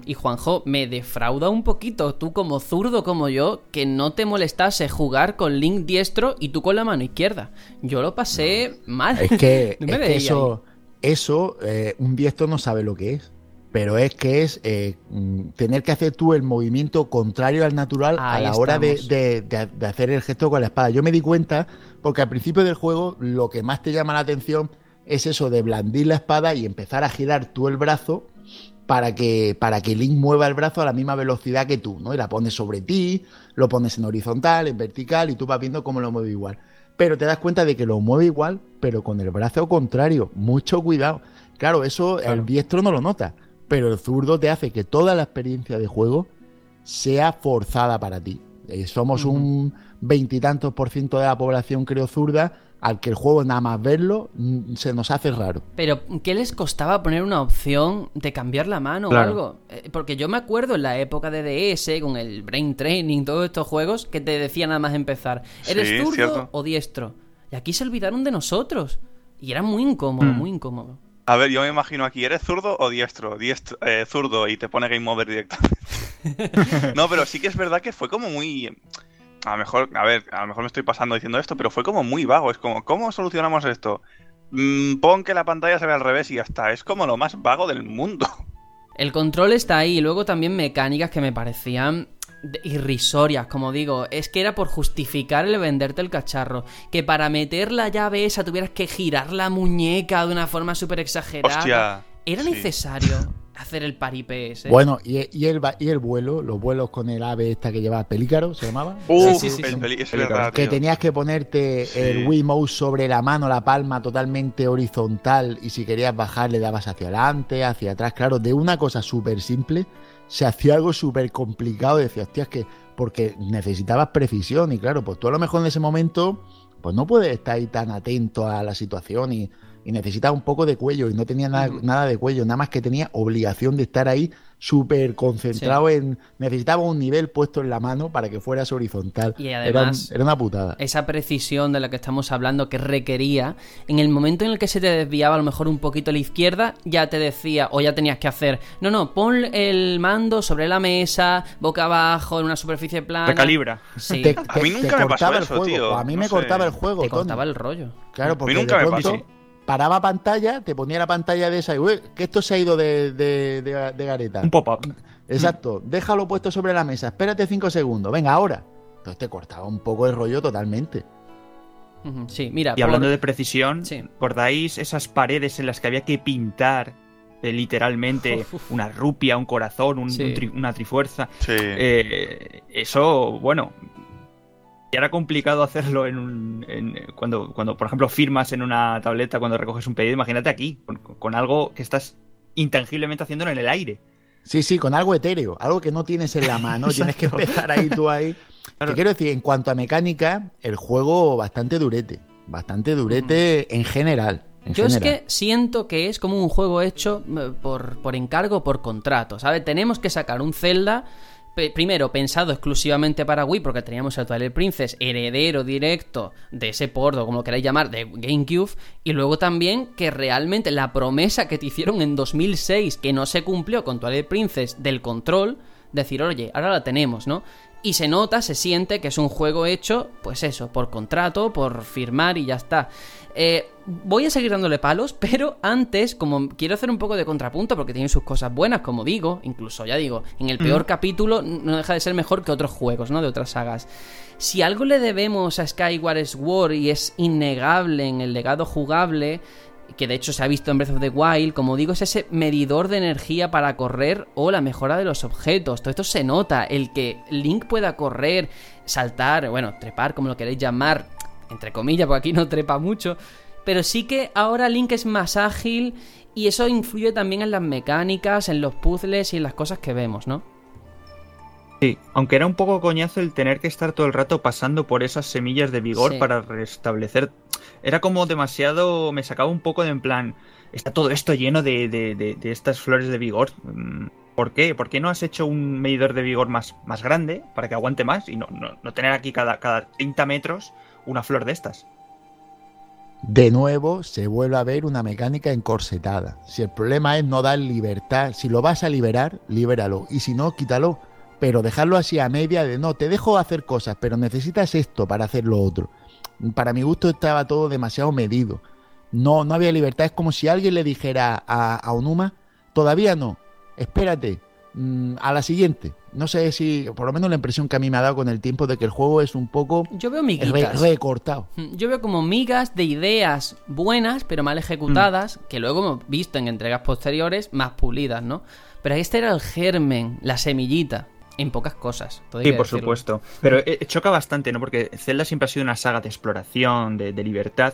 Y Juanjo, me defrauda un poquito, tú como zurdo como yo, que no te molestase jugar con Link diestro y tú con la mano izquierda. Yo lo pasé mal. Es que, [LAUGHS] eso, eso eh, un diestro no sabe lo que es pero es que es eh, tener que hacer tú el movimiento contrario al natural a la hora de, hacer el gesto con la espada. Yo me di cuenta porque al principio del juego lo que más te llama la atención es eso de blandir la espada y empezar a girar tú el brazo para que, para que Link mueva el brazo a la misma velocidad que tú, ¿no? Y la pones sobre ti, lo pones en horizontal, en vertical y tú vas viendo cómo lo mueve igual. Pero te das cuenta de que lo mueve igual, pero con el brazo contrario. Mucho cuidado. Claro, eso el diestro no lo nota pero el zurdo te hace que toda la experiencia de juego sea forzada para ti. Eh, somos un veintitantos por ciento de la población, creo, zurda, al que el juego nada más verlo se nos hace raro. Pero, ¿qué les costaba poner una opción de cambiar la mano o algo? Eh, porque yo me acuerdo en la época de DS, con el Brain Training, todos estos juegos, que te decía nada más empezar, ¿eres zurdo o diestro? Y aquí se olvidaron de nosotros. Y era muy incómodo, mm. muy incómodo. A ver, yo me imagino aquí, ¿eres zurdo o diestro? diestro eh, zurdo y te pone Game Over directamente. [LAUGHS] no, pero sí que es verdad que fue como muy... A lo mejor, a ver, a lo mejor me estoy pasando diciendo esto, pero fue como muy vago. Es como, ¿cómo solucionamos esto? Mm, pon que la pantalla se ve al revés y ya está. Es como lo más vago del mundo. [LAUGHS] El control está ahí y luego también mecánicas que me parecían irrisorias, como digo, es que era por justificar el venderte el cacharro. Que para meter la llave esa tuvieras que girar la muñeca de una forma súper exagerada. ¿Era necesario hacer el paripé ese? Bueno, y, el, y el vuelo, los vuelos con el ave esta que llevaba Pelícaro, ¿se llamaba? sí, sí, que tenías que ponerte el Wii Mouse sobre la mano, la palma totalmente horizontal y si querías bajar le dabas hacia adelante, hacia atrás. Claro, de una cosa súper simple se hacía algo súper complicado. Decía, hostia, es que porque necesitabas precisión y claro, pues tú a lo mejor en ese momento pues no puedes estar ahí tan atento a la situación y, y necesitas un poco de cuello y no tenía nada, nada de cuello, nada más que tenía obligación de estar ahí súper concentrado en. Necesitaba un nivel puesto en la mano para que fueras horizontal. Y además. Era, una putada. Esa precisión de la que estamos hablando que requería, en el momento en el que se te desviaba a lo mejor un poquito a la izquierda, ya te decía, o ya tenías que hacer. No, no, pon el mando sobre la mesa, boca abajo, en una superficie plana. Recalibra. Sí. a mí nunca me pasó eso, tío. A mí me cortaba el juego. Te cortaba el rollo. Claro, porque a mí nunca me pasó paraba pantalla, te ponía la pantalla de esa y, uy, que esto se ha ido de, de, de, gareta. Un pop-up. Exacto, déjalo puesto sobre la mesa, espérate cinco segundos, venga, ahora. Entonces te cortaba un poco el rollo totalmente. Sí, mira. Y hablando de precisión, ¿recordáis esas paredes en las que había que pintar eh, literalmente una rupia, un corazón, una trifuerza? Sí. Eh, eso, bueno, y era complicado hacerlo en un. cuando, cuando, por ejemplo, firmas en una tableta cuando recoges un pedido, imagínate aquí, con, algo que estás intangiblemente haciéndolo en el aire. Sí, sí, con algo etéreo, algo que no tienes en la mano, [LAUGHS] tienes que empezar ahí tú ahí. [LAUGHS] quiero decir, en cuanto a mecánica, el juego bastante durete, bastante durete en general. Yo es que siento que es como un juego hecho eh, por, por encargo, por contrato, ¿sabes? Tenemos que sacar un Zelda primero pensado exclusivamente para Wii, porque teníamos el Twilight Princess, heredero directo de ese pordo, como lo queráis llamar, de GameCube, y luego también que realmente la promesa que te hicieron en 2006, que no se cumplió con Twilight Princess del control, decir, oye, ahora la tenemos, ¿no? Y se nota, se siente que es un juego hecho, pues eso, por contrato, por firmar y ya está. Eh, voy a seguir dándole palos, [LAUGHS] pero antes, como quiero hacer un poco de contrapunto, porque tiene sus cosas buenas, como digo, incluso ya digo, en el peor capítulo no deja de ser mejor que otros juegos, ¿no? De otras sagas. Si algo le debemos a Skyward Sword y es innegable en el legado jugable, que de hecho se ha visto en Breath of the Wild, como digo, es ese medidor de energía para correr o la mejora de los objetos. Todo esto se nota, el que Link pueda correr, saltar, bueno, trepar, como lo queréis llamar, entre comillas, porque aquí no trepa mucho, pero sí que ahora Link es más ágil y eso influye también en las mecánicas, en los puzzles y en las cosas que vemos, ¿no? Sí, aunque era un poco coñazo el tener que estar todo el rato pasando por esas semillas de vigor para restablecer. Era como demasiado. Me sacaba un poco de en plan. Está todo esto lleno de, de, estas flores de vigor. Mm, ¿Por qué? ¿Por qué no has hecho un medidor de vigor más, más grande para que aguante más y no, no, tener aquí cada, cada 30 metros una flor de estas? de nuevo se vuelve a ver una mecánica encorsetada. Si el problema es no dar libertad, si lo vas a liberar, libéralo. Y si no, quítalo. Pero dejarlo así a media de no, te dejo hacer cosas, pero necesitas esto para hacer lo otro. Para mi gusto estaba todo demasiado medido. No, no había libertad. Es como si alguien le dijera a, a Onuma, todavía no, espérate, mm, a la siguiente. No sé si, por lo menos la impresión que a mí me ha dado con el tiempo de que el juego es un poco Yo veo miguitas. recortado. Mm, yo veo como migas de ideas buenas, pero mal ejecutadas, que luego hemos visto en entregas posteriores más pulidas, ¿no? Pero este era el germen, la semillita en pocas cosas. Sí, por supuesto. Pero eh, choca bastante, ¿no? Porque Zelda siempre ha sido una saga de exploración, de, libertad.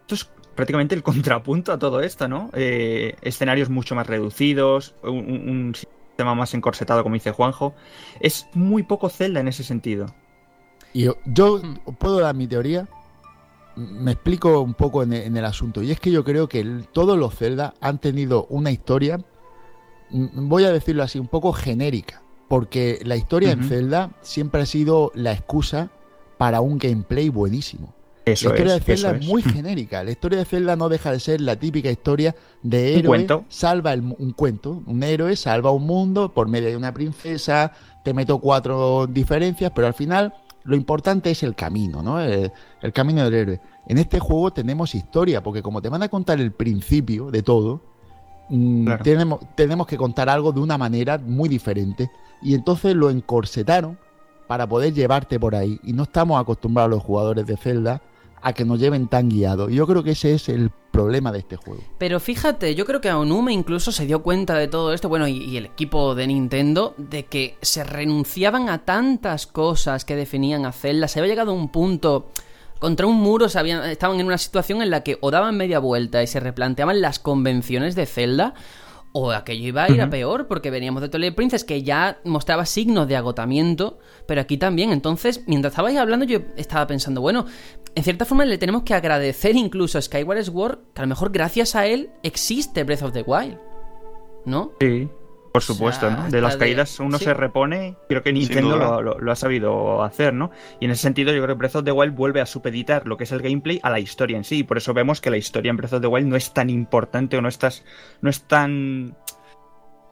Esto es prácticamente el [LAUGHS] contrapunto a todo esto, ¿no? Eh, escenarios mucho más reducidos, un tema más encorsetado, como dice Juanjo. Es muy poco Zelda en ese sentido. Y yo, hmm. puedo dar mi teoría. Me explico un poco en el, asunto. Y es que yo creo que todos los Zelda han tenido una historia, voy a decirlo así, un poco genérica. Porque la historia en Zelda siempre ha sido la excusa para un gameplay buenísimo la historia de Zelda es, muy [LAUGHS] genérica. La historia de Zelda no deja de ser la típica historia de héroe salva un cuento. Un héroe salva un mundo por medio de una princesa. Te meto cuatro diferencias, pero al final lo importante es el camino, ¿no? El, camino del héroe. En este juego tenemos historia, porque como te van a contar el principio de todo, mm, tenemos, tenemos que contar algo de una manera muy diferente. Y entonces lo encorsetaron para poder llevarte por ahí. Y no estamos acostumbrados los jugadores de Zelda a que nos lleven tan guiados. Yo creo que ese es el problema de este juego. Pero fíjate, yo creo que Onuma incluso se dio cuenta de todo esto, bueno, y, el equipo de Nintendo, de que se renunciaban a tantas cosas que definían a Zelda. Se había llegado a un punto contra un muro, se estaban en una situación en la que o daban media vuelta y se replanteaban las convenciones de Zelda, o aquello iba a ir a peor, porque veníamos de Twilight Princess que ya mostraba signos de agotamiento, pero aquí también. Entonces, mientras estabais hablando, yo estaba pensando, bueno, en cierta forma le tenemos que agradecer incluso a Skyward Sword, que a lo mejor gracias a él existe Breath of the Wild. ¿No? Sí. Por supuesto, ¿no? De las caídas uno se repone, creo que Nintendo lo, ha sabido hacer, ¿no? Y en ese sentido yo creo que Breath of the Wild vuelve a supeditar lo que es el gameplay a la historia en sí, y por eso vemos que la historia en Breath of the Wild no es tan importante o no, estás, no es tan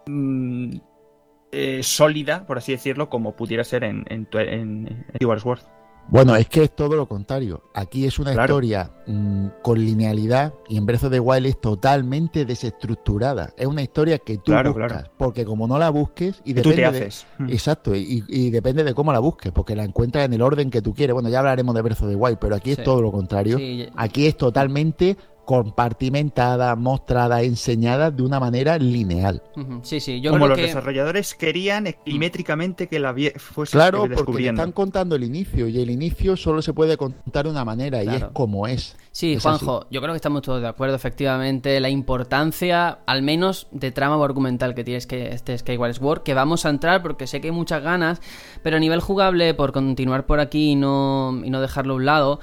mm, eh, sólida, por así decirlo, como pudiera ser en, en, en, en Sword. Bueno, es que es todo lo contrario. Aquí es una historia mm, con linealidad y en Breath of the Wild es totalmente desestructurada. Es una historia que tú buscas, porque como no la busques y depende tú te haces. Mm. exacto, y, depende de cómo la busques, porque la encuentras en el orden que tú quieres. Bueno, ya hablaremos de Breath of the Wild, pero aquí es todo lo contrario. Aquí es totalmente compartimentada, mostrada, enseñada de una manera lineal. Sí, sí, yo Como los desarrolladores querían milimétricamente que la fuese Claro, porque están contando el inicio y el inicio solo se puede contar de una manera y es como es. Sí, Juanjo, yo creo que estamos todos de acuerdo, efectivamente, la importancia, al menos de trama o argumental que tiene que este Skyward Sword, que vamos a entrar porque sé que hay muchas ganas, pero a nivel jugable, por continuar por aquí y no, y no dejarlo a un lado,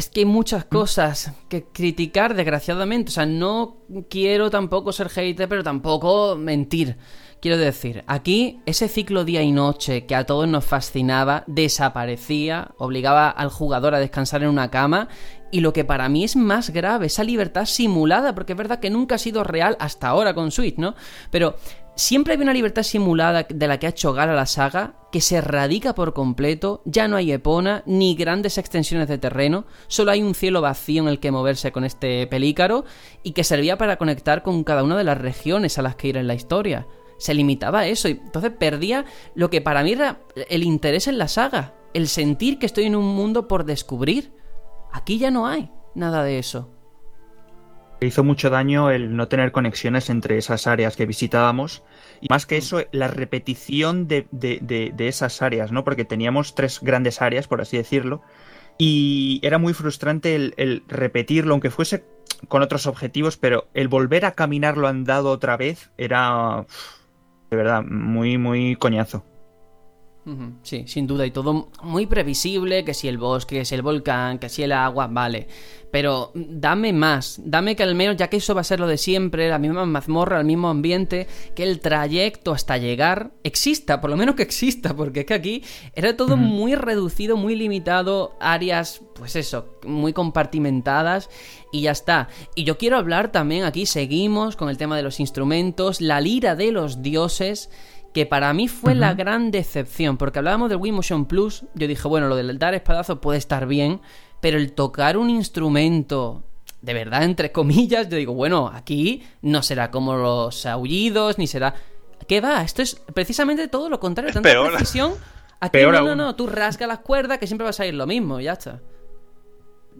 es que hay muchas cosas que criticar, desgraciadamente. O sea, no quiero tampoco ser hater, pero tampoco mentir. Quiero decir, aquí ese ciclo día y noche que a todos nos fascinaba desaparecía, obligaba al jugador a descansar en una cama y lo que para mí es más grave, esa libertad simulada, porque es verdad que nunca ha sido real hasta ahora con Switch, ¿no? Pero Siempre hay una libertad simulada de la que ha hecho gala la saga, que se radica por completo, ya no hay epona, ni grandes extensiones de terreno, solo hay un cielo vacío en el que moverse con este pelícaro, y que servía para conectar con cada una de las regiones a las que ir en la historia. Se limitaba a eso, y entonces perdía lo que para mí era el interés en la saga, el sentir que estoy en un mundo por descubrir. Aquí ya no hay nada de eso hizo mucho daño el no tener conexiones entre esas áreas que visitábamos. Y más que eso, la repetición de, esas áreas, ¿no? Porque teníamos tres grandes áreas, por así decirlo. Y era muy frustrante el, repetirlo, aunque fuese con otros objetivos, pero el volver a caminar lo andado otra vez era, de verdad, muy, muy coñazo. Sí, sin duda, y todo muy previsible, que si el bosque, que si el volcán, que si el agua, vale. Pero dame más, dame que al menos, ya que eso va a ser lo de siempre, la misma mazmorra, el mismo ambiente, que el trayecto hasta llegar exista, por lo menos que exista, porque es que aquí era todo muy reducido, muy limitado, áreas, pues eso, muy compartimentadas y ya está. Y yo quiero hablar también aquí, seguimos con el tema de los instrumentos, la lira de los dioses que para mí fue la gran decepción, porque hablábamos del Wii Motion Plus, yo dije, bueno, lo del dar espadazo puede estar bien, pero el tocar un instrumento de verdad, entre [LAUGHS] comillas, yo digo, bueno, aquí no será como los aullidos, ni será... ¿Qué va? Esto es precisamente todo lo contrario, tanta precisión. Aquí no, no, no, tú rasga las cuerdas que siempre va a salir lo mismo, ya está.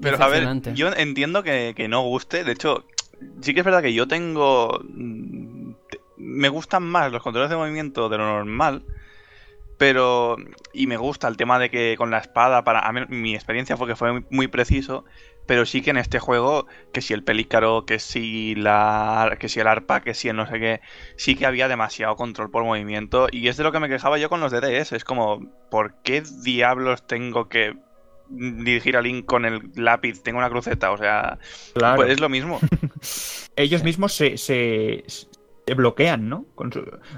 Pero a ver, yo entiendo que, que no guste, de hecho, sí que es verdad que yo tengo me gustan más los controles de movimiento de lo normal. Pero. Y me gusta el tema de que con la espada, para. A mí, mi experiencia fue que fue muy, preciso. Pero sí que en este juego, que si el pelícaro, que si la. que si el arpa, que si el no sé qué. Sí que había demasiado control por movimiento. Y es de lo que me quejaba yo con los DDS. Es como. ¿Por qué diablos tengo que dirigir a Link con el lápiz, tengo una cruceta, o sea, pues es lo mismo. [LAUGHS] Ellos mismos se, bloquean, ¿no?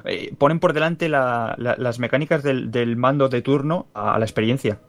Eh, ponen por delante las mecánicas del, mando de turno a, la experiencia.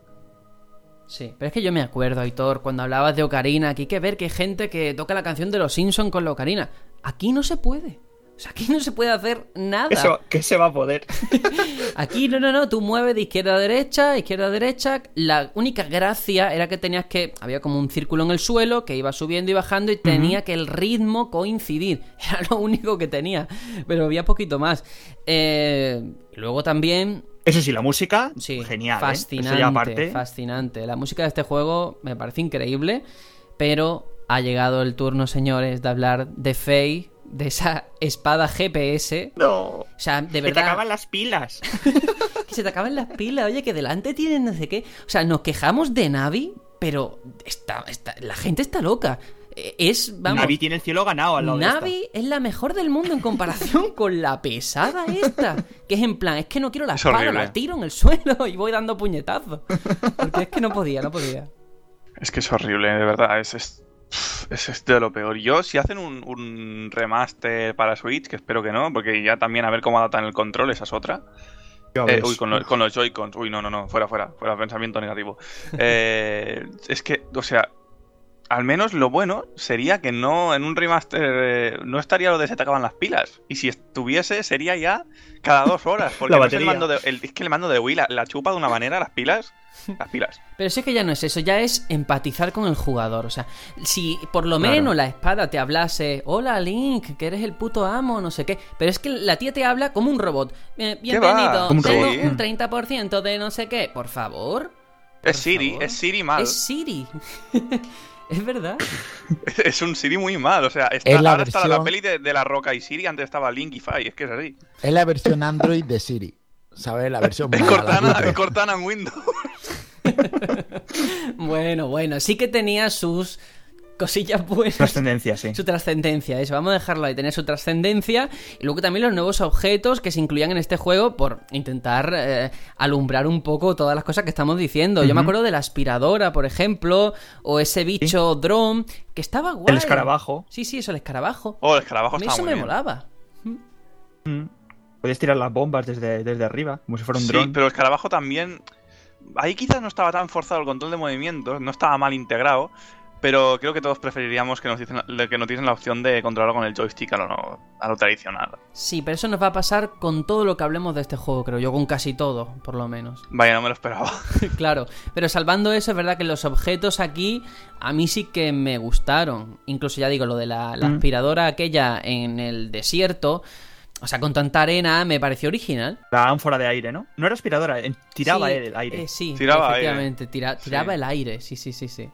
Sí, pero es que yo me acuerdo, Aitor, cuando hablabas de Ocarina, aquí hay que ver que hay gente que toca la canción de los Simpsons con la Ocarina. Aquí no se puede. Sea, aquí no se puede hacer nada. Eso, ¿Qué se va a poder? [LAUGHS] aquí no, no, no, tú mueves de izquierda a derecha, izquierda a derecha. La única gracia era que tenías que. Había como un círculo en el suelo que iba subiendo y bajando y tenía que el ritmo coincidir. [LAUGHS] Era lo único que tenía. Pero había poquito más. Eh, luego también. Eso sí, la música, sí, genial. ¿eh? Fascinante, fascinante. La música de este juego me parece increíble, pero ha llegado el turno, señores, de hablar de Faye de esa espada GPS. No. O sea, de verdad. Se te acaban las pilas. [LAUGHS] que se te acaban las pilas. Oye, que delante tienen no sé qué. O sea, nos quejamos de Navi, pero está, la gente está loca. Eh, es, vamos, Navi tiene el cielo ganado al lado Navi es la mejor del mundo en comparación [LAUGHS] con la pesada esta. Que es en plan, es que no quiero la espada, la tiro en el suelo y voy dando puñetazos. Porque es que no podía, no podía. Es que es horrible, de verdad. Es, es, de lo peor. Yo, si hacen un, remaster para Switch, que espero que no, porque ya también a ver cómo adaptan el control, esa es otra. Eh, uy, con, los Joy-Cons. Uy, no, no, no, fuera, fuera, fuera, pensamiento negativo. [LAUGHS] Eh, es que, o sea, al menos lo bueno sería que no en un remaster eh, no estaría lo de se te acaban las pilas. Y si estuviese, sería ya cada dos horas. [LAUGHS] Porque es, el mando de, es que el mando de Wii la, chupa de una manera las pilas. [LAUGHS] Las pilas. Pero sí que ya no es eso, ya es empatizar con el jugador. O sea, si por lo menos la espada te hablase, hola Link, que eres el puto amo, no sé qué. Pero es que la tía te habla como un robot. Eh, bienvenido, tengo un 30% de no sé qué. Por favor. es Siri, es Siri mal. Es Siri. [LAUGHS] Es verdad. [LAUGHS] es un Siri muy mal. O sea, está, ahora está la peli de, la Roca y Siri, antes estaba Link y Fai. Es que es así. Es la versión Android de Siri. ¿Sabes? La versión. Es Cortana, es Cortana en Windows. [LAUGHS] [LAUGHS] bueno, bueno, sí que tenía sus cosillas buenas. Trascendencia, sí. Su trascendencia, eso. Vamos a dejarlo ahí, tener su trascendencia. Y luego también los nuevos objetos que se incluían en este juego por intentar eh, alumbrar un poco todas las cosas que estamos diciendo. Yo me acuerdo de la aspiradora, por ejemplo, o ese bicho drone, que estaba guay. El escarabajo. Sí, sí, eso, el escarabajo. Oh, el escarabajo a mí eso me molaba. Mm. Podías tirar las bombas desde, desde arriba, como si fuera un drone. Sí, pero el escarabajo también ahí quizás no estaba tan forzado el control de movimientos, no estaba mal integrado, pero creo que todos preferiríamos que nos dicen, que nos dicen la opción de controlarlo con el joystick a lo, a lo tradicional. Sí, pero eso nos va a pasar con todo lo que hablemos de este juego, creo yo, con casi todo, por lo menos. Vaya, no me lo esperaba. [LAUGHS] claro, pero salvando eso, es verdad que los objetos aquí a mí sí que me gustaron. Incluso ya digo, lo de la, mm. aspiradora aquella en el desierto. O sea, con tanta arena me pareció original. La ánfora de aire, ¿no? No era aspiradora, tiraba el aire. Eh, sí, tiraba efectivamente, tiraba el aire, sí, sí, sí, sí.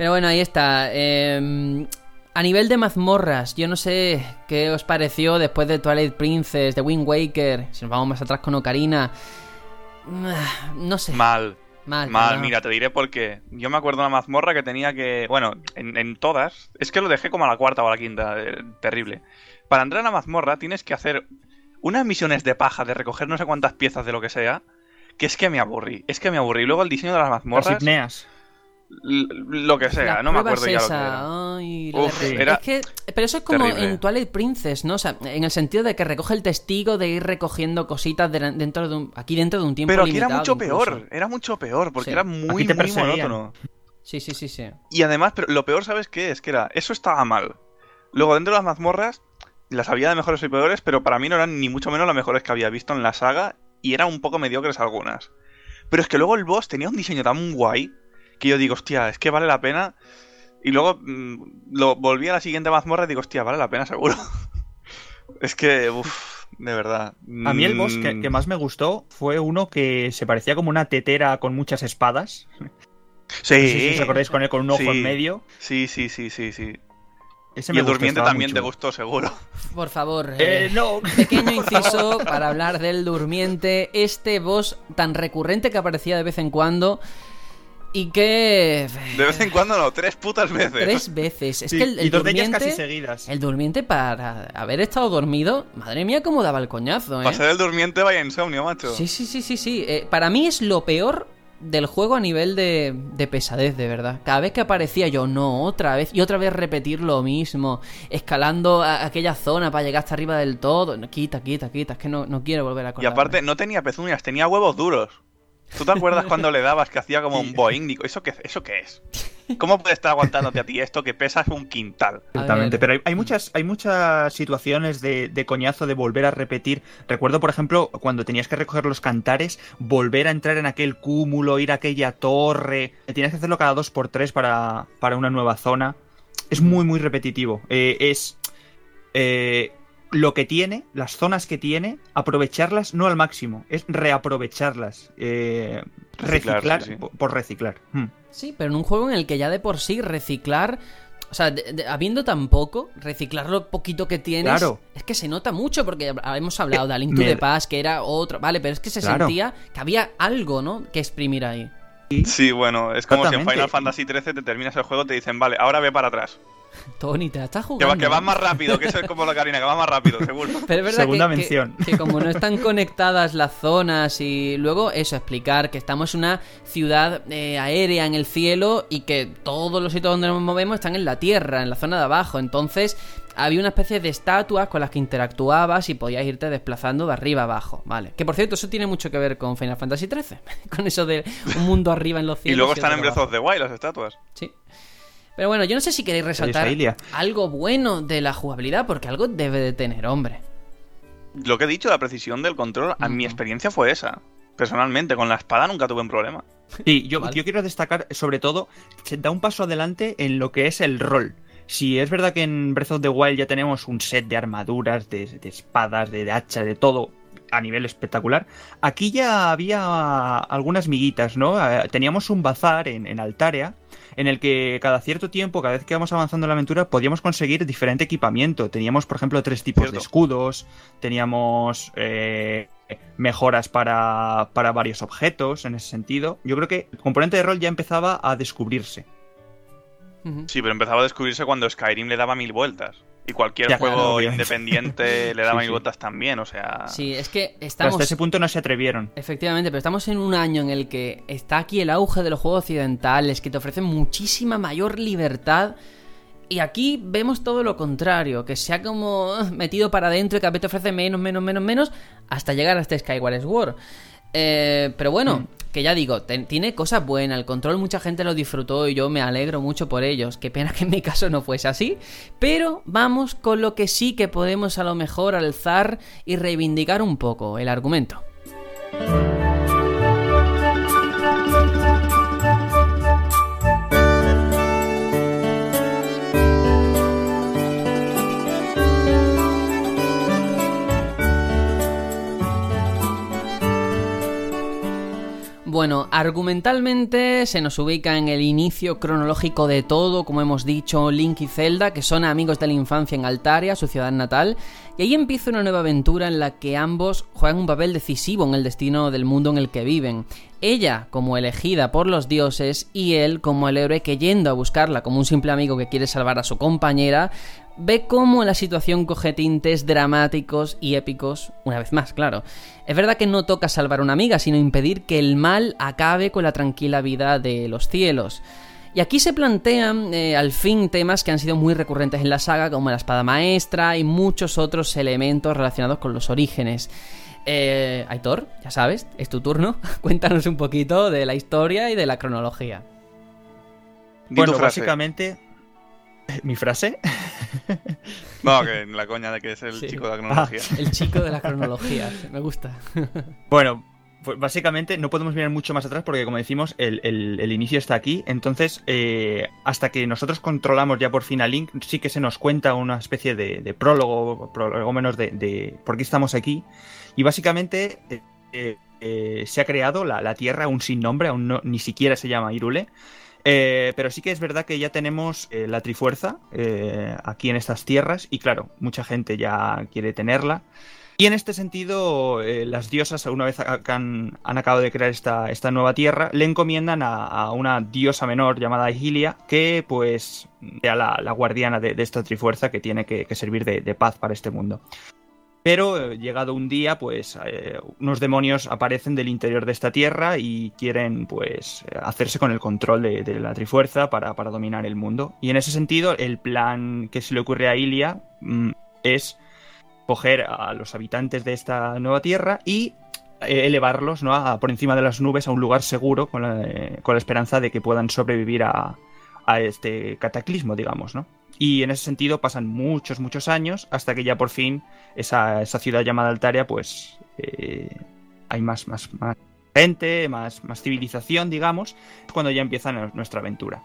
Pero bueno, ahí está. Em, a nivel de mazmorras, yo no sé qué os pareció después de Twilight Princess, de Wind Waker, si nos vamos más atrás con Ocarina. No sé. Mal. Mal, Mal, mira, te diré por qué. Yo me acuerdo de una mazmorra que tenía que. Bueno, en, en todas. Es que lo dejé como a la cuarta o a la quinta. eh, terrible. Para entrar a la mazmorra tienes que hacer unas misiones de paja de recoger no sé cuántas piezas de lo que sea. Que es que me aburrí. Es que me aburrí. Luego el diseño de las Las mazmorras. hipneas. Lo que sea, La no me acuerdo es ya lo que era. Ay, Uf, era es que, pero eso es como terrible. en Twilight Princess, ¿no? O sea, en el sentido de que recoge el testigo de ir recogiendo cositas de- dentro de un, aquí dentro de un tiempo Pero aquí era limitado mucho incluso. peor. Era mucho peor. Porque Sí. era muy, te muy monótono. Sí, sí, sí, sí. Y además, pero lo peor, ¿sabes qué? Es que era, eso estaba mal. Luego, dentro de las mazmorras, las había de mejores y peores, pero para mí no eran ni mucho menos las mejores que había visto en la saga, y eran un poco mediocres algunas. Pero es que luego el boss tenía un diseño tan guay, que yo digo, hostia, es que vale la pena. Y luego mm, lo volví a la siguiente mazmorra y digo, hostia, vale la pena seguro. [LAUGHS] es que, uff, de verdad. A mí el boss que, Mm, que más me gustó fue uno que se parecía como una tetera con muchas espadas. Sí, [LAUGHS] No sé si os acordáis con él con un ojo Sí. en medio. sí, sí, sí, sí, sí. Ese Y el gustó, durmiente también te gustó, seguro. [LAUGHS] Por favor. Eh, eh, no. Pequeño inciso para hablar del durmiente, este boss tan recurrente que aparecía de vez en cuando y que... De vez en cuando no, tres putas veces. Tres veces. Es Sí, que el, el y dos de ellas durmiente... casi seguidas. El durmiente para haber estado dormido, madre mía cómo daba el coñazo, ¿eh? Para ser el durmiente vaya insomnio, macho. Sí, sí, sí, sí, sí. Eh, para mí es lo peor del juego a nivel de, de pesadez, de verdad. Cada vez que aparecía yo, no, otra vez, y otra vez repetir lo mismo, escalando a- aquella zona para llegar hasta arriba del todo. No, quita, quita, quita, es que no, no quiero volver a y aparte, no tenía pezuñas, tenía huevos duros. ¿Tú te acuerdas cuando le dabas que hacía como un boing? ¿eso qué, ¿eso qué es? ¿Cómo puede estar aguantándote a ti esto que pesas un quintal? Exactamente, pero hay, hay muchas, hay muchas situaciones de, de coñazo de volver a repetir. Recuerdo, por ejemplo, cuando tenías que recoger los cantares, volver a entrar en aquel cúmulo, ir a aquella torre. Tenías que hacerlo cada dos por tres para, para una nueva zona. Es muy, muy repetitivo. Eh, es eh, lo que tiene, las zonas que tiene, aprovecharlas no al máximo, es reaprovecharlas. Eh, Reciclar, reciclar, sí, sí. por- por reciclar. Hmm. Sí, pero en un juego en el que ya de por sí reciclar... O sea, de- de- habiendo tan poco, reciclar lo poquito que tienes Claro. es que se nota mucho porque hemos hablado de A Link to the Past, que era otro, vale, pero es que se Claro. sentía que había algo, ¿no? Que exprimir ahí. Sí, bueno, es como si en. Final Fantasy XIII te terminas el juego y te dicen, vale, ahora ve para atrás. [LAUGHS] Tony, te la estás Que, jugando. va, que vas más rápido, que eso es como la Karina, que va más rápido, seguro. [LAUGHS] Pero es verdad Segunda que, mención. Que, como no están [LAUGHS] conectadas las zonas y luego eso, explicar que estamos en una ciudad eh, aérea en el cielo y que todos los sitios donde nos movemos están en la tierra, en la zona de abajo. Entonces había una especie de estatuas con las que interactuabas y podías irte desplazando de arriba a abajo, ¿vale? Que por cierto, eso tiene mucho que ver con Final Fantasy XIII, con eso de un mundo arriba en los Y cielos. luego están en Breath of the Wild las estatuas. Sí. Pero bueno, yo no sé si queréis resaltar algo bueno de la jugabilidad, porque algo debe de tener, hombre. Lo que he dicho, la precisión del control, a mi experiencia fue esa. Personalmente, con la espada nunca tuve un problema. Sí, yo, Vale. yo quiero destacar, sobre todo, se da un paso adelante en lo que es el rol. Si es verdad que en Breath of the Wild ya tenemos un set de armaduras, de, de espadas, de, de hacha, de todo a nivel espectacular, aquí ya había algunas miguitas, ¿no? Eh, Teníamos un bazar en, en Altaria en el que cada cierto tiempo, cada vez que íbamos avanzando en la aventura, podíamos conseguir diferente equipamiento. Teníamos, por ejemplo, tres tipos Cierto. de escudos, teníamos eh, mejoras para, para varios objetos en ese sentido. Yo creo que el componente de rol ya empezaba a descubrirse. Sí, pero empezaba a descubrirse cuando Skyrim le daba mil vueltas. Y cualquier Ya, juego claro, independiente [LAUGHS] le daba Sí, vueltas también, o sea... Sí, es que Pero estamos... hasta ese punto no se atrevieron. Efectivamente, pero estamos en un año en el que está aquí el auge de los juegos occidentales, que te ofrecen muchísima mayor libertad. Y aquí vemos todo lo contrario, que se ha como [LAUGHS] metido para adentro y cada vez te ofrece menos, menos, menos, menos, hasta llegar a este Skyward Sword. Eh, pero bueno, que ya digo, ten- tiene cosas buenas, el control mucha gente lo disfrutó y yo me alegro mucho por ellos. Qué pena que en mi [LAUGHS] caso no fuese así. Pero vamos con lo que sí que podemos a lo mejor alzar y reivindicar un poco, el argumento. Bueno, argumentalmente se nos ubica en el inicio cronológico de todo, como hemos dicho, Link y Zelda, que son amigos de la infancia en Altaria, su ciudad natal, y ahí empieza una nueva aventura en la que ambos juegan un papel decisivo en el destino del mundo en el que viven. Ella como elegida por los dioses y él como el héroe que yendo a buscarla como un simple amigo que quiere salvar a su compañera, ve cómo la situación coge tintes dramáticos y épicos, una vez más, claro. Es verdad que no toca salvar a una amiga, sino impedir que el mal acabe con la tranquila vida de los cielos. Y aquí se plantean eh, al fin temas que han sido muy recurrentes en la saga, como la espada maestra y muchos otros elementos relacionados con los orígenes. Eh, Aitor, ya sabes, es tu turno. [LAUGHS] Cuéntanos un poquito de la historia y de la cronología. Bueno, básicamente, ¿Mi frase? [LAUGHS] No, que la coña de que es el chico de la cronología. Ah, el chico de la [LAUGHS] cronología, me gusta. Bueno, pues básicamente no podemos mirar mucho más atrás porque, como decimos, el, inicio está aquí. Entonces, eh, hasta que nosotros controlamos ya por fin a Link, sí que se nos cuenta una especie de, prólogo, prólogo menos de, por qué estamos aquí. Y básicamente eh, eh, se ha creado la, la, Tierra aún sin nombre, aún ni siquiera se llama Irule. Eh, pero sí que es verdad que ya tenemos eh, la Trifuerza eh, aquí en estas tierras y claro, mucha gente ya quiere tenerla. Y en este sentido, las diosas, una vez que han, acabado de crear esta, esta, nueva tierra, le encomiendan a, una diosa menor llamada Hylia que pues sea la, guardiana de, esta Trifuerza que tiene que, servir de paz para este mundo. Pero eh, llegado un día, pues eh, unos demonios aparecen del interior de esta tierra y quieren, pues, hacerse con el control de, la Trifuerza para, dominar el mundo. Y en ese sentido, el plan que se le ocurre a Ilia mm, es coger a los habitantes de esta nueva tierra y eh, elevarlos ¿no? por encima de las nubes a un lugar seguro con la, con la esperanza de que puedan sobrevivir a, a este cataclismo, digamos, ¿no? Y en ese sentido pasan muchos, muchos años hasta que ya por fin esa, ciudad llamada Altaria, pues eh, hay más, más, más gente, más, más civilización, digamos, cuando ya empieza nuestra aventura.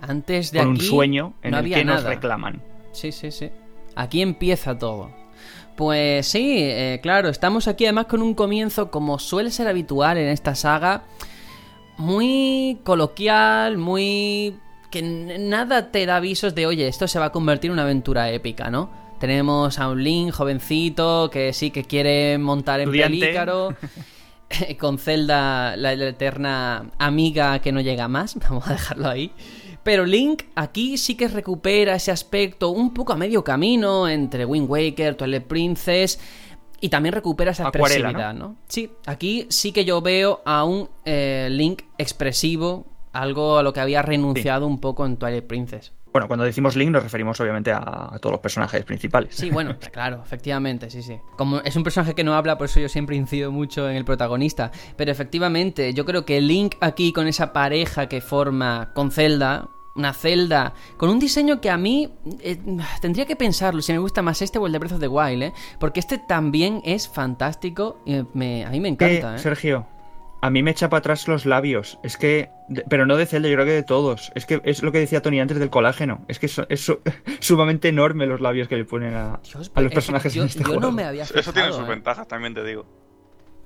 Antes de Con un sueño en el que nos reclaman. Sí, sí, sí. Aquí empieza todo. Pues sí, eh, claro, estamos aquí además con un comienzo como suele ser habitual en esta saga, muy coloquial, muy que nada te da avisos de, oye, esto se va a convertir en una aventura épica, ¿no? Tenemos a un Link jovencito que sí que quiere montar en Pelícaro. [LAUGHS] con Zelda, la, eterna amiga que no llega más. [LAUGHS] Vamos a dejarlo ahí. Pero Link aquí sí que recupera ese aspecto un poco a medio camino entre Wind Waker, Twilight Princess. Y también recupera esa expresividad, ¿no? Sí, aquí sí que yo veo a un eh, Link expresivo, algo a lo que había renunciado un poco en Twilight Princess. Bueno, cuando decimos Link nos referimos obviamente a, todos los personajes principales. Sí, bueno, [LAUGHS] claro, efectivamente, sí, sí. Como es un personaje que no habla, por eso yo siempre incido mucho en el protagonista. Pero efectivamente, yo creo que Link aquí con esa pareja que forma con Zelda, una Zelda con un diseño que a mí eh, tendría que pensarlo si me gusta más este o el de Breath of the Wild, ¿eh? Porque este también es fantástico y me, a mí me encanta, ¿eh? Sergio, a mí me echa para atrás los labios. Es que. Pero no de Zelda, yo creo que de todos. Es que es lo que decía Tony antes del colágeno. Es que es, [LAUGHS] sumamente enorme los labios que le ponen a, los personajes en este juego. Eso tiene sus ¿eh? ventajas, también te digo.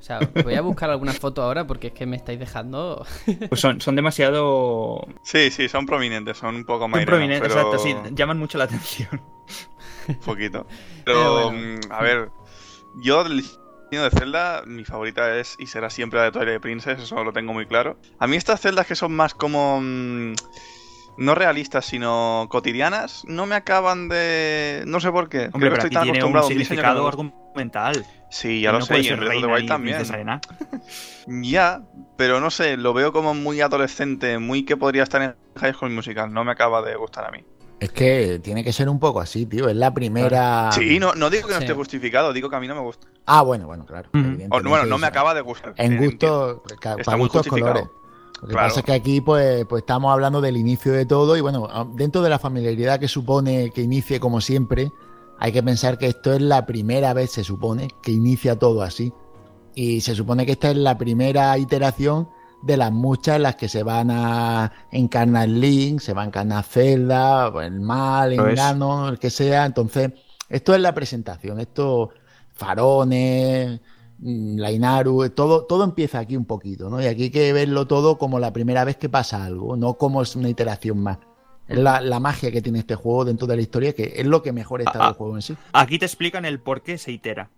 O sea, voy a buscar alguna foto ahora porque es que me estáis dejando. [LAUGHS] Pues son, son demasiado. Sí, sí, son prominentes, son un poco más. prominentes, exacto, sí, llaman mucho la atención. Un [LAUGHS] poquito. Pero, mm, a ver, yo de Zelda, mi favorita es y será siempre la de Twilight Princess, eso lo tengo muy claro. A mí estas celdas que son más como... Mm, no realistas, sino cotidianas, no me acaban de... No sé por qué. Hombre, pero estoy tan tiene acostumbrado un significado argumental. Sí, ya lo sé, y en Breath of the Wild también. [LAUGHS] ya, pero no sé, lo veo como muy adolescente, muy que podría estar en High School Musical, no me acaba de gustar a mí. Es que tiene que ser un poco así, tío. Es la primera. Sí, no, no digo que no esté justificado, digo que a mí no me gusta. Ah, bueno, bueno, claro. bueno, no me acaba de gustar. En gusto, para gustos colores. Lo que pasa es que aquí, pues, pues estamos hablando del inicio de todo, y bueno, dentro de la familiaridad que supone que inicie como siempre, hay que pensar que esto es la primera vez, se supone, que inicia todo así. Y se supone que esta es la primera iteración de las muchas en las que se van a encarnar Link, se va a encarnar Zelda, el mal, el Nano, el que sea. Entonces, esto es la presentación. Esto, farones, mm, la Inaru, todo, todo empieza aquí un poquito, ¿no? Y aquí hay que verlo todo como la primera vez que pasa algo, no como es una iteración más. Es la, la magia que tiene este juego dentro de la historia, que es lo que mejor está Ah, del juego en sí. Aquí te explican el por qué se itera.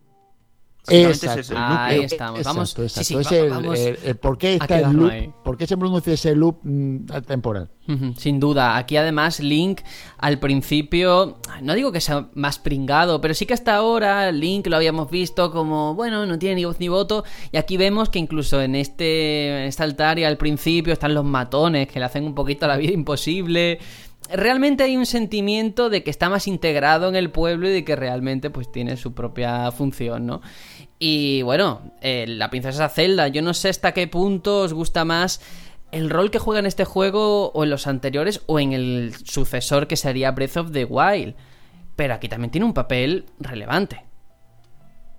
Exacto. es. Ah, ahí Eh, estamos. exacto, Vamos, exacto. sí, sí, Es va- el, vamos el- el por qué está el loop, ahí. por qué se pronuncia ese loop mm, temporal. Sin duda, aquí además Link al principio, no digo que sea más pringado, pero sí que hasta ahora Link lo habíamos visto como, bueno, no tiene ni voz ni voto, y aquí vemos que incluso en este, en esta altaria al principio están los matones que le hacen un poquito la vida imposible. Realmente hay un sentimiento de que está más integrado en el pueblo y de que realmente pues tiene su propia función, ¿no? Y bueno, eh, la princesa Zelda, yo no sé hasta qué punto os gusta más el rol que juega en este juego o en los anteriores o en el sucesor que sería Breath of the Wild. Pero aquí también tiene un papel relevante.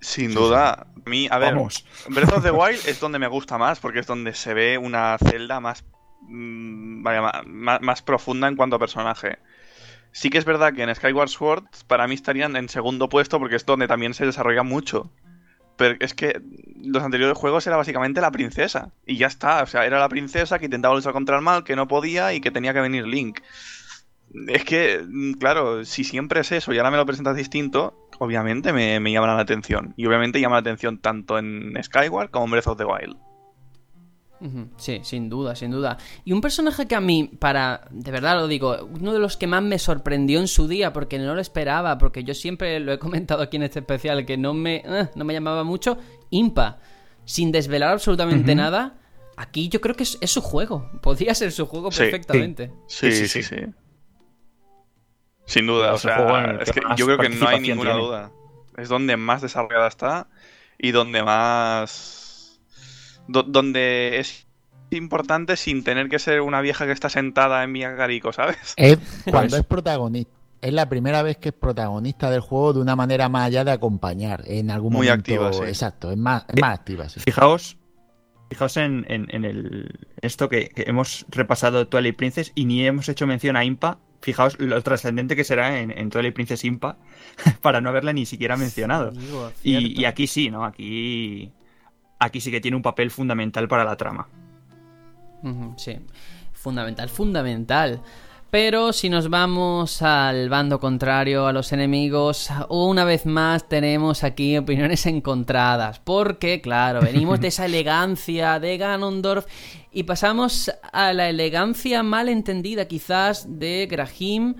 Sin duda, a mí, a ver, Vamos. Breath of the Wild es donde me gusta más, porque es donde se ve una celda más, vaya, ma- ma- más, profunda en cuanto a personaje. Sí que es verdad que en Skyward Sword para mí estarían en segundo puesto porque es donde también se desarrolla mucho. Pero es que los anteriores juegos era básicamente la princesa. Y ya está, o sea, era la princesa que intentaba luchar contra el mal, que no podía y que tenía que venir Link. Es que, mm, claro, si siempre es eso y ahora me lo presentas distinto, obviamente me, me llama la atención. Y obviamente llama la atención tanto en Skyward como en Breath of the Wild. Sí, sin duda, sin duda. Y un personaje que a mí, para, de verdad lo digo, uno de los que más me sorprendió en su día, porque no lo esperaba, porque yo siempre lo he comentado aquí en este especial, que no me, eh, no me llamaba mucho, Impa. Sin desvelar absolutamente nada, aquí yo creo que es, es su juego. [LAUGHS] Podría ser su juego Sí, perfectamente. Sí, Sí, sí, sí. Sin duda, o sea, es que yo creo que no hay ninguna tiene. duda. Es donde más desarrollada está y donde más... do- donde es importante sin tener que ser una vieja que está sentada en Miyagarico, ¿sabes? Es Pues cuando es protagonista. Es la primera vez que es protagonista del juego de una manera más allá de acompañar. En algún Muy momento. activa, sí. Exacto, es más, es más activa, sí. Fijaos, fijaos en, en- en el, esto que, que hemos repasado Twilight Princess y ni hemos hecho mención a Impa. Fijaos lo trascendente que será en, en Twilight Princess Impa [LAUGHS] para no haberla ni siquiera mencionado. Digo, Y, cierto. y aquí sí, ¿no? Aquí, aquí sí que tiene un papel fundamental para la trama. Sí, fundamental, fundamental. Pero si nos vamos al bando contrario, a los enemigos, una vez más tenemos aquí opiniones encontradas. Porque, claro, venimos de esa [LAUGHS] elegancia de Ganondorf y pasamos a la elegancia mal entendida quizás de Grahim.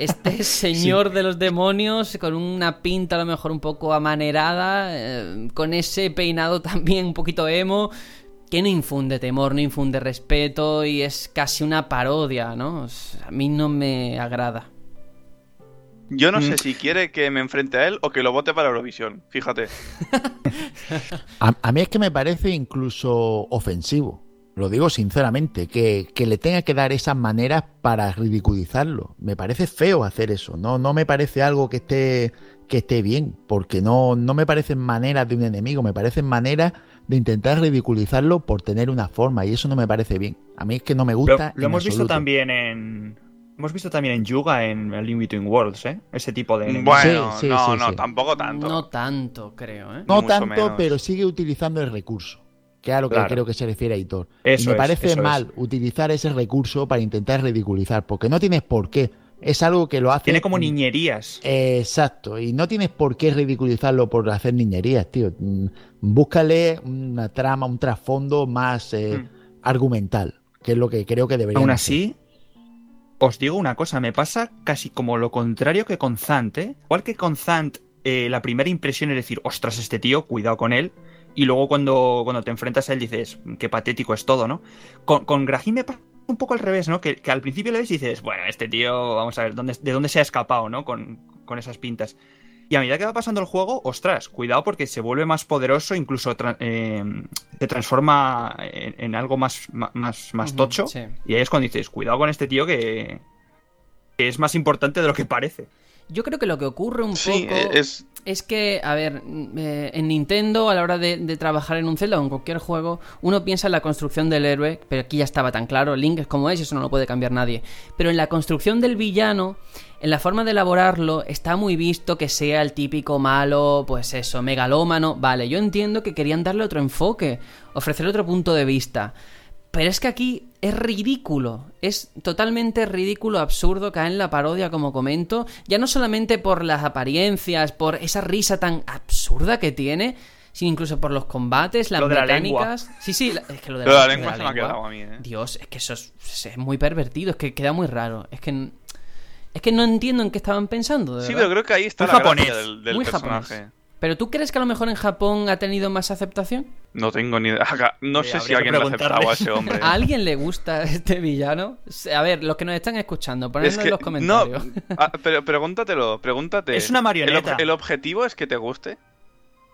Este [LAUGHS] señor de los demonios con una pinta a lo mejor un poco amanerada, eh, con ese peinado también un poquito emo, que no infunde temor, no infunde respeto y es casi una parodia, ¿no? O sea, A mí no me agrada. Yo no Mm. sé si quiere que me enfrente a él o que lo vote para Eurovisión, fíjate. [LAUGHS] A, a mí es que me parece incluso ofensivo. Lo digo sinceramente, que, que le tenga que dar esas maneras para ridiculizarlo. Me parece feo hacer eso. No, no me parece algo que esté, que esté bien, porque no, no me parecen maneras de un enemigo, me parecen maneras de intentar ridiculizarlo por tener una forma, y eso no me parece bien. A mí es que no me gusta. lo en hemos visto también en. Hemos visto también en Yuga en A Link Between Worlds, ¿eh? Ese tipo de enemigos. Bueno, Sí, sí, no, sí, no, sí. tampoco tanto. No tanto, creo, ¿eh? No mucho tanto, menos. pero sigue utilizando el recurso. Que es a lo que creo que se refiere Aitor. Eso y me es, parece es. mal utilizar ese recurso para intentar ridiculizar, porque no tienes por qué. Es algo que lo hace. Tiene como niñerías. Exacto, y no tienes por qué ridiculizarlo por hacer niñerías, tío. Mm, Búscale una trama, un trasfondo más eh, Mm. argumental, que es lo que creo que debería. Aún así, os digo una cosa, me pasa casi como lo contrario que con Zant, ¿eh? Igual que con Zant, eh, la primera impresión es decir, ostras, este tío, cuidado con él. Y luego cuando, cuando te enfrentas a él dices, qué patético es todo, ¿no? Con, con Grahim me pasa un poco al revés, ¿no? Que, que al principio le ves y dices, bueno, este tío, vamos a ver, ¿dónde, ¿de dónde se ha escapado, ¿no? Con, con esas pintas. Y a medida que va pasando el juego, ostras, cuidado porque se vuelve más poderoso, incluso tra- eh, se transforma en, en algo más, más, más tocho. sí. Y ahí es cuando dices, cuidado con este tío que, que es más importante de lo que parece. Yo creo que lo que ocurre un Sí, poco es. es que, a ver, eh, en Nintendo a la hora de, de trabajar en un Zelda o en cualquier juego, uno piensa en la construcción del héroe, pero aquí ya estaba tan claro, Link es como es y eso no lo puede cambiar nadie. Pero en la construcción del villano, en la forma de elaborarlo, está muy visto que sea el típico malo, pues eso, megalómano. Vale, yo entiendo que querían darle otro enfoque, ofrecerle otro punto de vista. Pero es que aquí es ridículo, es totalmente ridículo, absurdo caer en la parodia, como comento, ya no solamente por las apariencias, por esa risa tan absurda que tiene, sino incluso por los combates, las Lo de la mecánicas. Sí, sí, la- es que lo de Lo de la de lengua se me ha quedado a mí, ¿eh? Dios, es que eso es, es muy pervertido, es que queda muy raro, es que es que no entiendo en qué estaban pensando. de Sí, verdad. pero creo que ahí está Muy la japonés, gracia del, del muy personaje. japonés. Pero tú crees que a lo mejor en Japón ha tenido más aceptación? No tengo ni idea. No Sí, sé si alguien le ha aceptado a ese hombre. [LAUGHS] ¿A alguien le gusta este villano? A ver, los que nos están escuchando, ponedlo Es que, en los comentarios. No, [LAUGHS] ah, pero pregúntatelo, pregúntate. Es una marioneta. ¿El, ob- el objetivo es que te guste?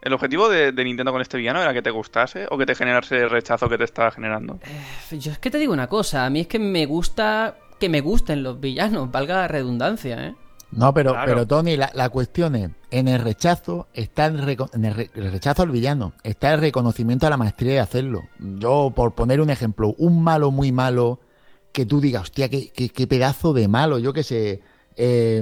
¿El objetivo de, de Nintendo con este villano era que te gustase o que te generase el rechazo que te estaba generando? Yo es que te digo una cosa, a mí es que me gusta que me gusten los villanos, valga la redundancia, ¿eh? No, pero, Claro. pero Tony, la, la cuestión es, en el rechazo está el, en el, re- el rechazo al villano, está el reconocimiento a la maestría de hacerlo. Yo, por poner un ejemplo, un malo muy malo, que tú digas, hostia, qué, qué- qué pedazo de malo, yo qué sé. eh,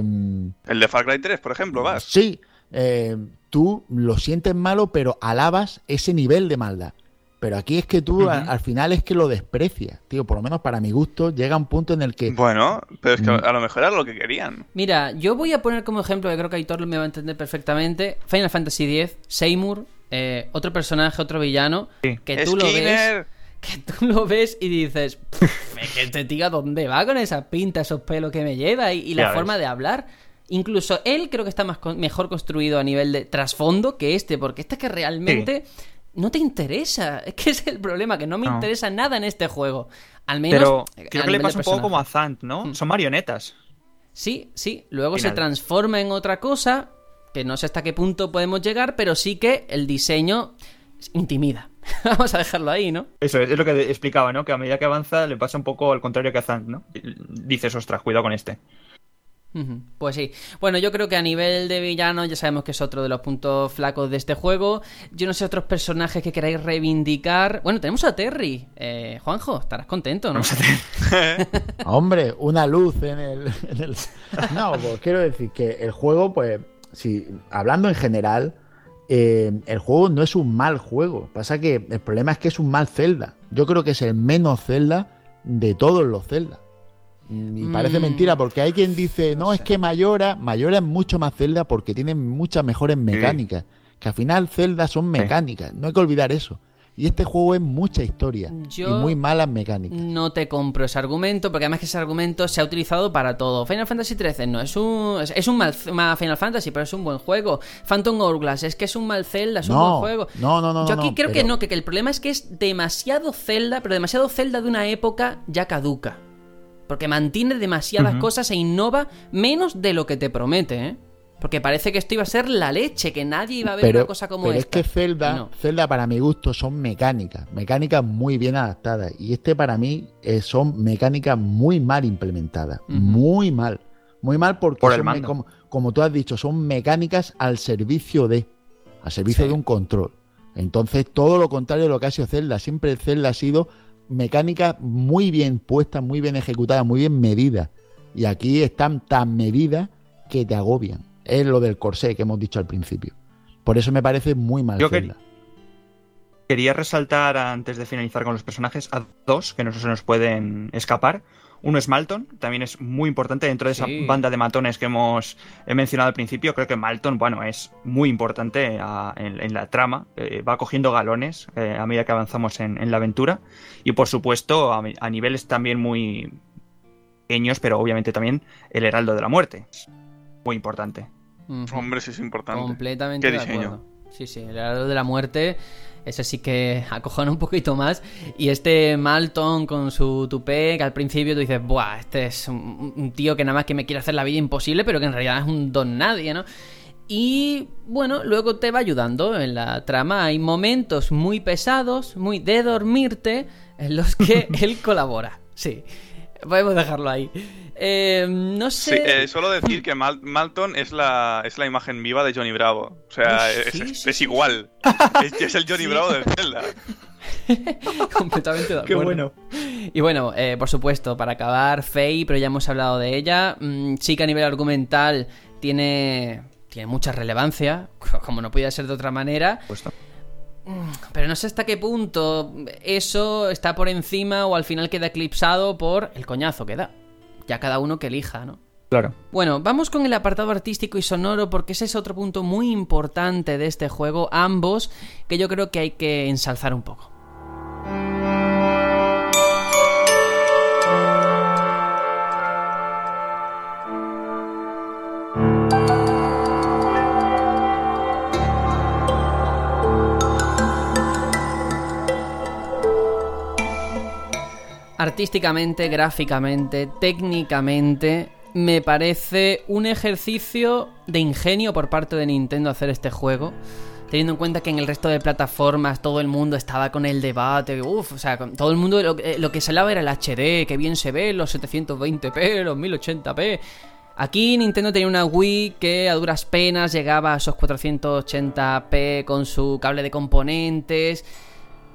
El de Far Cry 3, por ejemplo, vas. sí, eh, tú lo sientes malo, pero alabas ese nivel de maldad. Pero aquí es que tú al final es que lo desprecias, tío. Por lo menos para mi gusto llega un punto en el que Bueno, pero es que Mm. a lo mejor era lo que querían. Mira, yo voy a poner como ejemplo, que creo que Aitor me va a entender perfectamente, Final Fantasy X, Seymour, eh, otro personaje, otro villano, Sí. que tú lo ves... Que tú lo ves y dices, "Pff, es que este tío, ¿a ¿dónde va con esa pinta, esos pelos que me lleva y, y la Ya ves. forma de hablar? Incluso él creo que está más con- mejor construido a nivel de trasfondo que este, porque este es que realmente no te interesa. [LAUGHS] Es que es el problema, que no me No. interesa nada en este juego. Al menos. Pero creo que le pasa un poco como a. Zant, ¿no? Mm. Son marionetas. Sí, sí. Luego se transforma en otra cosa, que no sé hasta qué punto podemos llegar, pero sí que el diseño intimida. [LAUGHS] Vamos a dejarlo ahí, ¿no? Eso es, es lo que explicaba, ¿no? Que a medida que avanza le pasa un poco al contrario que a Zant, ¿no? Dices, ostras, cuidado con este. Pues sí. Bueno, yo creo que a nivel de villano ya sabemos que es otro de los puntos flacos de este juego. Yo no sé otros personajes que queráis reivindicar. Bueno, tenemos a Terry. Eh, Juanjo, estarás contento, ¿no? Vamos a tener- [LAUGHS] Hombre, una luz en el, en el- [LAUGHS] No, pues quiero decir que el juego, pues, si hablando en general, eh, el juego no es un mal juego. Pasa que el problema es que es un mal Zelda. Yo creo que es el menos Zelda de todos los Zelda. Y parece Mm. mentira, porque hay quien dice, no, es que Mayora, Mayora es mucho más Zelda porque tiene muchas mejores mecánicas. Que al final Zelda son mecánicas, no hay que olvidar eso. Y este juego es mucha historia Yo- y muy malas mecánicas. No te compro ese argumento, porque además que ese argumento se ha utilizado para todo. Final Fantasy XIII no es un es, un mal, mal Final Fantasy, pero es un buen juego. Phantom Hourglass es que es un mal Zelda, es un No, buen juego. no, no, no, Yo aquí no, creo que no, que, que el problema es que es demasiado Zelda, pero demasiado Zelda de una época ya caduca. Porque mantiene demasiadas cosas e innova menos de lo que te promete, ¿eh? Porque parece que esto iba a ser la leche, que nadie iba a ver una cosa como pero esta. es que Zelda, no. Zelda para mi gusto son mecánicas, mecánicas muy bien adaptadas. Y este para mí eh, son mecánicas muy mal implementadas. Muy mal. Muy mal porque Por el son me- como, como tú has dicho, son mecánicas al servicio de. Al servicio Sí. de un control. Entonces, todo lo contrario de lo que ha sido Zelda. Siempre Zelda ha sido mecánicas muy bien puestas, muy bien ejecutadas, muy bien medidas. Y aquí están tan medidas que te agobian. Es lo del corsé que hemos dicho al principio. Por eso me parece muy mal Yo. Quería resaltar antes de finalizar con los personajes a dos que no se nos pueden escapar. Uno es Malton, también es muy importante dentro de esa banda de matones que hemos he mencionado al principio. Creo que Malton, bueno, es muy importante ah, en, en la trama. eh, va cogiendo galones eh, a medida que avanzamos en, en la aventura. Y por supuesto, a, a niveles también muy pequeños, pero obviamente también el Heraldo de la Muerte. Es Muy importante. Hombre, sí es importante. Completamente Qué de diseño. acuerdo. Sí, sí, el heraldo de la muerte, ese sí que acojona un poquito más. Y este Malton con su tupé, que al principio tú dices, buah, este es un, un tío que nada más que me quiere hacer la vida imposible, pero que en realidad es un don nadie, ¿no? Y bueno, luego te va ayudando en la trama. Hay momentos muy pesados, muy de dormirte, en los que [LAUGHS] él colabora. Sí. Podemos dejarlo ahí. Eh, no sé. Sí, eh, solo decir que Mal- Malton es la, es la imagen viva de Johnny Bravo. O sea, es, sí, es- sí, es sí. igual. Es, es el Johnny Bravo del Zelda. [LAUGHS] Completamente de acuerdo. Y bueno, eh, por supuesto, para acabar, Faye, pero ya hemos hablado de ella. Mm, sí que a nivel argumental tiene, tiene mucha relevancia, [LAUGHS] como no podía ser de otra manera. Puesto. Pero no sé hasta qué punto eso está por encima o al final queda eclipsado por el coñazo que da. Ya cada uno que elija, ¿no? Claro. Bueno, vamos con el apartado artístico y sonoro porque ese es otro punto muy importante de este juego, ambos, que yo creo que hay que ensalzar un poco. Artísticamente, gráficamente, técnicamente, me parece un ejercicio de ingenio por parte de Nintendo hacer este juego. Teniendo en cuenta que en el resto de plataformas todo el mundo estaba con el debate, uff, o sea, todo el mundo lo, lo que se era el HD, que bien se ve, los 720p, los 1080p. Aquí Nintendo tenía una Wii que a duras penas llegaba a esos 480p con su cable de componentes.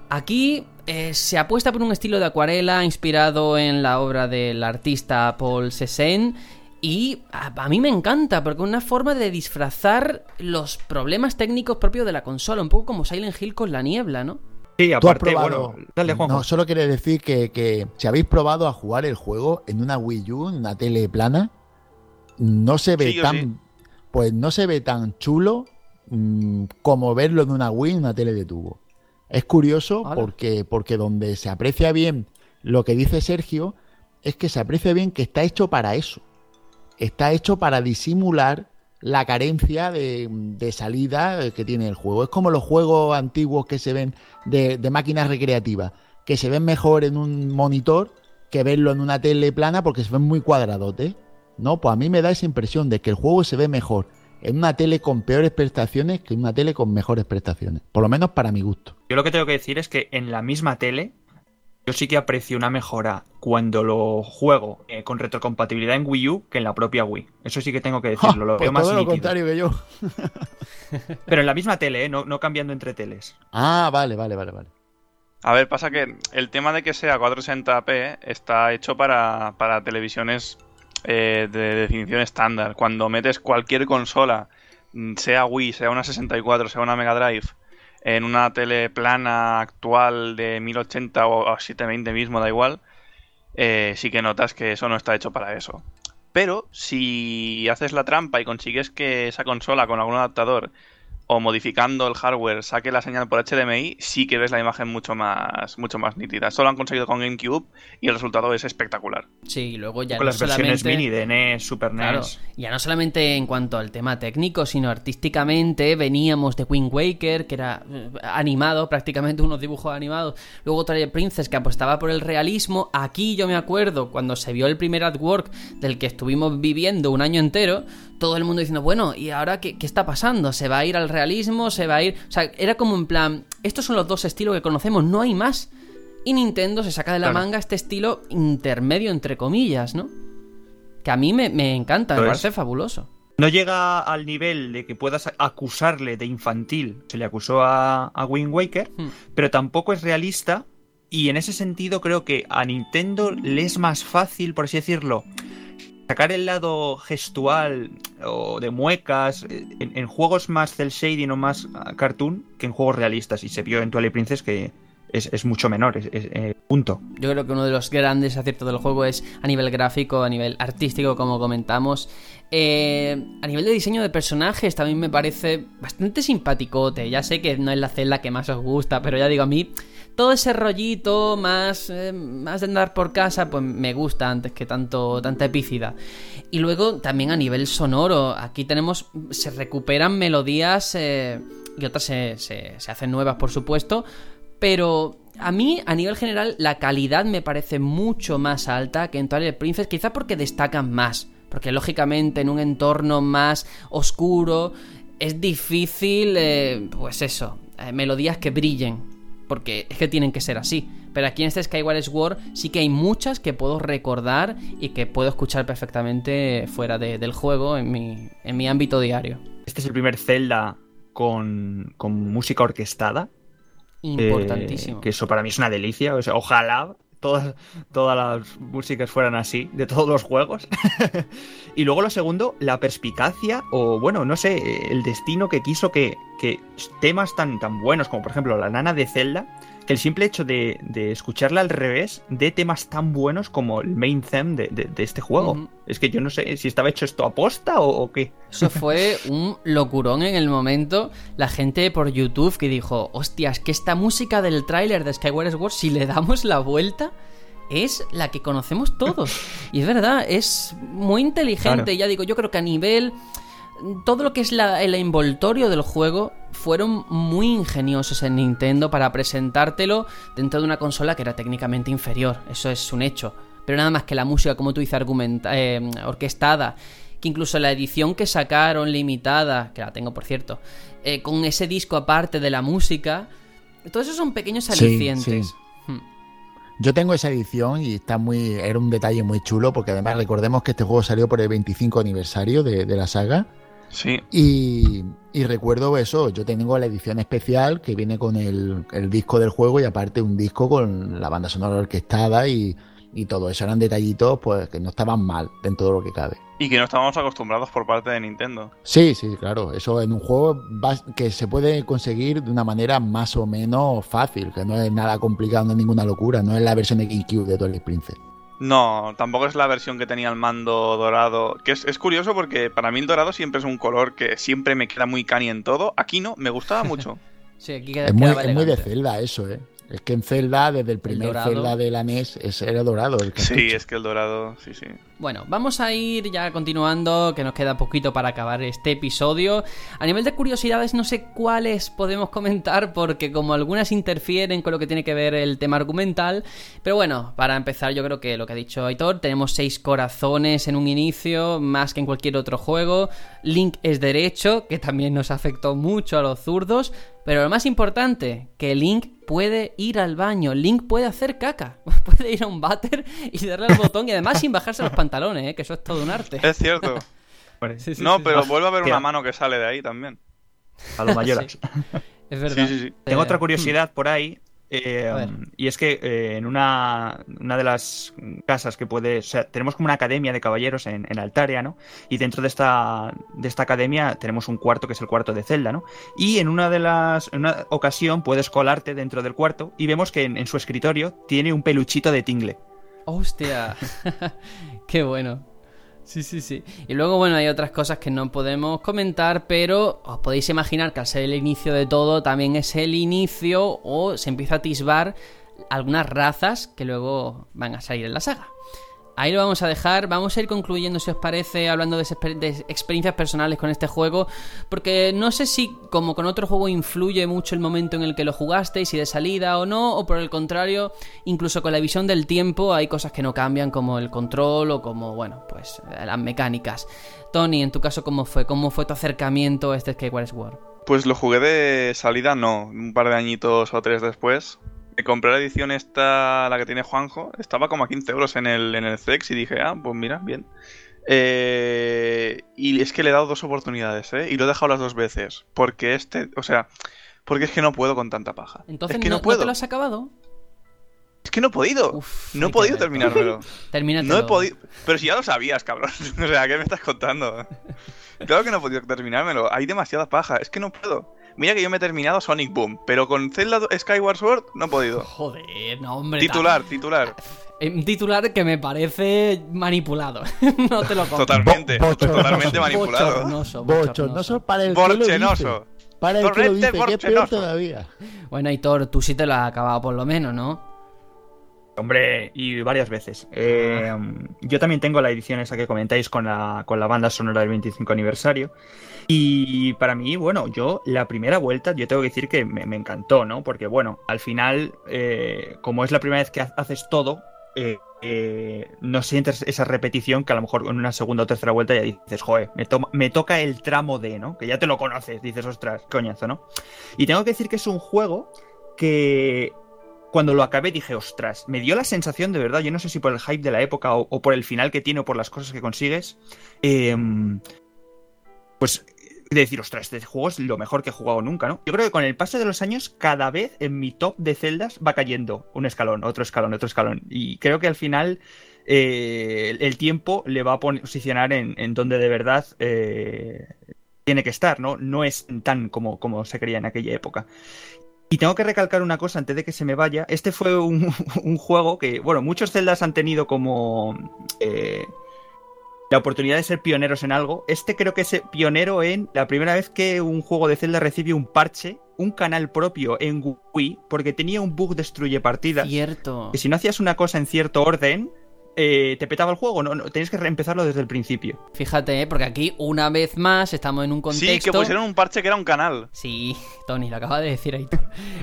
Aquí eh, se apuesta por un estilo de acuarela inspirado en la obra del artista Paul Cézanne y a, a mí me encanta porque es una forma de disfrazar los problemas técnicos propios de la consola, un poco como Silent Hill con la niebla, ¿no? Sí, ¿Tú has aparte, probado? bueno, dale, Juanjo. No, solo quiere decir que, que si habéis probado a jugar el juego en una Wii U, en una tele plana, no se ve Sí, tan. sí. Pues no se ve tan chulo mm, como verlo en una Wii en una tele de tubo. Es curioso porque, porque donde se aprecia bien lo que dice Sergio, es que se aprecia bien que está hecho para eso. Está hecho para disimular la carencia de, de salida que tiene el juego. Es como los juegos antiguos que se ven de, de máquinas recreativas, que se ven mejor en un monitor que verlo en una tele plana porque se ven muy cuadradotes. No, pues a mí me da esa impresión de que el juego se ve mejor en una tele con peores prestaciones que en una tele con mejores prestaciones. Por lo menos para mi gusto. Yo lo que tengo que decir es que en la misma tele, yo sí que aprecio una mejora cuando lo juego eh, con retrocompatibilidad en Wii U que en la propia Wii. Eso sí que tengo que [LAUGHS] decirlo, lo Pues veo más todo lo nítido. contrario que yo. [LAUGHS] Pero en la misma tele, ¿eh? no, no cambiando entre teles. Ah, vale, vale, vale, vale. A ver, pasa que el tema de que sea 460p está hecho para, para televisiones eh, de definición estándar. Cuando metes cualquier consola, mm, sea Wii, sea una 64, sea una Mega Drive, en una tele plana actual de 1080 o a 720 mismo, da igual, eh, sí que notas que eso no está hecho para eso. Pero si haces la trampa y consigues que esa consola con algún adaptador o modificando el hardware saque la señal por HDMI, sí que ves la imagen mucho más, mucho más nítida. Esto lo han conseguido con GameCube y el resultado es espectacular. Sí, y luego ya con no las versiones solamente... mini de NES, Super Claro, NES. ya no solamente en cuanto al tema técnico, sino artísticamente veníamos de Wind Waker, que era eh, animado, prácticamente unos dibujos animados, luego Twilight Princess, que apostaba por el realismo, aquí yo me acuerdo, cuando se vio el primer artwork del que estuvimos viviendo un año entero, todo el mundo diciendo, bueno, ¿y ahora qué, qué está pasando? ¿Se va a ir al realismo? ¿Se va a ir...? O sea, era como en plan, estos son los dos estilos que conocemos, no hay más. Y Nintendo se saca de la Claro. manga este estilo intermedio, entre comillas, ¿no? Que a mí me, me encanta, me parece fabuloso. No llega al nivel de que puedas acusarle de infantil. Se le acusó a, a Wind Waker, Hmm. pero tampoco es realista. Y en ese sentido creo que a Nintendo le es más fácil, por así decirlo, sacar el lado gestual o de muecas eh, en, juegos más cel shading o más ah, cartoon que en juegos realistas. Y se vio en Twilight Princess que es, mucho menor, es, eh, punto. Yo creo que uno de los grandes aciertos del juego es a nivel gráfico, a nivel artístico, como comentamos. Eh, a nivel de diseño de personajes también me parece bastante simpaticote. Ya sé que no es la celda que más os gusta, pero ya digo, a mí todo ese rollito más, eh, más de andar por casa, pues me gusta antes que tanto, tanta epicidad. Y luego también a nivel sonoro, aquí tenemos, se recuperan melodías eh, y otras se, se, hacen nuevas, por supuesto. Pero a mí, a nivel general, la calidad me parece mucho más alta que en Twilight Princess, quizá porque destacan más. Porque lógicamente en un entorno más oscuro es difícil, eh, pues eso, melodías que brillen. Porque es que tienen que ser así. Pero aquí en este Skyward Sword sí que hay muchas que puedo recordar y que puedo escuchar perfectamente fuera del juego en mi, en mi ámbito diario. Este es el primer Zelda con, con música orquestada. Importantísimo. Eh, que eso para mí es una delicia. O sea, ojalá todas, todas las músicas fueran así, de todos los juegos. [LAUGHS] y luego lo segundo, la perspicacia o, bueno, no sé, el destino que quiso que, que temas tan, tan buenos como por ejemplo la nana de Zelda que el simple hecho de, escucharla al revés de temas tan buenos como el main theme de, este juego. Es que yo no sé si estaba hecho esto a posta o, qué. Eso [LAUGHS] fue un locurón en el momento. La gente por YouTube que dijo, hostias, que esta música del tráiler de Skyward Sword, si le damos la vuelta, es la que conocemos todos. [LAUGHS] Y es verdad, es muy inteligente. Ya digo, yo creo que a nivel todo lo que es el envoltorio del juego fueron muy ingeniosos en Nintendo para presentártelo dentro de una consola que era técnicamente inferior, eso es un hecho. Pero nada más que la música, como tú dices, eh, orquestada, que incluso la edición que sacaron limitada, que la tengo por cierto, eh, con ese disco aparte de la música, todos esos son pequeños alicientes. Hmm. Yo tengo esa edición y está muy. Era un detalle muy chulo, porque además recordemos que este juego salió por el 25 aniversario de la saga. Sí. Y, recuerdo eso, yo tengo la edición especial que viene con el, disco del juego y aparte un disco con la banda sonora orquestada y, y todo eso. Eran detallitos pues que no estaban mal dentro de lo que cabe. Y que no estábamos acostumbrados por parte de Nintendo. Sí, sí, claro. Eso en un juego que se puede conseguir de una manera más o menos fácil, que no es nada complicado, no es ninguna locura, no es la versión de GameCube de Twilight Princess. No, tampoco es la versión que tenía el mando dorado. Que es, curioso porque para mí el dorado siempre es un color que siempre me queda muy cani en todo. Aquí no, me gustaba [LAUGHS] mucho. sí, aquí queda, es, muy, es muy de Zelda eso, ¿eh? Es que en Zelda, desde el primer Zelda de la NES, era dorado. El sí, es que el dorado, sí, sí. Bueno, vamos a ir ya continuando, que nos queda poquito para acabar este episodio. A nivel de curiosidades, no sé cuáles podemos comentar, porque como algunas interfieren con lo que tiene que ver el tema argumental. Pero bueno, para empezar, yo creo que lo que ha dicho Aitor, tenemos seis corazones en un inicio, más que en cualquier otro juego. Link es derecho, que también nos afectó mucho a los zurdos. Pero lo más importante, que Link puede ir al baño, Link puede hacer caca, [LAUGHS] puede ir a un váter y darle al botón y además sin bajarse los pantalones, [LAUGHS] ¿eh? que eso es todo un arte. Es cierto. [LAUGHS] no, pero vuelve a haber una mano que sale de ahí también. A lo mayores. Es verdad. Tengo otra curiosidad por ahí eh, y es que eh, en una, una, de las casas que puede. O sea, tenemos como una academia de caballeros en, en, Altaria, ¿no? Y dentro de esta, de esta academia tenemos un cuarto que es el cuarto de Zelda, ¿no? Y en una de las. En una ocasión puedes colarte dentro del cuarto y vemos que en, en su escritorio tiene un peluchito de tingle. ¡Hostia! [LAUGHS] [LAUGHS] ¡Qué bueno! Sí, sí, sí. Y luego, bueno, hay otras cosas que no podemos comentar, pero os podéis imaginar que al ser el inicio de todo, también es el inicio o se empieza a atisbar algunas razas que luego van a salir en la saga. Ahí lo vamos a dejar. Vamos a ir concluyendo, si os parece, hablando de, experiencias personales con este juego. Porque no sé si, como con otro juego, influye mucho el momento en el que lo jugasteis, si de salida o no, o por el contrario, incluso con la visión del tiempo hay cosas que no cambian, como el control o como, bueno, pues las mecánicas. Tony, en tu caso, ¿cómo fue? ¿Cómo fue tu acercamiento a este Skyward Sword? Pues lo jugué de salida, no, un par de añitos o tres después. Me compré la edición esta, la que tiene Juanjo, estaba como a 15 euros en el, en el CEX y dije, ah, pues mira, bien. Eh, y es que le he dado dos oportunidades, ¿eh? Y lo he dejado las dos veces. Porque este, o sea, porque es que no puedo con tanta paja. Entonces, es que no, puedo. te lo has acabado? Es que no he podido. no he podido terminármelo. [LAUGHS] Termínatelo. No he podido. Pero si ya lo sabías, cabrón. [LAUGHS] o sea, ¿qué me estás contando? [LAUGHS] claro que no he podido terminármelo. Hay demasiada paja. Es que no puedo. Mira que yo me he terminado Sonic Boom, pero con Zelda Skyward Sword no he podido. Joder, no, hombre. Titular, titular. Un titular que me parece manipulado. [LAUGHS] no te lo compro. Totalmente, totalmente manipulado. Bochornoso, bochornoso. para el Borchenoso. Para el que lo dice, que es peor todavía. Bueno, Hitor, tú sí te lo has acabado por lo menos, ¿no? Hombre, y varias veces. Eh, yo también tengo la edición esa que comentáis con la, con la banda sonora del 25 aniversario. Y para mí, bueno, yo la primera vuelta, yo tengo que decir que me, encantó, ¿no? Porque, bueno, al final, eh, como es la primera vez que haces todo, eh, eh, no sientes esa repetición que a lo mejor en una segunda o tercera vuelta ya dices, joder, me, toca el tramo de, ¿no? Que ya te lo conoces, dices, ostras, coñazo, ¿no? Y tengo que decir que es un juego que cuando lo acabé dije, ostras, me dio la sensación de verdad, yo no sé si por el hype de la época o, por el final que tiene o por las cosas que consigues, em, pues de decir, ostras, este juego es lo mejor que he jugado nunca, ¿no? Yo creo que con el paso de los años, cada vez en mi top de celdas va cayendo un escalón, otro escalón, otro escalón. Y creo que al final eh, el tiempo le va a posicionar en, donde de verdad eh, tiene que estar, ¿no? No es tan como, como se creía en aquella época. Y tengo que recalcar una cosa antes de que se me vaya. Este fue un, [LAUGHS] juego que, bueno, muchos celdas han tenido como eh, la oportunidad de ser pioneros en algo. Este creo que es pionero en la primera vez que un juego de celda recibe un parche, un canal propio en Wii, porque tenía un bug destruye partidas. Cierto. Que si no hacías una cosa en cierto orden, eh, te petaba el juego, no, no, tenías que reempezarlo desde el principio. Fíjate, ¿eh? porque aquí una vez más estamos en un contexto... Sí, que pusieron un parche que era un canal. Sí, Tony, lo acaba de decir ahí.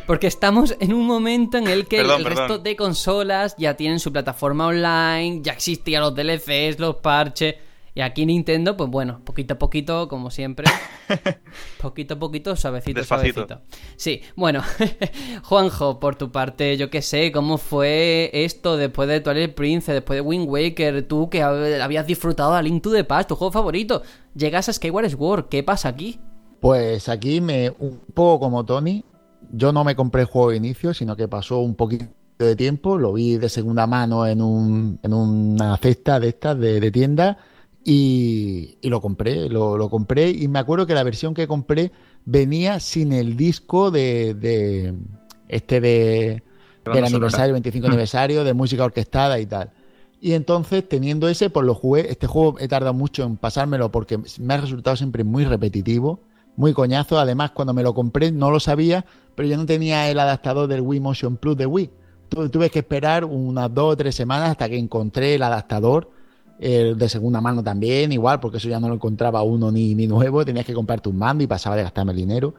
Porque estamos en un momento en el que el resto de consolas ya tienen su plataforma online, ya existían los DLCs, los parches... Y aquí Nintendo, pues bueno, poquito a poquito, como siempre. [LAUGHS] poquito a poquito, suavecito, suavecito. Sí, bueno, [LAUGHS] Juanjo, por tu parte, yo qué sé, ¿cómo fue esto después de Twilight Prince, después de Wind Waker? Tú que habías disfrutado a Link to the Past, tu juego favorito. Llegas a Skyward Sword, ¿qué pasa aquí? Pues aquí me, un poco como Tony, yo no me compré el juego de inicio, sino que pasó un poquito de tiempo, lo vi de segunda mano en, un, en una cesta de estas de, de tienda y, lo compré, lo, compré y me acuerdo que la versión que compré venía sin el disco de, este de del aniversario, 25 aniversario, de música orquestada y tal. Y entonces, teniendo ese, pues lo jugué. Este juego he tardado mucho en pasármelo porque me ha resultado siempre muy repetitivo, muy coñazo. Además, cuando me lo compré no lo sabía, pero yo no tenía el adaptador del Wii Motion Plus de Wii. Tuve que esperar unas dos o tres semanas hasta que encontré el adaptador el de segunda mano también, igual, porque eso ya no lo encontraba uno ni, ni nuevo, tenías que comprar tu mando y pasaba de gastarme el dinero.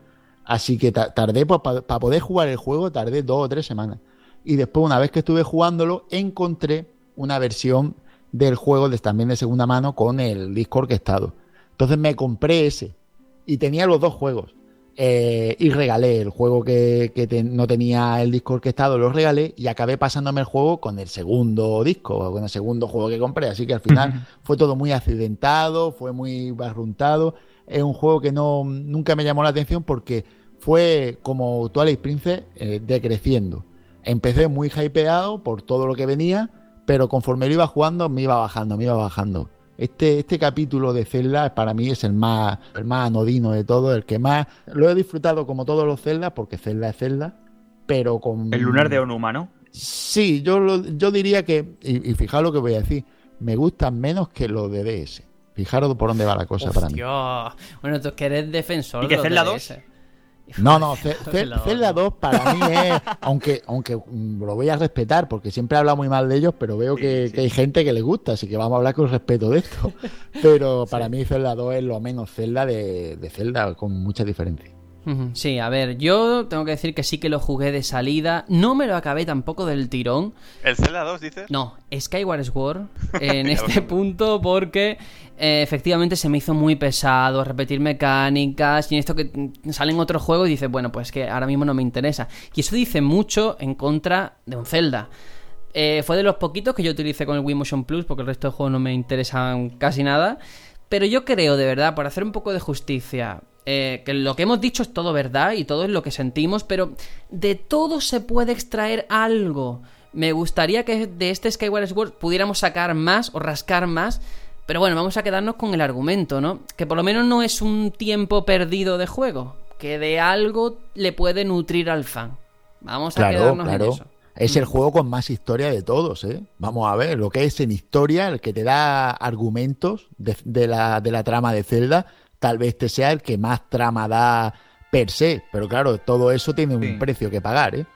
Así que tardé, pues, para poder jugar el juego, tardé dos o tres semanas. Y después, una vez que estuve jugándolo, encontré una versión del juego de, también de segunda mano con el disco orquestado. Entonces me compré ese y tenía los dos juegos. Eh, y regalé el juego que, no tenía el disco orquestado, lo regalé y acabé pasándome el juego con el segundo disco, con el segundo juego que compré. Así que al final fue todo muy accidentado, fue muy barruntado. Es un juego que no, nunca me llamó la atención porque fue como Twilight Princess eh, decreciendo. Empecé muy hypeado por todo lo que venía, pero conforme lo iba jugando me iba bajando, me iba bajando. Este, este capítulo de Zelda para mí es el más, el más anodino de todo, el que más lo he disfrutado como todos los Zelda, porque Zelda es Zelda, pero con... El lunar de Onuma, ¿no? Sí, yo, yo diría que, y, fijaros lo que voy a decir, me gustan menos que los de DS. Fijaros por dónde va la cosa para mí. Bueno, tú que eres defensor ¿Y que Zelda 2? No, no, Zelda [LAUGHS] 2 para mí es, [LAUGHS] aunque, aunque lo voy a respetar, porque siempre he hablado muy mal de ellos, pero veo que, hay gente que les gusta, así que vamos a hablar con respeto de esto. [LAUGHS] Pero para mí Zelda 2 es lo menos Zelda de, de Zelda, con mucha diferencia. Sí, a ver, yo tengo que decir que sí que lo jugué de salida. No me lo acabé tampoco del tirón. ¿El Zelda 2 dices? No, Skyward Sword [LAUGHS] en este punto porque eh, efectivamente se me hizo muy pesado repetir mecánicas y en esto que salen otros juegos y dices, bueno, pues que ahora mismo no me interesa. Y eso dice mucho en contra de un Zelda. Eh, fue de los poquitos que yo utilicé con el Wii Motion Plus porque el resto de juegos no me interesan casi nada. Pero yo creo, de verdad, por hacer un poco de justicia, eh, que lo que hemos dicho es todo verdad y todo es lo que sentimos, pero de todo se puede extraer algo. Me gustaría que de este Skyward Sword pudiéramos sacar más o rascar más, pero bueno, vamos a quedarnos con el argumento, ¿no? Que por lo menos no es un tiempo perdido de juego, que de algo le puede nutrir al fan. Vamos a quedarnos en eso. Es el juego con más historia de todos, ¿eh? Vamos a ver, lo que es en historia, el que te da argumentos de, la, de la trama de Zelda, tal vez este sea el que más trama da per se, pero claro, todo eso tiene un precio que pagar, ¿eh?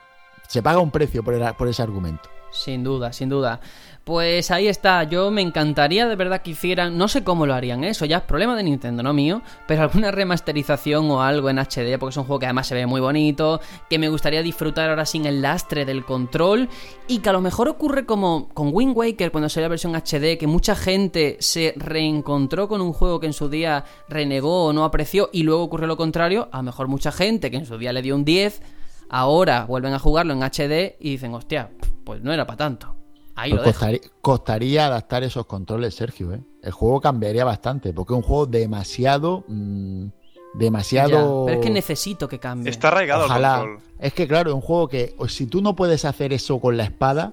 Se paga un precio por, por ese argumento. Sin duda, sin duda. Pues ahí está, yo me encantaría de verdad que hicieran, no sé cómo lo harían, ¿eh? eso ya es problema de Nintendo, no mío, pero alguna remasterización o algo en HD, porque es un juego que además se ve muy bonito, que me gustaría disfrutar ahora sin el lastre del control, y que a lo mejor ocurre como con Wind Waker cuando salió la versión HD, que mucha gente se reencontró con un juego que en su día renegó o no apreció, y luego ocurrió lo contrario, a lo mejor mucha gente que en su día le dio un 10 Ahora vuelven a jugarlo en HD y dicen, hostia, pues no era para tanto. Ahí Pues lo costaría, costaría adaptar esos controles, Sergio. ¿eh? El juego cambiaría bastante, porque es un juego demasiado. mm, demasiado. Ya, pero es que necesito que cambie. Está arraigado Ojalá. el control. Es que, claro, es un juego que si tú no puedes hacer eso con la espada,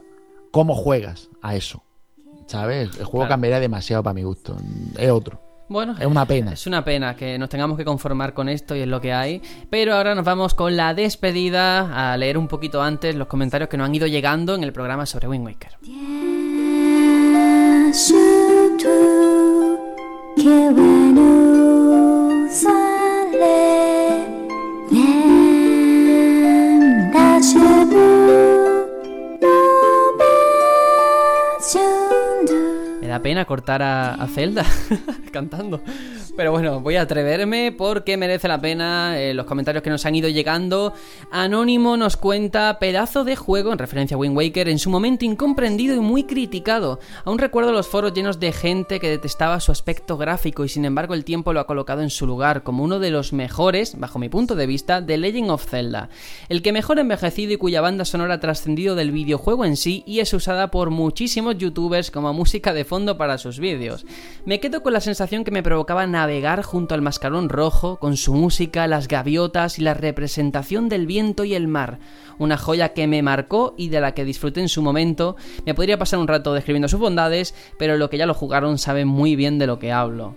¿cómo juegas a eso? ¿Sabes? El juego Claro. cambiaría demasiado para mi gusto. Es otro. Bueno, es una pena. Es una pena que nos tengamos que conformar con esto y es lo que hay. Pero ahora nos vamos con la despedida a leer un poquito antes los comentarios que nos han ido llegando en el programa sobre Wind Waker. Da pena cortar a, Zelda [LAUGHS] cantando. Pero bueno, voy a atreverme porque merece la pena eh, los comentarios que nos han ido llegando. Anónimo nos cuenta pedazo de juego en referencia a Wind Waker en su momento incomprendido y muy criticado. Aún recuerdo los foros llenos de gente que detestaba su aspecto gráfico y sin embargo el tiempo lo ha colocado en su lugar como uno de los mejores, bajo mi punto de vista, de Legend of Zelda. El que mejor envejecido y cuya banda sonora ha trascendido del videojuego en sí y es usada por muchísimos youtubers como música de fondo para sus vídeos. Me quedo con la sensación que me provocaba navegar junto al mascarón rojo, con su música, las gaviotas y la representación del viento y el mar. Una joya que me marcó y de la que disfruté en su momento. Me podría pasar un rato describiendo sus bondades, pero lo que ya lo jugaron saben muy bien de lo que hablo.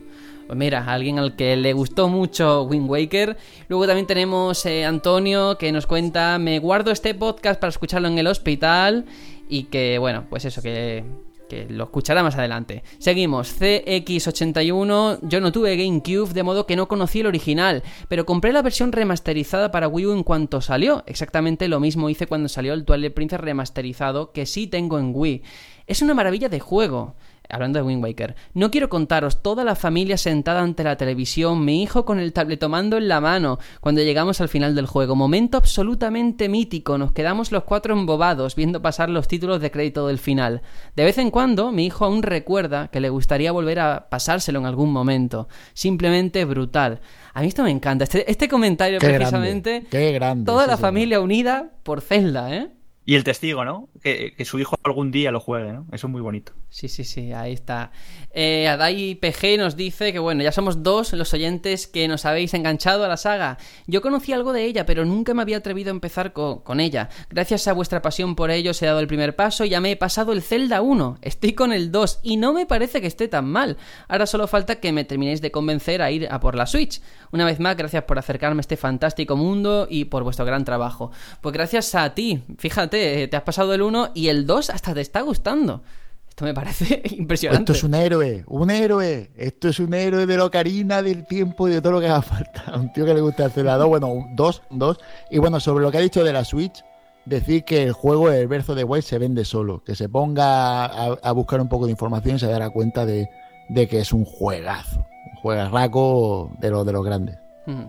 Pues mira, alguien al que le gustó mucho Wind Waker. Luego también tenemos eh, Antonio que nos cuenta, me guardo este podcast para escucharlo en el hospital y que, bueno, pues eso, que, que lo escuchará más adelante. Seguimos, CX81, yo no tuve GameCube, de modo que no conocí el original, pero compré la versión remasterizada para Wii U en cuanto salió. Exactamente lo mismo hice cuando salió el Twilight Princess remasterizado, que sí tengo en Wii. Es una maravilla de juego. Hablando de Wind Waker, no quiero contaros toda la familia sentada ante la televisión, mi hijo con el tabletomando en la mano, cuando llegamos al final del juego. Momento absolutamente mítico, nos quedamos los cuatro embobados viendo pasar los títulos de crédito del final. De vez en cuando, mi hijo aún recuerda que le gustaría volver a pasárselo en algún momento. Simplemente brutal. A mí esto me encanta. Este, este comentario, Qué grande, precisamente. qué grande, Toda la familia unida por Zelda, ¿eh? Y el testigo, ¿no? Que, su hijo algún día lo juegue, ¿no? Eso es muy bonito. Sí, sí, sí, ahí está. Eh, Adai PG nos dice que, bueno, ya somos dos los oyentes que nos habéis enganchado a la saga. Yo conocí algo de ella, pero nunca me había atrevido a empezar co- con ella. Gracias a vuestra pasión por ello, os he dado el primer paso y ya me he pasado el Zelda 1. Estoy con el 2 y no me parece que esté tan mal. Ahora solo falta que me terminéis de convencer a ir a por la Switch. Una vez más, gracias por acercarme a este fantástico mundo y por vuestro gran trabajo. Pues gracias a ti, fíjate, eh, te has pasado el 1 y el 2 hasta te está gustando. Esto me parece [LAUGHS] impresionante. Esto es un héroe, un héroe. Esto es un héroe de la ocarina, del tiempo y de todo lo que haga falta. [LAUGHS] Un tío que le gusta hacer la dos, bueno, un- dos, dos. Y bueno, sobre lo que ha dicho de la Switch, decir que el juego, el verso de Wild, se vende solo. Que se ponga a, buscar un poco de información y se dará cuenta de, de que es un juegazo. Un juegarraco de los de los grandes.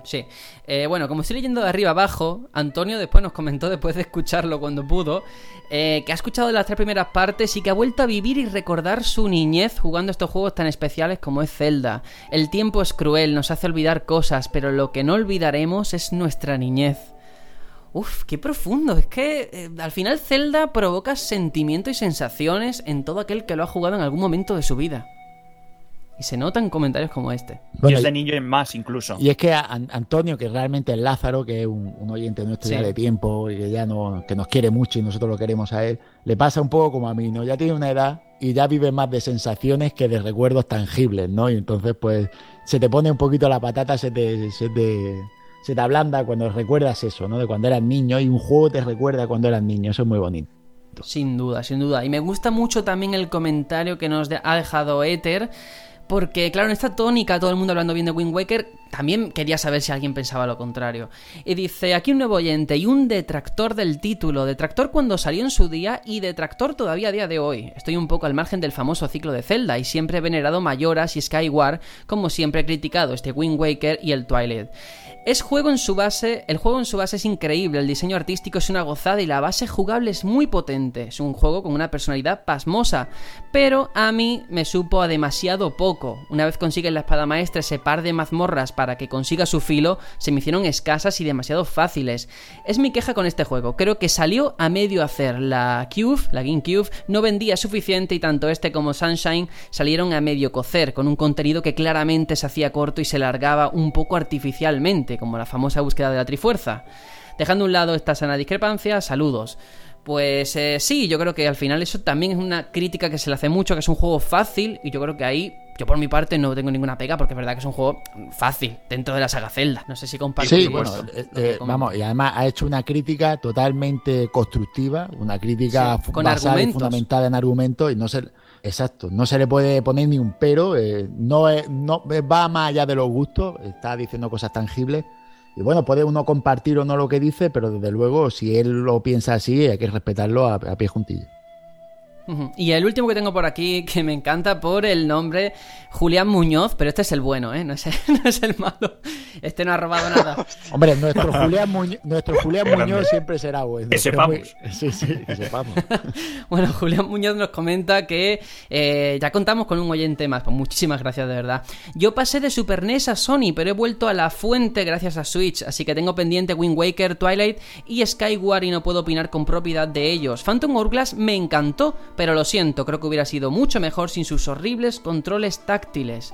Sí. Eh, bueno, como estoy leyendo de arriba abajo, Antonio después nos comentó, después de escucharlo cuando pudo, eh, que ha escuchado las tres primeras partes y que ha vuelto a vivir y recordar su niñez jugando estos juegos tan especiales como es Zelda. El tiempo es cruel, nos hace olvidar cosas, pero lo que no olvidaremos es nuestra niñez. Uf, qué profundo. Es que eh, al final Zelda provoca sentimientos y sensaciones en todo aquel que lo ha jugado en algún momento de su vida. Y se notan comentarios como este. y es de niño en más, incluso. Y es que a An- Antonio, que realmente es Lázaro, que es un, un oyente nuestro ya de tiempo y que ya no, que nos quiere mucho y nosotros lo queremos a él, le pasa un poco como a mí, ¿no? Ya tiene una edad y ya vive más de sensaciones que de recuerdos tangibles, ¿no? Y entonces, pues, se te pone un poquito la patata, se te, se te, se te ablanda cuando recuerdas eso, ¿no? De cuando eras niño y un juego te recuerda cuando eras niño, eso es muy bonito. Sin duda, sin duda. Y me gusta mucho también el comentario que nos ha dejado Ether. Porque, claro, en esta tónica, todo el mundo hablando bien de Wind Waker, también quería saber si alguien pensaba lo contrario. Y dice, aquí un nuevo oyente y un detractor del título, detractor cuando salió en su día y detractor todavía a día de hoy. Estoy un poco al margen del famoso ciclo de Zelda y siempre he venerado Mayoras y Skyward, como siempre he criticado este Wind Waker y el Twilight. Es juego en su base, el juego en su base es increíble, el diseño artístico es una gozada y la base jugable es muy potente. Es un juego con una personalidad pasmosa, pero a mí me supo a demasiado poco. Una vez consigues la espada maestra, ese par de mazmorras para que consiga su filo, se me hicieron escasas y demasiado fáciles. Es mi queja con este juego. Creo que salió a medio hacer. La Cube, la GameCube, no vendía suficiente y tanto este como Sunshine salieron a medio cocer, con un contenido que claramente se hacía corto y se largaba un poco artificialmente, como la famosa búsqueda de la Trifuerza. Dejando a un lado esta sana discrepancia, saludos. Pues eh, sí, yo creo que al final eso también es una crítica que se le hace mucho, que es un juego fácil, y yo creo que ahí, yo por mi parte no tengo ninguna pega, porque es verdad que es un juego fácil dentro de la saga Zelda. No sé si comparto Sí, bueno, eh, eh, vamos, y además ha hecho una crítica totalmente constructiva, una crítica Sí, con basada y argumentos. fundamentada en argumentos y no se, exacto, no se le puede poner ni un pero, eh, no, es- no va más allá de los gustos, está diciendo cosas tangibles y bueno, puede uno compartir o no lo que dice, pero desde luego si él lo piensa así hay que respetarlo a, a pie juntillo. Y el último que tengo por aquí, [LAUGHS] que me encanta por el nombre, Julián Muñoz, pero este es el bueno, ¿eh? No es el, [LAUGHS] no es el malo. Este no ha robado nada. [LAUGHS] Hombre, nuestro Julián, Muñoz, nuestro Julián. Muñoz siempre será bueno. Que muy- sepamos. Sí, sí, que sepamos. Bueno, Julián Muñoz nos comenta que eh, ya contamos con un oyente más. Pues muchísimas gracias, de verdad. Yo pasé de Super NES a Sony, pero he vuelto a la fuente gracias a Switch, así que tengo pendiente Wind Waker, Twilight y Skyward y no puedo opinar con propiedad de ellos. Phantom Hourglass me encantó, pero lo siento, creo que hubiera sido mucho mejor sin sus horribles controles táctiles.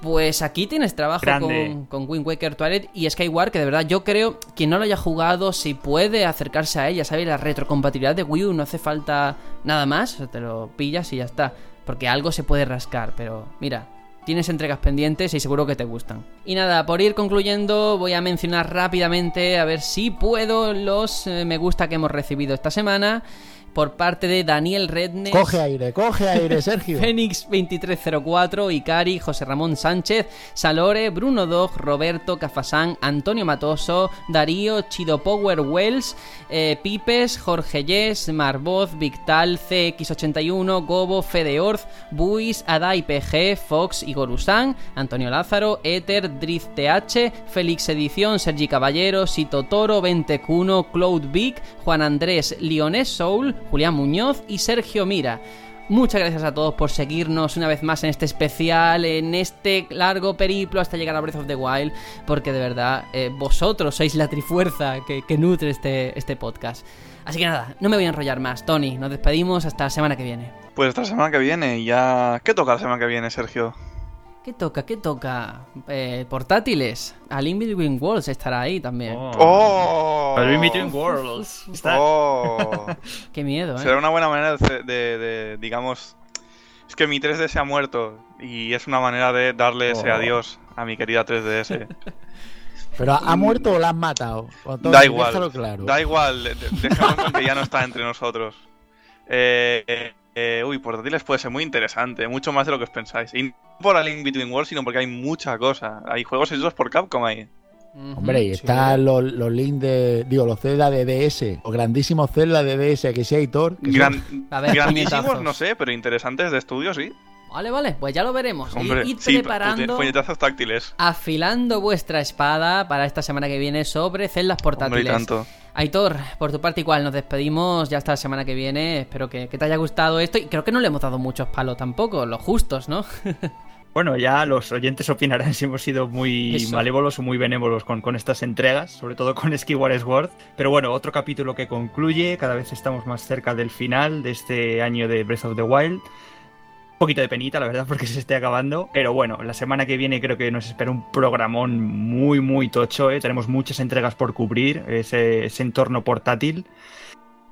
Pues aquí tienes trabajo Grande. con, con Wind Waker Twilight y Skyward, que de verdad yo creo, quien no lo haya jugado, si puede acercarse a ella, ¿sabes? La retrocompatibilidad de Wii U no hace falta nada más, te lo pillas y ya está. Porque algo se puede rascar, pero mira, tienes entregas pendientes y seguro que te gustan. Y nada, por ir concluyendo, voy a mencionar rápidamente, a ver si puedo, los eh, me gusta que hemos recibido esta semana por parte de Daniel Rednes. Coge aire, coge aire, [LAUGHS] Sergio. Fénix 2304, Ikari, José Ramón Sánchez, Salore, Bruno Dog, Roberto Cafasán, Antonio Matoso, Darío, Chido Power Wells, eh, Pipes, Jorge Yes, Marvoz, Victal, CX81, Gobo, Fedeorz, Buis, Adai PG, Fox, Igor Usán, Antonio Lázaro, Ether, Drift TH, Félix Edición, Sergi Caballero, Sito Toro, Ventecuno, Cloud Vic, Juan Andrés, Lionés Soul, Julián Muñoz y Sergio Mira. Muchas gracias a todos por seguirnos una vez más en este especial, en este largo periplo hasta llegar a Breath of the Wild, porque de verdad eh, vosotros sois la trifuerza que, nutre este, este podcast. Así que nada, no me voy a enrollar más. Tony, nos despedimos hasta la semana que viene. Pues esta semana que viene ya... ¿Qué toca la semana que viene, Sergio? ¿Qué toca? ¿Qué toca? Eh, portátiles. Al In Between Worlds estará ahí también. ¡Oh! El In Between Worlds. [LAUGHS] Está- ¡Oh! [LAUGHS] Qué miedo, ¿eh? Será una buena manera de, de- de, digamos... Es que mi 3DS ha muerto y es una manera de darle ese Oh. adiós a mi querida 3DS. [LAUGHS] Pero ¿ha muerto o la han matado? Da igual, claro. da igual, de- de- dejamos que ya no está entre nosotros. Eh, eh, eh, uy, portátiles puede ser muy interesante, mucho más de lo que os pensáis. Y no por el Link Between Worlds, sino porque hay mucha cosa. Hay juegos hechos por Capcom ahí. Hombre, y sí. están los, los links de. Digo, los Zelda de DS. O grandísimos Zelda de DS que sea Hitor. Gran- A ver, grandísimos, no sé, pero interesantes de estudio, sí. Vale, vale, pues ya lo veremos. Hombre, sí, preparando, puñetazos táctiles. afilando vuestra espada para esta semana que viene sobre celdas Hombre, y portátiles. tanto. Aitor, por tu parte igual, nos despedimos ya hasta la semana que viene. Espero que, que te haya gustado esto y creo que no le hemos dado muchos palos tampoco, los justos, ¿no? [LAUGHS] Bueno, ya los oyentes opinarán [LAUGHS] si hemos sido muy Eso. malévolos o muy benévolos con, con estas entregas, sobre todo con [LAUGHS] Skyward Sword. Pero bueno, otro capítulo que concluye, cada vez estamos más cerca del final de este año de Breath of the Wild. Un poquito de penita, la verdad, [LAUGHS] porque se esté acabando. Pero bueno, la semana que viene creo que nos espera un programón muy, muy tocho. ¿eh? Tenemos muchas entregas por cubrir, ese, ese entorno portátil.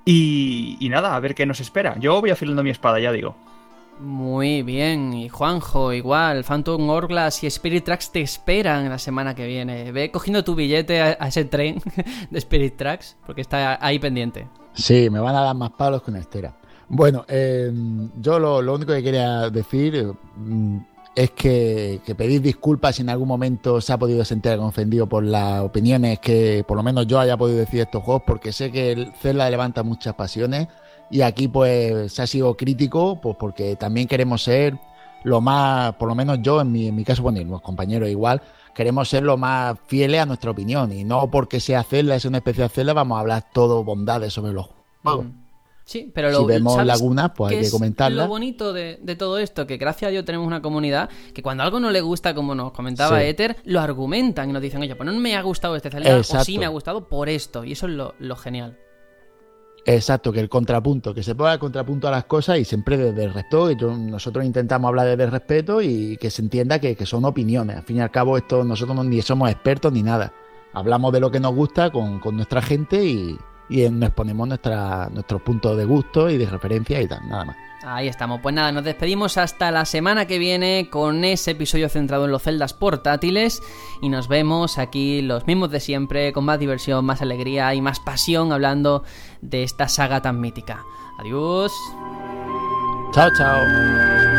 Y, y nada, a ver qué nos espera. Yo voy afilando mi espada, ya digo. Muy bien, y Juanjo, igual, Phantom Hourglass y Spirit Tracks te esperan la semana que viene. Ve cogiendo tu billete a, ese tren [LAUGHS] de Spirit Tracks, porque está ahí pendiente. Sí, me van a dar más palos que una estera. Bueno, eh, yo lo, lo único que quería decir mm, es que, pedir disculpas si en algún momento se ha podido sentir ofendido por las opiniones que por lo menos yo haya podido decir de estos juegos, porque sé que el Zelda levanta muchas pasiones y aquí pues se ha sido crítico, pues porque también queremos ser lo más, por lo menos yo en mi, en mi caso, bueno, y los compañeros igual, queremos ser lo más fieles a nuestra opinión y no porque sea Zelda, es una especie de Zelda, vamos a hablar todo bondades sobre los juegos. Mm. Sí, pero Si vemos lagunas, pues hay que es comentarlas. Lo bonito de, de todo esto, que gracias a Dios tenemos una comunidad que cuando algo no le gusta, como nos comentaba Sí. Ether, lo argumentan y nos dicen, oye, pues no me ha gustado este Zelda, o sí me ha gustado por esto. Y eso es lo, lo genial. Exacto, que el contrapunto, que se ponga el contrapunto a las cosas y siempre desde el respeto, nosotros intentamos hablar desde el respeto y que se entienda que, que son opiniones. Al fin y al cabo, esto nosotros no- ni somos expertos ni nada. Hablamos de lo que nos gusta con, con nuestra gente y, y nos exponemos nuestra, nuestros puntos de gusto y de referencia y tal, nada más. Ahí estamos. Pues nada, nos despedimos hasta la semana que viene con ese episodio centrado en los celdas portátiles y nos vemos aquí los mismos de siempre, con más diversión, más alegría y más pasión hablando de esta saga tan mítica. Adiós. Chao, chao.